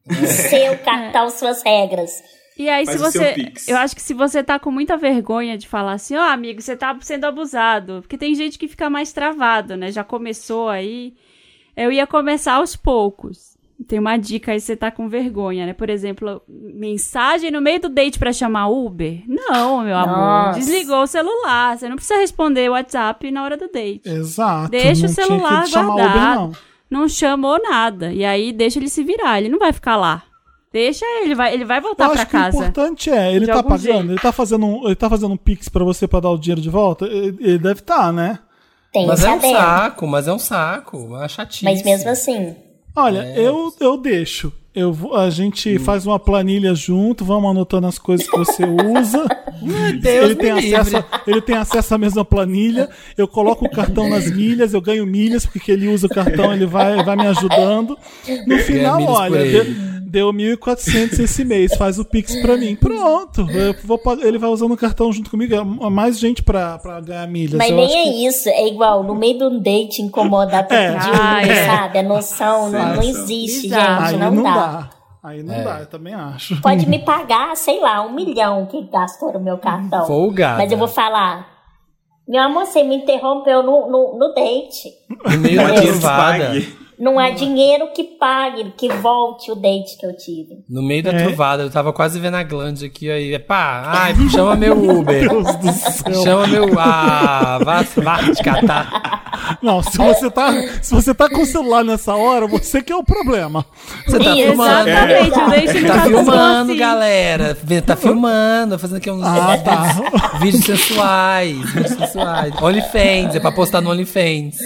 seu cartão, suas regras. E aí, Faz se o você. Eu acho que se você tá com muita vergonha de falar assim, ó, amigo, você tá sendo abusado. Porque tem gente que fica mais travado, né? Já começou aí. Eu ia começar aos poucos. Tem uma dica aí se você tá com vergonha, né? Por exemplo, mensagem no meio do date pra chamar Uber? Não, meu amor. Nossa. Desligou o celular. Você não precisa responder o WhatsApp na hora do date. Exato. Deixa o celular guardado. Uber, não. Não chamou nada. E aí deixa ele se virar. Ele não vai ficar lá. Deixa ele, vai, ele vai voltar acho que o casa. importante é, ele tá pagando, jeito. ele tá fazendo um, ele tá fazendo um pix pra você pra dar o dinheiro de volta, ele, ele deve estar, né? Tem Mas é um saco, mas é um saco. Uma chatice. Mas mesmo assim, Olha, É. eu, eu deixo. Eu, vou- a Hum. gente faz uma planilha junto, vamos anotando as coisas que você usa. Deus ele, tem acesso, a- ele tem acesso à mesma planilha. Eu coloco o cartão nas milhas, eu ganho milhas, porque ele usa o cartão, ele vai, vai me ajudando. No final, olha, deu 1.400 esse mês, faz o Pix pra mim. Pronto, eu vou ele vai usando o cartão junto comigo. É mais gente pra, pra ganhar milhas. mas eu nem acho é que- isso. É igual, no meio de um date incomodar pra É. pedir Ah, Uber, é. sabe? A noção não, não existe, Bizarro. gente. Aí não, não, dá. dá. Aí não É. dá, eu também acho. Pode me pagar, sei lá, um milhão que gastou no meu cartão. Folgada. Mas eu vou falar. Meu amor, você me interrompeu no, no, no date. No meio da. Não há dinheiro que pague, que volte o date que eu tive. No meio da É. truvada, eu tava quase vendo a glande aqui aí. Pá, ai, chama meu Uber. Deus do céu. chama meu. Ah, vá, vá te catar. Não, se você tá, se você tá com o celular nessa hora, você que é o problema. Você tá Isso, filmando. Exatamente, o date não Tá tá filmando, assim. galera. Tá filmando, fazendo aqui uns Ah, tá. vídeos sensuais. Vídeos sensuais. OnlyFans, é pra postar no OnlyFans.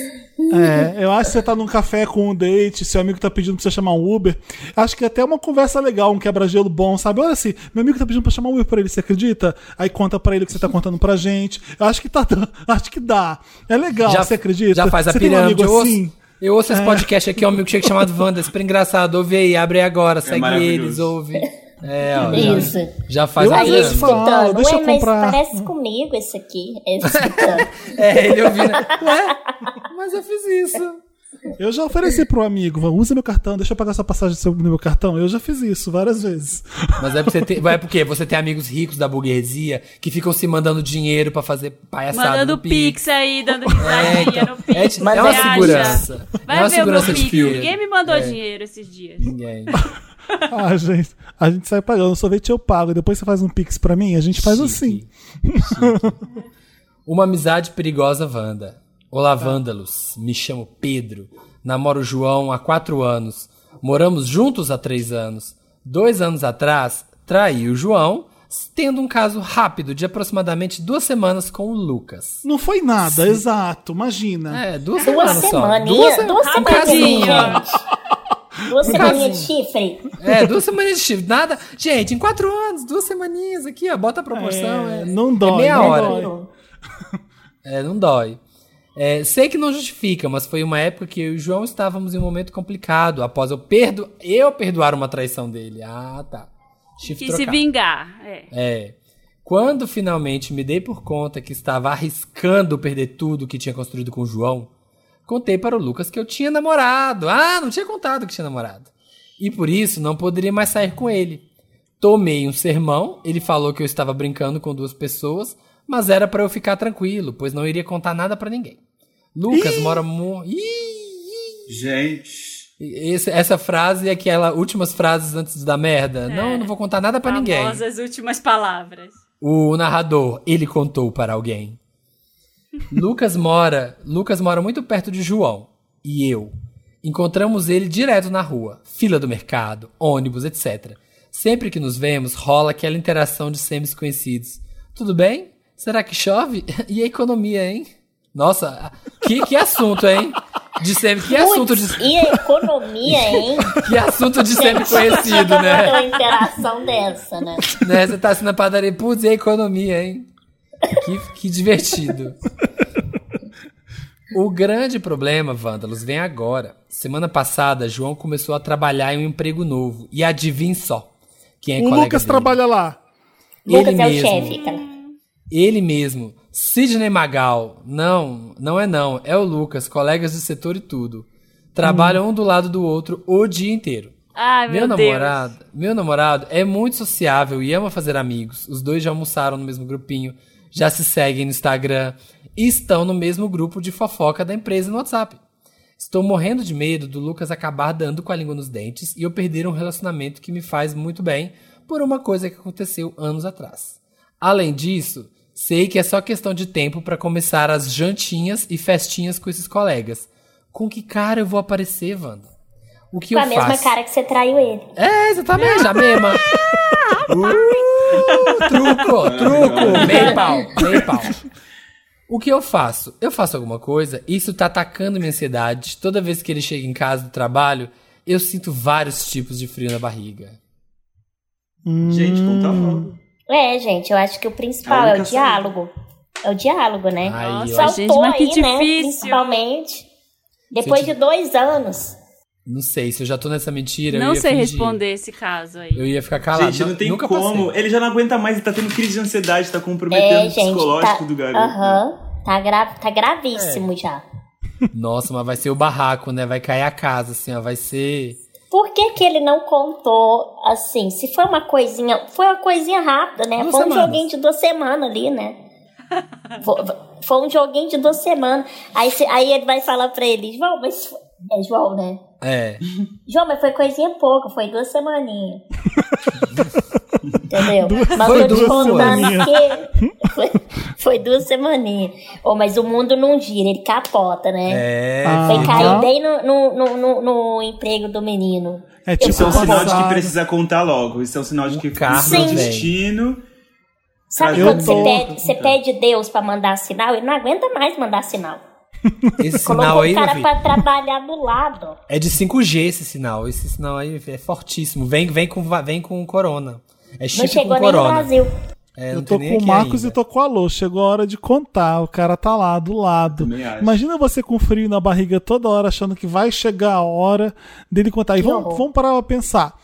É, eu acho que você tá num café com um date, seu amigo tá pedindo pra você chamar um Uber. Acho que é até uma conversa legal, um quebra-gelo bom, sabe? Olha assim, meu amigo tá pedindo pra chamar um Uber pra ele, você acredita? Aí conta pra ele o que você tá contando pra gente. Eu acho que tá dando, acho que dá. É legal, você acredita? Já faz a você tem um pirâmide. amigo eu, ouço, assim? eu ouço esse podcast aqui, é um amigo chega chamado Wanda, super engraçado. Ouve aí, abre aí agora, segue maravilhoso. eles, ouve. É, ó, Isso. já, já faz Eu Aí vezes pirâmide. falo, escutando, deixa eu ué, mas comprar. parece comigo esse aqui. Esse escutando. É, ele ouvindo. Ué, mas eu fiz isso. Eu já ofereci pro amigo, usa meu cartão, deixa eu pagar sua passagem no meu cartão. Eu já fiz isso várias vezes. Mas é porque, você tem, é porque você tem amigos ricos da burguesia que ficam se mandando dinheiro pra fazer palhaçada Mandando no Pix. pix aí, dando É, risadinha então, no Pix. é, Você é uma segurança. Vai é uma ver o meu segurança de Pix. fio. Ninguém me mandou É. dinheiro esses dias. Ninguém. Ah, gente, a gente sai pagando, sorvete eu pago, depois você faz um pix pra mim, a gente faz assim. Chique. Chique. Uma amizade perigosa, Wanda. Olá, vândalos. Me chamo Pedro. Namoro o João há quatro anos. Moramos juntos há três anos. Dois anos atrás, traí o João, tendo um caso rápido de aproximadamente duas semanas com o Lucas. Não foi nada, exato, imagina. É, duas, Duas semanas só. semaninhas. Duas um semaninhas, gente. Duas semaninhas de chifre. É, duas semaninhas de chifre. Nada. Gente, em quatro anos, duas semaninhas aqui, ó. Bota a proporção. É, É, não dói, É meia não hora. dói. É, não dói. É, sei que não justifica, mas foi uma época que eu e o João estávamos em um momento complicado após eu, perdo, eu perdoar uma traição dele. Ah, tá. Chifre Quis se vingar. É. É. Quando finalmente me dei por conta que estava arriscando perder tudo que tinha construído com o João, Contei para o Lucas que eu tinha namorado. Ah, não tinha contado que tinha namorado. E por isso não poderia mais sair com ele. Tomei um sermão, ele falou que eu estava brincando com duas pessoas, mas era para eu ficar tranquilo, pois não iria contar nada para ninguém. Lucas mora mu... Ih, ih. Gente. Esse- essa frase é aquela últimas frases antes da merda. Não, eu não vou contar nada pra ninguém. Famosas últimas palavras. O narrador, ele contou para alguém. Lucas mora, Lucas mora muito perto de João e eu. Encontramos ele direto na rua, fila do mercado, ônibus, etc. Sempre que nos vemos, rola aquela interação de semi-conhecidos. Tudo bem? Será que chove? E a economia, hein? Nossa, que, que assunto, hein? De semi, que assunto de, e a economia, hein? que assunto de semi-conhecido, Chega né? uma interação dessa, né? né? Você tá assim na padaria, putz, e a economia, hein? Que, que divertido. O grande problema, Vândalos, vem agora. Semana passada, João começou a trabalhar em um emprego novo. E adivinhe só. Quem é O Lucas dele? trabalha lá. Lucas Ele é o mesmo. chefe, cara. Ele mesmo. Sidney Magal. Não, não é não. É o Lucas, colegas de setor e tudo. Trabalham um do lado do outro o dia inteiro. Ai, meu, Meu Deus. namorado, meu namorado é muito sociável e ama fazer amigos. Os dois já almoçaram no mesmo grupinho, já se seguem no Instagram e estão no mesmo grupo de fofoca da empresa no WhatsApp. Estou morrendo de medo do Lucas acabar dando com a língua nos dentes e eu perder um relacionamento que me faz muito bem por uma coisa que aconteceu anos atrás. Além disso, sei que é só questão de tempo para começar as jantinhas e festinhas com esses colegas. Com que cara eu vou aparecer, Wanda? O que Com eu a mesma faço? cara que você traiu ele. É, exatamente, a mesma. Uh, truco, truco, meio pau, meio pau. O que eu faço? Eu faço alguma coisa, isso tá atacando minha ansiedade. Toda vez que ele chega em casa do trabalho, eu sinto vários tipos de frio na barriga. Gente, conta logo. É, gente, eu acho que o principal é o diálogo. É o diálogo, né? Ai, Nossa. Saltou gente, mas que aí, né? difícil. Principalmente. Depois Gente, de dois anos. Não sei, se eu já tô nessa mentira, eu Não ia sei fingir. responder esse caso aí. Eu ia ficar calado. Gente, não tem nunca como. passei. Ele já não aguenta mais, ele tá tendo crise de ansiedade, tá comprometendo É, o psicológico Tá, do garoto. Aham. Tá, gra tá É. gravíssimo já. Nossa, mas vai ser o barraco, né? Vai cair a casa, assim, ó. Vai ser. Por que, que ele não contou assim? Se foi uma coisinha. Foi uma coisinha rápida, né? Duas foi um semanas. joguinho de duas semanas ali, né? foi, foi um joguinho de duas semanas. Aí, se- aí ele vai falar pra ele, João, mas. É João, né? É. João, mas foi coisinha pouca, foi duas semaninhas. Entendeu? Mas Foi eu tô te duas contando semaninhas. que foi, foi duas semaninhas. Oh, mas o mundo não gira, ele capota, né? É. Ah. Foi Aham. cair bem no, no, no, no- no emprego do menino. É tipo Isso é um sinal de que precisa contar logo. Isso é um sinal de que carro é o destino. Sabe Eu quando você pede, você pede Deus pra mandar sinal? Ele não aguenta mais mandar sinal. Esse sinal aí, o cara pra trabalhar do lado. é de 5G esse sinal. Esse sinal aí é fortíssimo. Vem, vem, com, vem com corona. É Não chegou com nem no corona. Brasil. É, Eu tô com o Marcos ainda. e tô com a Alô. Chegou a hora de contar. O cara tá lá do lado. Imagina você com frio na barriga toda hora, achando que vai chegar a hora dele contar. E vamos, vamos parar pra pensar.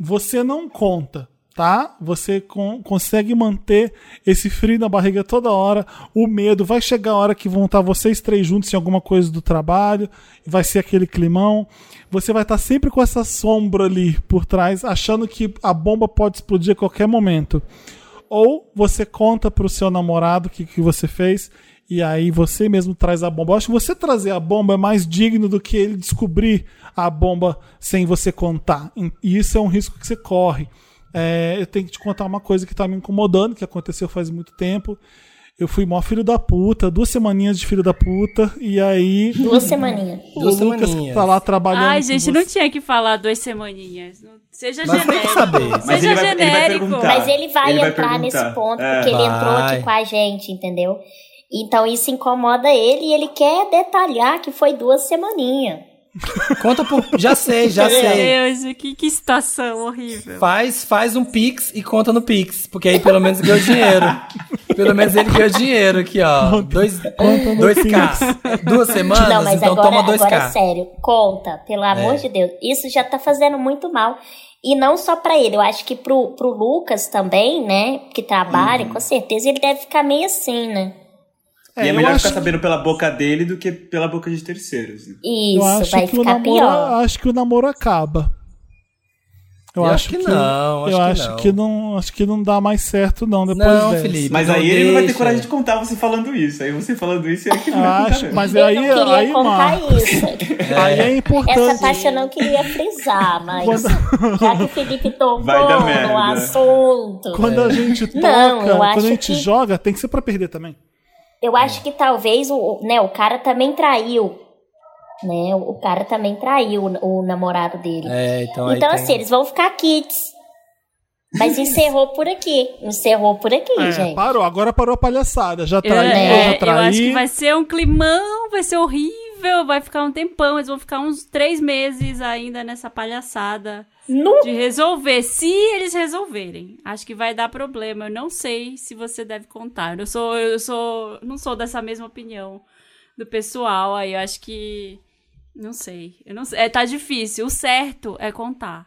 Você não conta, tá? Você con- consegue manter esse frio na barriga toda hora, o medo. Vai chegar a hora que vão estar vocês três juntos em alguma coisa do trabalho, vai ser aquele climão. Você vai estar sempre com essa sombra ali por trás, achando que a bomba pode explodir a qualquer momento. Ou você conta pro seu namorado o que, que você fez e aí você mesmo traz a bomba. Eu acho que você trazer a bomba é mais digno do que ele descobrir a bomba sem você contar. E isso é um risco que você corre. É, eu tenho que te contar uma coisa que tá me incomodando, que aconteceu faz muito tempo. Eu fui mó filho da puta, duas semaninhas de filho da puta, e aí Duas semaninhas. o Duas Lucas que semaninhas. tá lá trabalhando. Ai, gente, não tinha que falar duas semaninhas. Não- Seja Mas genérico. saber. Mas Seja ele vai- ele vai genérico. Mas ele vai Ele vai entrar perguntar. nesse ponto, É. porque ele entrou Vai. aqui com a gente, entendeu? Então isso incomoda ele e ele quer detalhar que foi duas semaninhas. Conta por. Já sei, já Meu sei. Deus, que, que situação horrível. Faz, faz um Pix e conta no Pix. Porque aí pelo menos ganhou dinheiro. pelo menos ele ganhou dinheiro aqui, ó. Dois, no 2K. Duas semanas, Não, mas então agora, toma 2K. agora é sério, conta, pelo amor É. de Deus. Isso já tá fazendo muito mal. E não só pra ele, eu acho que pro, pro Lucas também, né, que trabalha, Uhum. com certeza ele deve ficar meio assim, né? É, e é eu melhor acho ficar sabendo pela boca dele do que pela boca de terceiros. né? Eu Isso, acho vai que o ficar namoro, pior. acho que o namoro acaba. Eu acho que não, eu acho que acho não. que não, acho que não dá mais certo não depois Não, dessa. Felipe. Mas aí ele não vai ter deixa. coragem de contar você falando isso. Aí você falando isso é que não Eu vai acho, mesmo. mas Eu aí, não queria aí, contar Marcos, isso. aí é importante. Essa taxa eu não queria frisar, mas já que o Felipe tocou Vai no assunto. Quando a gente toca, Não, eu quando a acho gente que- joga, tem que ser pra perder também. Eu acho que talvez o, né, o cara também traiu. Né? O cara também traiu o, o namorado dele. É, então aí então, tem- assim, eles vão ficar kits. Mas encerrou por aqui. Encerrou por aqui, É, gente. parou, agora parou a palhaçada. Já Eu, traiu, é, já eu traiu. acho que vai ser um climão, vai ser horrível, vai ficar um tempão. Eles vão ficar uns três meses ainda nessa palhaçada Nu. de resolver. Se eles resolverem, acho que vai dar problema. Eu não sei se você deve contar. Eu sou, eu sou, não sou dessa mesma opinião do pessoal. Aí eu acho que, não sei. Eu não sei. É, tá difícil. O certo é contar.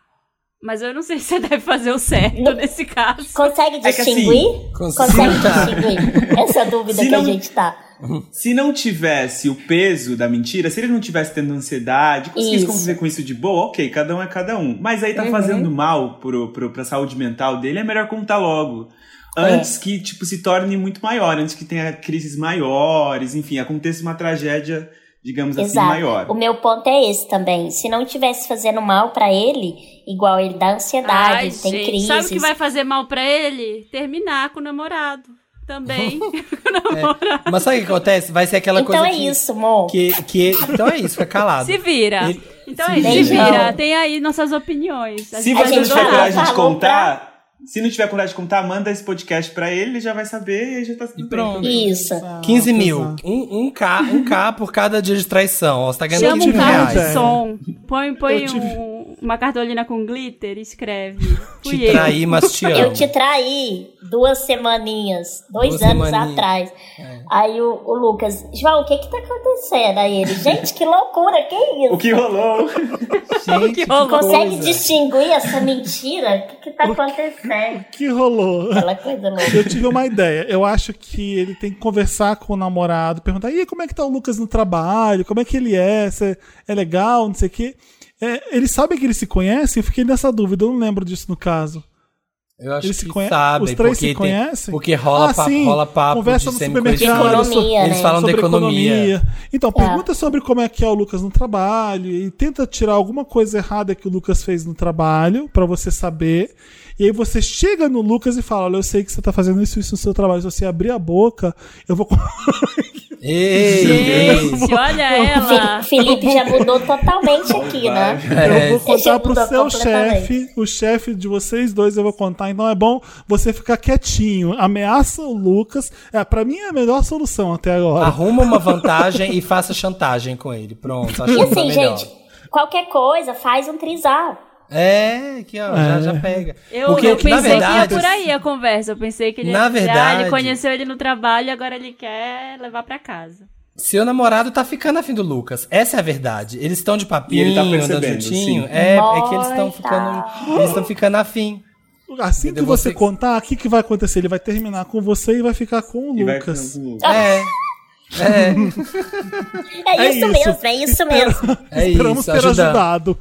Mas eu não sei se você deve fazer o certo nesse caso. Consegue É assim, distinguir? consigo. Consegue distinguir? Essa é a dúvida Se que não- a gente tá. Se não tivesse o peso da mentira, se ele não tivesse tendo ansiedade, conseguisse Isso. conviver com isso de boa, ok, cada um é cada um. Mas aí tá Uhum. fazendo mal pro, pro, pra saúde mental dele, é melhor contar logo. Antes que, tipo, se torne muito maior, antes que tenha crises maiores, enfim, aconteça uma tragédia, digamos assim, Exato. maior. O meu ponto é esse também. Se não tivesse fazendo mal pra ele, igual ele dá ansiedade, Ai, ele tem gente, crises. Sabe o que vai fazer mal pra ele? Terminar com o namorado. Também. Mas sabe o que acontece? Vai ser aquela Então coisa é que, isso, amor. que, que... Então é isso, fica calado. Se vira. Ele- Então se é isso, se vira. Tem aí nossas opiniões. Se você não tiver coragem de falou contar, se não tiver coragem de contar, manda esse podcast pra ele, ele já vai saber e aí já tá tudo bem. pronto. também. Isso. 15 mil. Exato. Um, um K, um K por cada dia de traição. Ó, você tá ganhando Chama 15 um mil carro reais. de som. Põe, põe um- uma cartolina com glitter e escreve. Fui Te eu. traí, mas te amo. Eu te traí duas semaninhas, dois Duas anos semaninhas. atrás. Aí o, o Lucas, João, o que que tá acontecendo? Aí ele, gente, que loucura, que isso? O que rolou? Gente, que rolou? Consegue coisa. distinguir essa mentira? O que que tá acontecendo? que rolou? Aquela coisa louca. Eu tive uma ideia. Eu acho que ele tem que conversar com o namorado, perguntar: e aí, como é que tá o Lucas no trabalho? Como é que ele é? Cê- é legal? Não sei o quê. É, eles sabem que eles se conhecem? Eu fiquei nessa dúvida, eu não lembro disso no caso. Eu acho Eles se que conhe- sabem. Os três se tem- conhecem? Porque rola, Ah, sim. rola papo Conversa de no supermercado. Economia, Eles né? falam sobre da economia. Então, É. pergunta sobre como é que é o Lucas no trabalho e tenta tirar alguma coisa errada que o Lucas fez no trabalho pra você saber. E aí você chega no Lucas e fala: Olha, eu sei que você tá fazendo isso, isso no seu trabalho. Se você abrir a boca, eu vou. Ei, Gente, olha ela. Felipe já mudou totalmente aqui, né? É, Eu vou Esse já contar pro seu chefe, o chefe de vocês dois eu vou contar. Então é bom você ficar quietinho. Ameaça o Lucas. É, para mim é a melhor solução até agora. Arruma uma vantagem e faça chantagem com ele. Pronto, acho E que tá assim, melhor. gente, qualquer coisa, faz um trisal. É, aqui ó, já, já pega. Eu, Porque, eu que, pensei que ia verdade, por aí a conversa. Eu pensei que ele Na ah, verdade- ele conheceu ele no trabalho e agora ele quer levar pra casa. seu namorado tá ficando afim do Lucas. Essa é a verdade. Eles estão de papinho, E ele tá andando percebendo, juntinho. sim. É, é que eles estão ficando. Eles estão ficando afim. Assim que você Você- contar, o que, que vai acontecer? Ele vai terminar com você e vai ficar com o E vai Lucas. com o- É. É, É, É isso, isso. mesmo, é isso mesmo. é Esperamos isso. ter Ajudando. ajudado.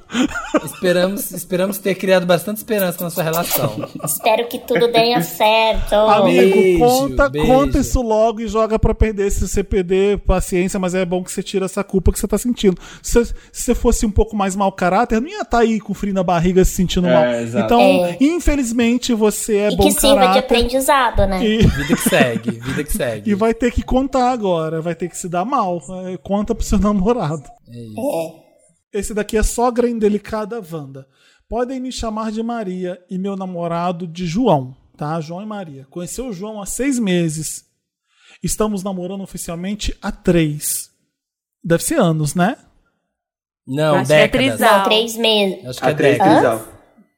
Esperamos, esperamos ter criado bastante esperança na sua relação. Espero que tudo dê certo. Amigo, Beijo, conta, beijo. conta isso logo e joga pra perder. Se você perder, paciência, mas é bom que você tira essa culpa que você tá sentindo. Se, se você fosse um pouco mais mau caráter, não ia estar aí com frio na barriga se sentindo É, mal. exato. Então, É. infelizmente, você é e bom que sirva de caráter. aprendizado, né? E, Vida que segue, vida que segue. e vai ter que contar agora, vai ter que se dar mal. É, Conta pro seu namorado. É. Esse daqui é sogra indelicada Wanda. Podem me chamar de Maria e meu namorado de João, tá? João e Maria. Conheceu o João há seis meses. Estamos namorando oficialmente há três. Deve ser anos, né? Não, Acho que é décadas. Não, três meses. Acho que é A três décadas.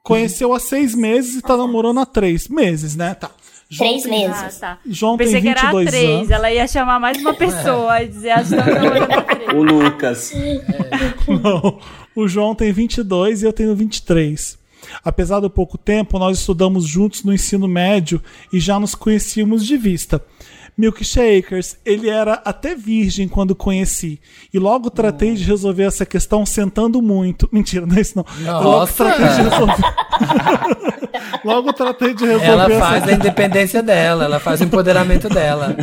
Conheceu há seis meses e tá namorando há três meses, né? Tá. João Três tem- meses. Ah, tá. João Pensei tem que era 22 três. anos. Ela ia chamar mais uma pessoa e dizer, acho que. O Lucas. Não. O João tem 22 e eu tenho 23. Apesar do pouco tempo, nós estudamos juntos no ensino médio e já nos conhecíamos de vista. Milkshakers, ele era até virgem quando conheci. E logo tratei de resolver essa questão sentando muito. Mentira, não é isso não. Logo tratei de resolver. logo tratei de resolver Ela essa faz a independência dela, ela faz o empoderamento dela.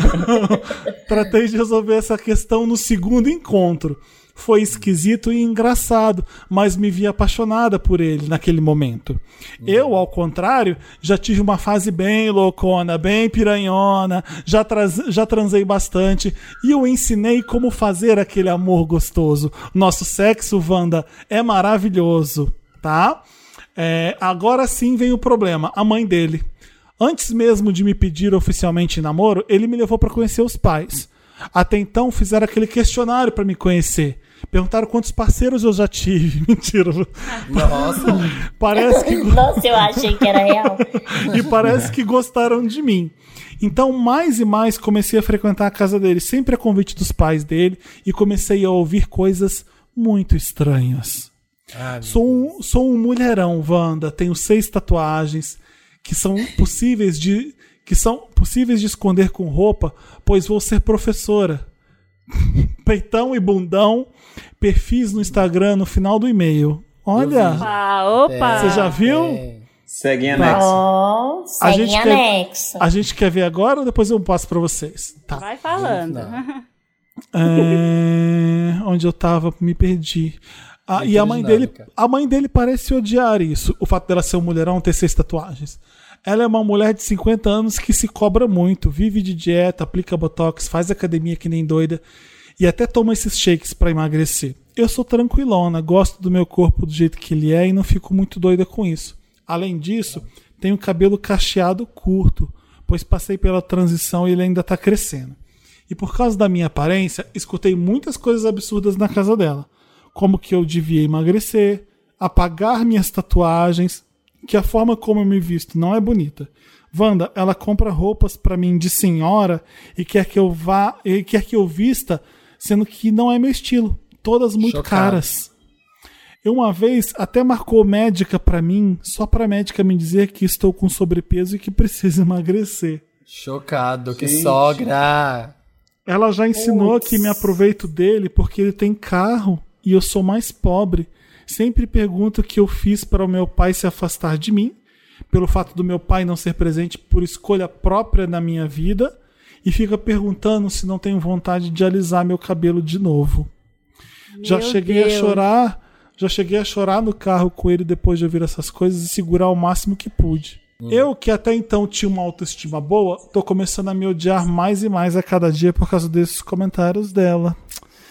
Tratei de resolver essa questão no segundo encontro. Foi esquisito e engraçado, mas me vi apaixonada por ele naquele momento. Eu, ao contrário, já tive uma fase bem loucona, bem piranhona, já, traz- já transei bastante e eu ensinei como fazer aquele amor gostoso. Nosso sexo, Wanda, é maravilhoso, tá? É, agora sim vem o problema, a mãe dele. Antes mesmo de me pedir oficialmente namoro, ele me levou para conhecer os pais. Até então fizeram aquele questionário para me conhecer. Perguntaram quantos parceiros eu já tive. Mentira. Nossa. Parece que Nossa, eu achei que era real. e parece que gostaram de mim. Então, mais e mais comecei a frequentar a casa dele, sempre a convite dos pais dele, e comecei a ouvir coisas muito estranhas. Sou um, sou um mulherão, Wanda. Tenho seis tatuagens que são possíveis de que são possíveis de esconder com roupa, pois vou ser professora. Peitão e bundão, perfis no Instagram no final do e-mail. Olha, Ah, opa! você já viu? É. Segue em anexo. Ó, A gente em quer- anexo. A gente quer ver agora ou depois eu passo pra vocês? Tá. Vai falando. É, onde eu tava, me perdi. Ah, e a mãe dele, a mãe dele parece odiar isso, o fato dela ser um mulherão ter seis tatuagens. Ela é uma mulher de 50 anos que se cobra muito, vive de dieta, aplica botox, faz academia que nem doida e até toma esses shakes pra emagrecer. Eu sou tranquilona, gosto do meu corpo do jeito que ele é e não fico muito doida com isso. Além disso, tenho cabelo cacheado curto, pois passei pela transição e ele ainda tá crescendo. E por causa da minha aparência, escutei muitas coisas absurdas na casa dela. Como que eu devia emagrecer, apagar minhas tatuagens, que a forma como eu me visto não é bonita. Wanda, ela compra roupas pra mim de senhora e quer que eu vá, e quer que eu vista, sendo que não é meu estilo. Todas muito Chocado. caras. Eu uma vez até marcou médica pra mim, só pra médica me dizer que estou com sobrepeso e que preciso emagrecer. Chocado, que Gente. sogra. Ela já ensinou que me aproveito dele porque ele tem carro e eu sou mais pobre. Sempre pergunto o que eu fiz para o meu pai se afastar de mim, pelo fato do meu pai não ser presente por escolha própria na minha vida, e fica perguntando se não tenho vontade de alisar meu cabelo de novo. já Meu cheguei a Deus. chorar, já cheguei a chorar no carro com ele depois de ouvir essas coisas e segurar o máximo que pude. Eu, que até então tinha uma autoestima boa, tô começando a me odiar mais e mais a cada dia por causa desses comentários dela.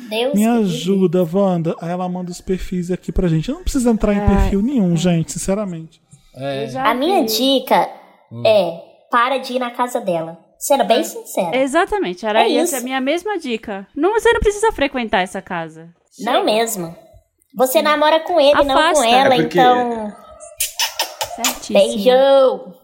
Deus Me ajuda, Wanda. Aí ela manda os perfis aqui pra gente. Eu não precisa entrar em Ai, perfil nenhum, gente, sinceramente. É. A minha dica é para de ir na casa dela. Sendo bem sincera. Exatamente, era É essa isso. a minha mesma dica. Não, você não precisa frequentar essa casa. Não mesmo. Você namora com ele, não com Afasta. ela, É porque- então. Certíssimo. Beijo!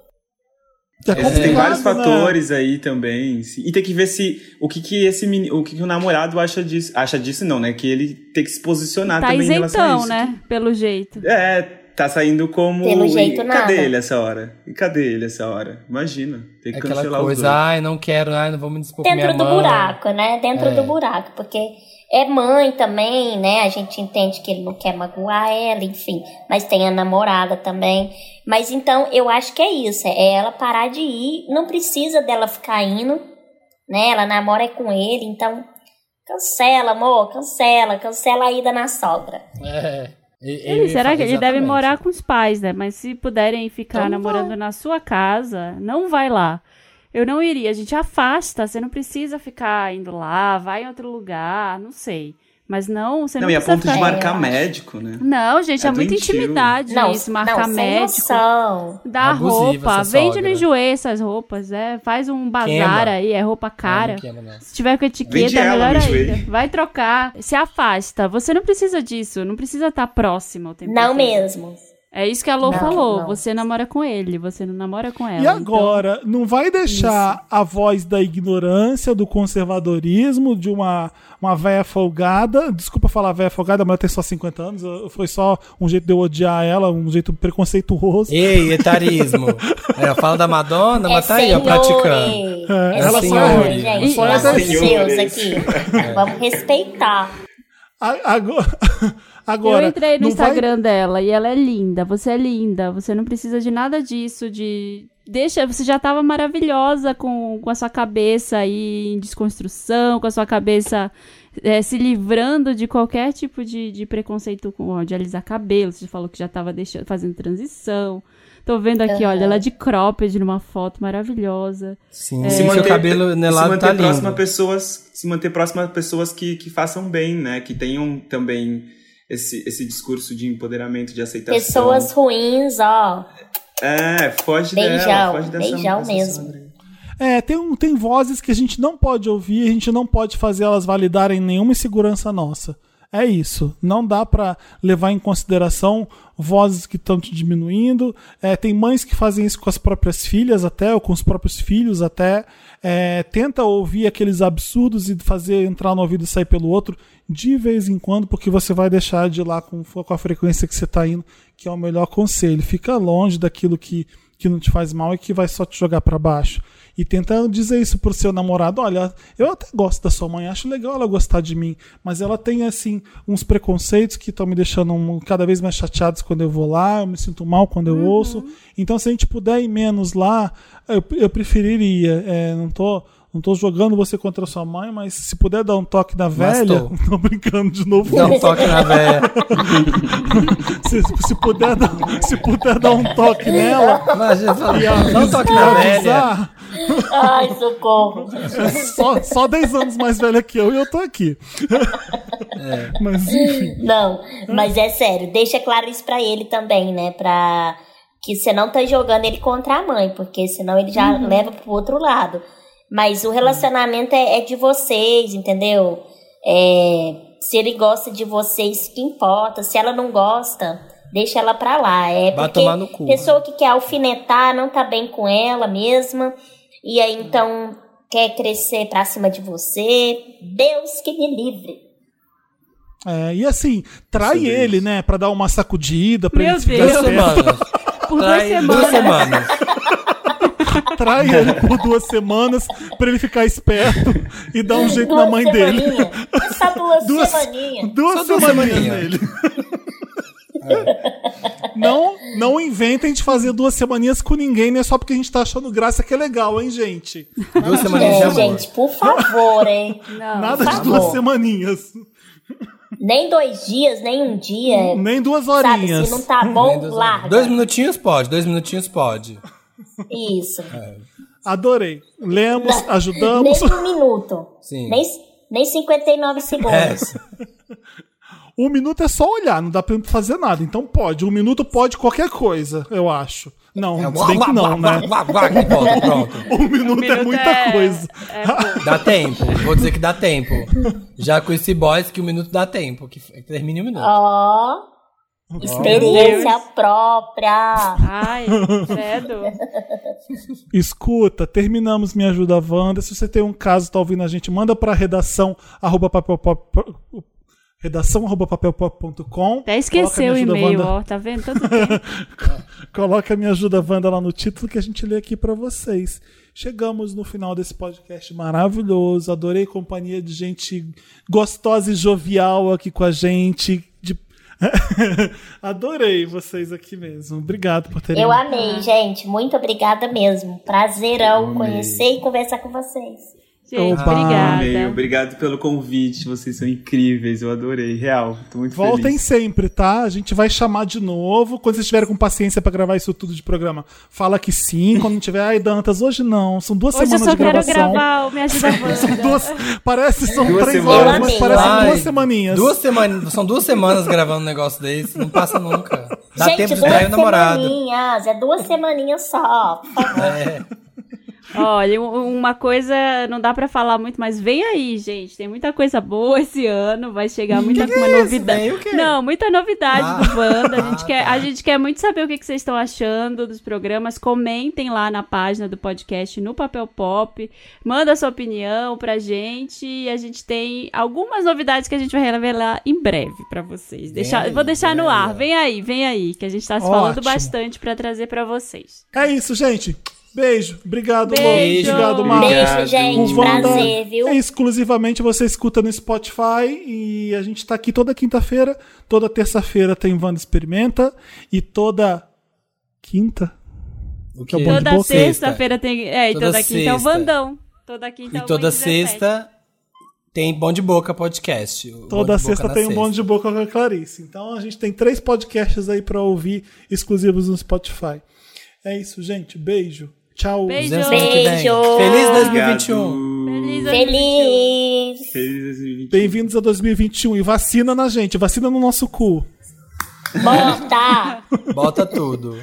É É, tem vários né? fatores aí também. E tem que ver se o que, que esse o que, que o namorado acha disso. Acha disso não, né? Que ele tem que se posicionar Tá também em relação a isentão, isso. né? Pelo jeito. É, tá saindo como. Pelo jeito, e cadê nada. ele essa hora? E cadê ele essa hora? Imagina. Tem que Aquela cancelar os coisa, dois. ai, não quero, ai, não vou me dispor minha Dentro do mãe. buraco, né? Dentro É. do buraco. Porque é mãe também, né? A gente entende que ele não quer magoar ela, enfim. Mas tem a namorada também. Mas então, eu acho que é isso. É ela parar de ir. Não precisa dela ficar indo, né? Ela namora é com ele, então... Cancela, amor. Cancela. Cancela a ida na sogra. É. E- Ele, eu será que ele deve morar com os pais, né? Mas se puderem ficar Então namorando na sua casa, não vai lá. Eu não iria. A gente afasta. Você não precisa ficar indo lá, vai em outro lugar, não sei. Mas não, você não, Não, e a ponto de ficar... marcar eu acho. médico, né? Não, gente, é, É muita intimidade Não, isso, marcar não, sem médico. Dá Abusiva roupa, vende no enjoei essas roupas, é, faz um bazar Queima. aí, é roupa cara. não queima, não. Se tiver com etiqueta, Vende é melhor enjoei. ainda. Vai trocar, se afasta. Você não precisa disso, não precisa estar próximo o tempo Não inteiro. mesmo. É isso que a Lô Não, falou. não. Você namora com ele, você não namora com ela. E agora, não vai deixar a voz da ignorância, do conservadorismo, de uma, uma véia folgada. Desculpa falar véia folgada, mas ela tem só 50 anos. Foi só um jeito de eu odiar ela, um jeito preconceituoso. Ei, etarismo. É, fala da Madonna, É mas tá aí, ó, senhore. praticando. É, É ela senhore, só- gente. só é senhores. Aqui. Vamos respeitar. A- Agora, agora eu entrei no não vai- Instagram dela e ela é linda. Você é linda. Você não precisa de nada disso. De deixa, você já tava maravilhosa com, com a sua cabeça aí em desconstrução, com a sua cabeça é, se livrando de qualquer tipo de, de preconceito com ó, de alisar cabelo. Você falou que já tava deixando, fazendo transição. Tô vendo aqui, olha, ela de cropped numa foto maravilhosa. Sim, É. se seu cabelo se nelado manter tá próximo a lindo. pessoas, se manter próximo a pessoas que, que façam bem, né? Que tenham também esse, esse discurso de empoderamento, de aceitação. Pessoas ruins, ó. É, foge Beijão, dela, foge dessa beijão dessa mesmo. sombra. É, tem, um, tem vozes que a gente não pode ouvir, a gente não pode fazer elas validarem nenhuma insegurança nossa. É isso. Não dá pra levar em consideração vozes que estão te diminuindo. É, tem mães que fazem isso com as próprias filhas até, ou com os próprios filhos até. É, tenta ouvir aqueles absurdos e fazer entrar no ouvido e sair pelo outro de vez em quando, porque você vai deixar de ir lá com, com a frequência que você tá indo, que é o melhor conselho. Fica longe daquilo que, que não te faz mal e que vai só te jogar pra baixo. E tenta dizer isso pro seu namorado: olha, eu até gosto da sua mãe, acho legal ela gostar de mim, mas ela tem, assim, uns preconceitos que estão me deixando cada vez mais chateados quando eu vou lá, eu me sinto mal quando eu ouço. Então, se a gente puder ir menos lá, eu, eu preferiria. É, não tô. Não tô jogando você contra a sua mãe, mas se puder dar um toque na Mas velha, tô. tô brincando de novo. Dá um toque na véia. se, se puder dar, se puder dar um toque nela, Imagina, e dá um toque na velha. Ai, socorro. É só, só 10 anos mais velha que eu e eu tô aqui. Mas enfim. Não, mas é sério, deixa claro isso pra ele também, né? Pra que você não tá jogando ele contra a mãe, porque senão ele já leva pro outro lado. Mas o relacionamento é, é de vocês, entendeu? É, se ele gosta de vocês, que importa. Se ela não gosta, deixa ela pra lá. É Vai porque tomar no cu. pessoa que quer alfinetar não tá bem com ela mesma. E aí então quer crescer pra cima de você. Deus que me livre. É, e assim, trai Isso, ele, né? Pra dar uma sacudida, pra Meu ele ficar Deus. Duas esperto. semanas. Por duas semanas. duas semanas. Trai ele por duas semanas pra ele ficar esperto e dar um jeito na Duas mãe dele. Só duas, Duas, semaninhas. duas duas semaninhas nele. Não, não inventem de fazer duas semaninhas com ninguém, não é só porque a gente tá achando graça que é legal, hein, gente? Duas semaninhas de É, amor. gente, por favor, hein? Não. Nada de duas semaninhas. Nem dois dias, nem um dia. Nem duas Sabe, horinhas. se não tá bom, larga. Dois minutinhos pode, dois minutinhos pode. Isso. Adorei. Lemos, ajudamos. Nem um minuto. Sim. Nem, nem 59 segundos. É, Um minuto é só olhar, não dá pra fazer nada. Então pode. Um minuto pode qualquer coisa, eu acho. Não, é se bem que não, né? Pronto, pronto. Um minuto, é minuto muita é- coisa. é. Dá tempo. Vou dizer que dá tempo. Já com esse boys que o minuto dá tempo. Que termine o minuto. Ó, experiência própria. Ai, credo. Escuta, terminamos Me Ajuda Wanda. Se você tem um caso, tá ouvindo a gente, manda pra redação arroba papelpop. Redação arroba papelpop.com. Até esqueceu o e-mail, Wanda- ó. Tá vendo? Tanto tempo. Coloca Me Ajuda Wanda lá no título que a gente lê aqui pra vocês. Chegamos no final desse podcast maravilhoso. Adorei a companhia de gente gostosa e jovial aqui com a gente. Adorei vocês aqui mesmo. Obrigado por terem Eu amei, gente. Muito obrigada mesmo. Prazerão conhecer e conversar com vocês. Gente, Oba. Amei, obrigada. obrigado pelo convite, vocês são incríveis, eu adorei, real, tô muito Voltem feliz. sempre, tá? A gente vai chamar de novo. Quando vocês estiverem com paciência pra gravar isso tudo de programa, fala que sim. Quando não tiver, ai, Dantas, hoje não. São duas Hoje eu semanas só de quero gravação. gravar o Me Ajuda São Wanda. duas, parece que são Duas três semanas. horas, mas Eu parecem amei. duas semaninhas. Duas semanas, são duas semanas gravando um negócio desse, não passa nunca. Dá gente, tempo de duas trair o namorado. semaninhas. É duas semaninhas só. É. Olha, um- uma coisa não dá pra falar muito, mas vem aí, gente. Tem muita coisa boa esse ano, vai chegar muita Que que é isso? novidade. Vem o quê? Não, muita novidade Ah. do Wanda. A gente, Ah, quer, tá. a gente quer muito saber o que, que vocês estão achando dos programas. Comentem lá na página do podcast no Papel Pop. Manda sua opinião pra gente. E a gente tem algumas novidades que a gente vai revelar em breve pra vocês. Deixar, aí, vou deixar no ar. Vem aí, vem aí, que a gente tá se falando bastante pra trazer pra vocês. É isso, gente. Beijo. Obrigado, Beijo. Lô. Obrigado, Marcos. Beijo, gente. O Wanda Prazer, viu? é exclusivamente você escuta no Spotify e a gente tá aqui toda quinta-feira. Toda terça-feira tem Wanda Experimenta e toda quinta. O Que é bom Toda sexta-feira tem. É, e Toda toda quinta é o. Vandão. Toda quinta é E o toda Bom 17. sexta tem Bom de Boca podcast. O Bom Toda sexta tem um monte de boca com a Clarice. Então a gente tem três podcasts aí pra ouvir exclusivos no Spotify. É isso, gente. Beijo. Tchau. Beijo. Beijo. Feliz 2021. Feliz 2021. Feliz. Feliz 2020. Bem-vindos a 2021 e vacina na gente, vacina no nosso cu. Bota. Bota tudo.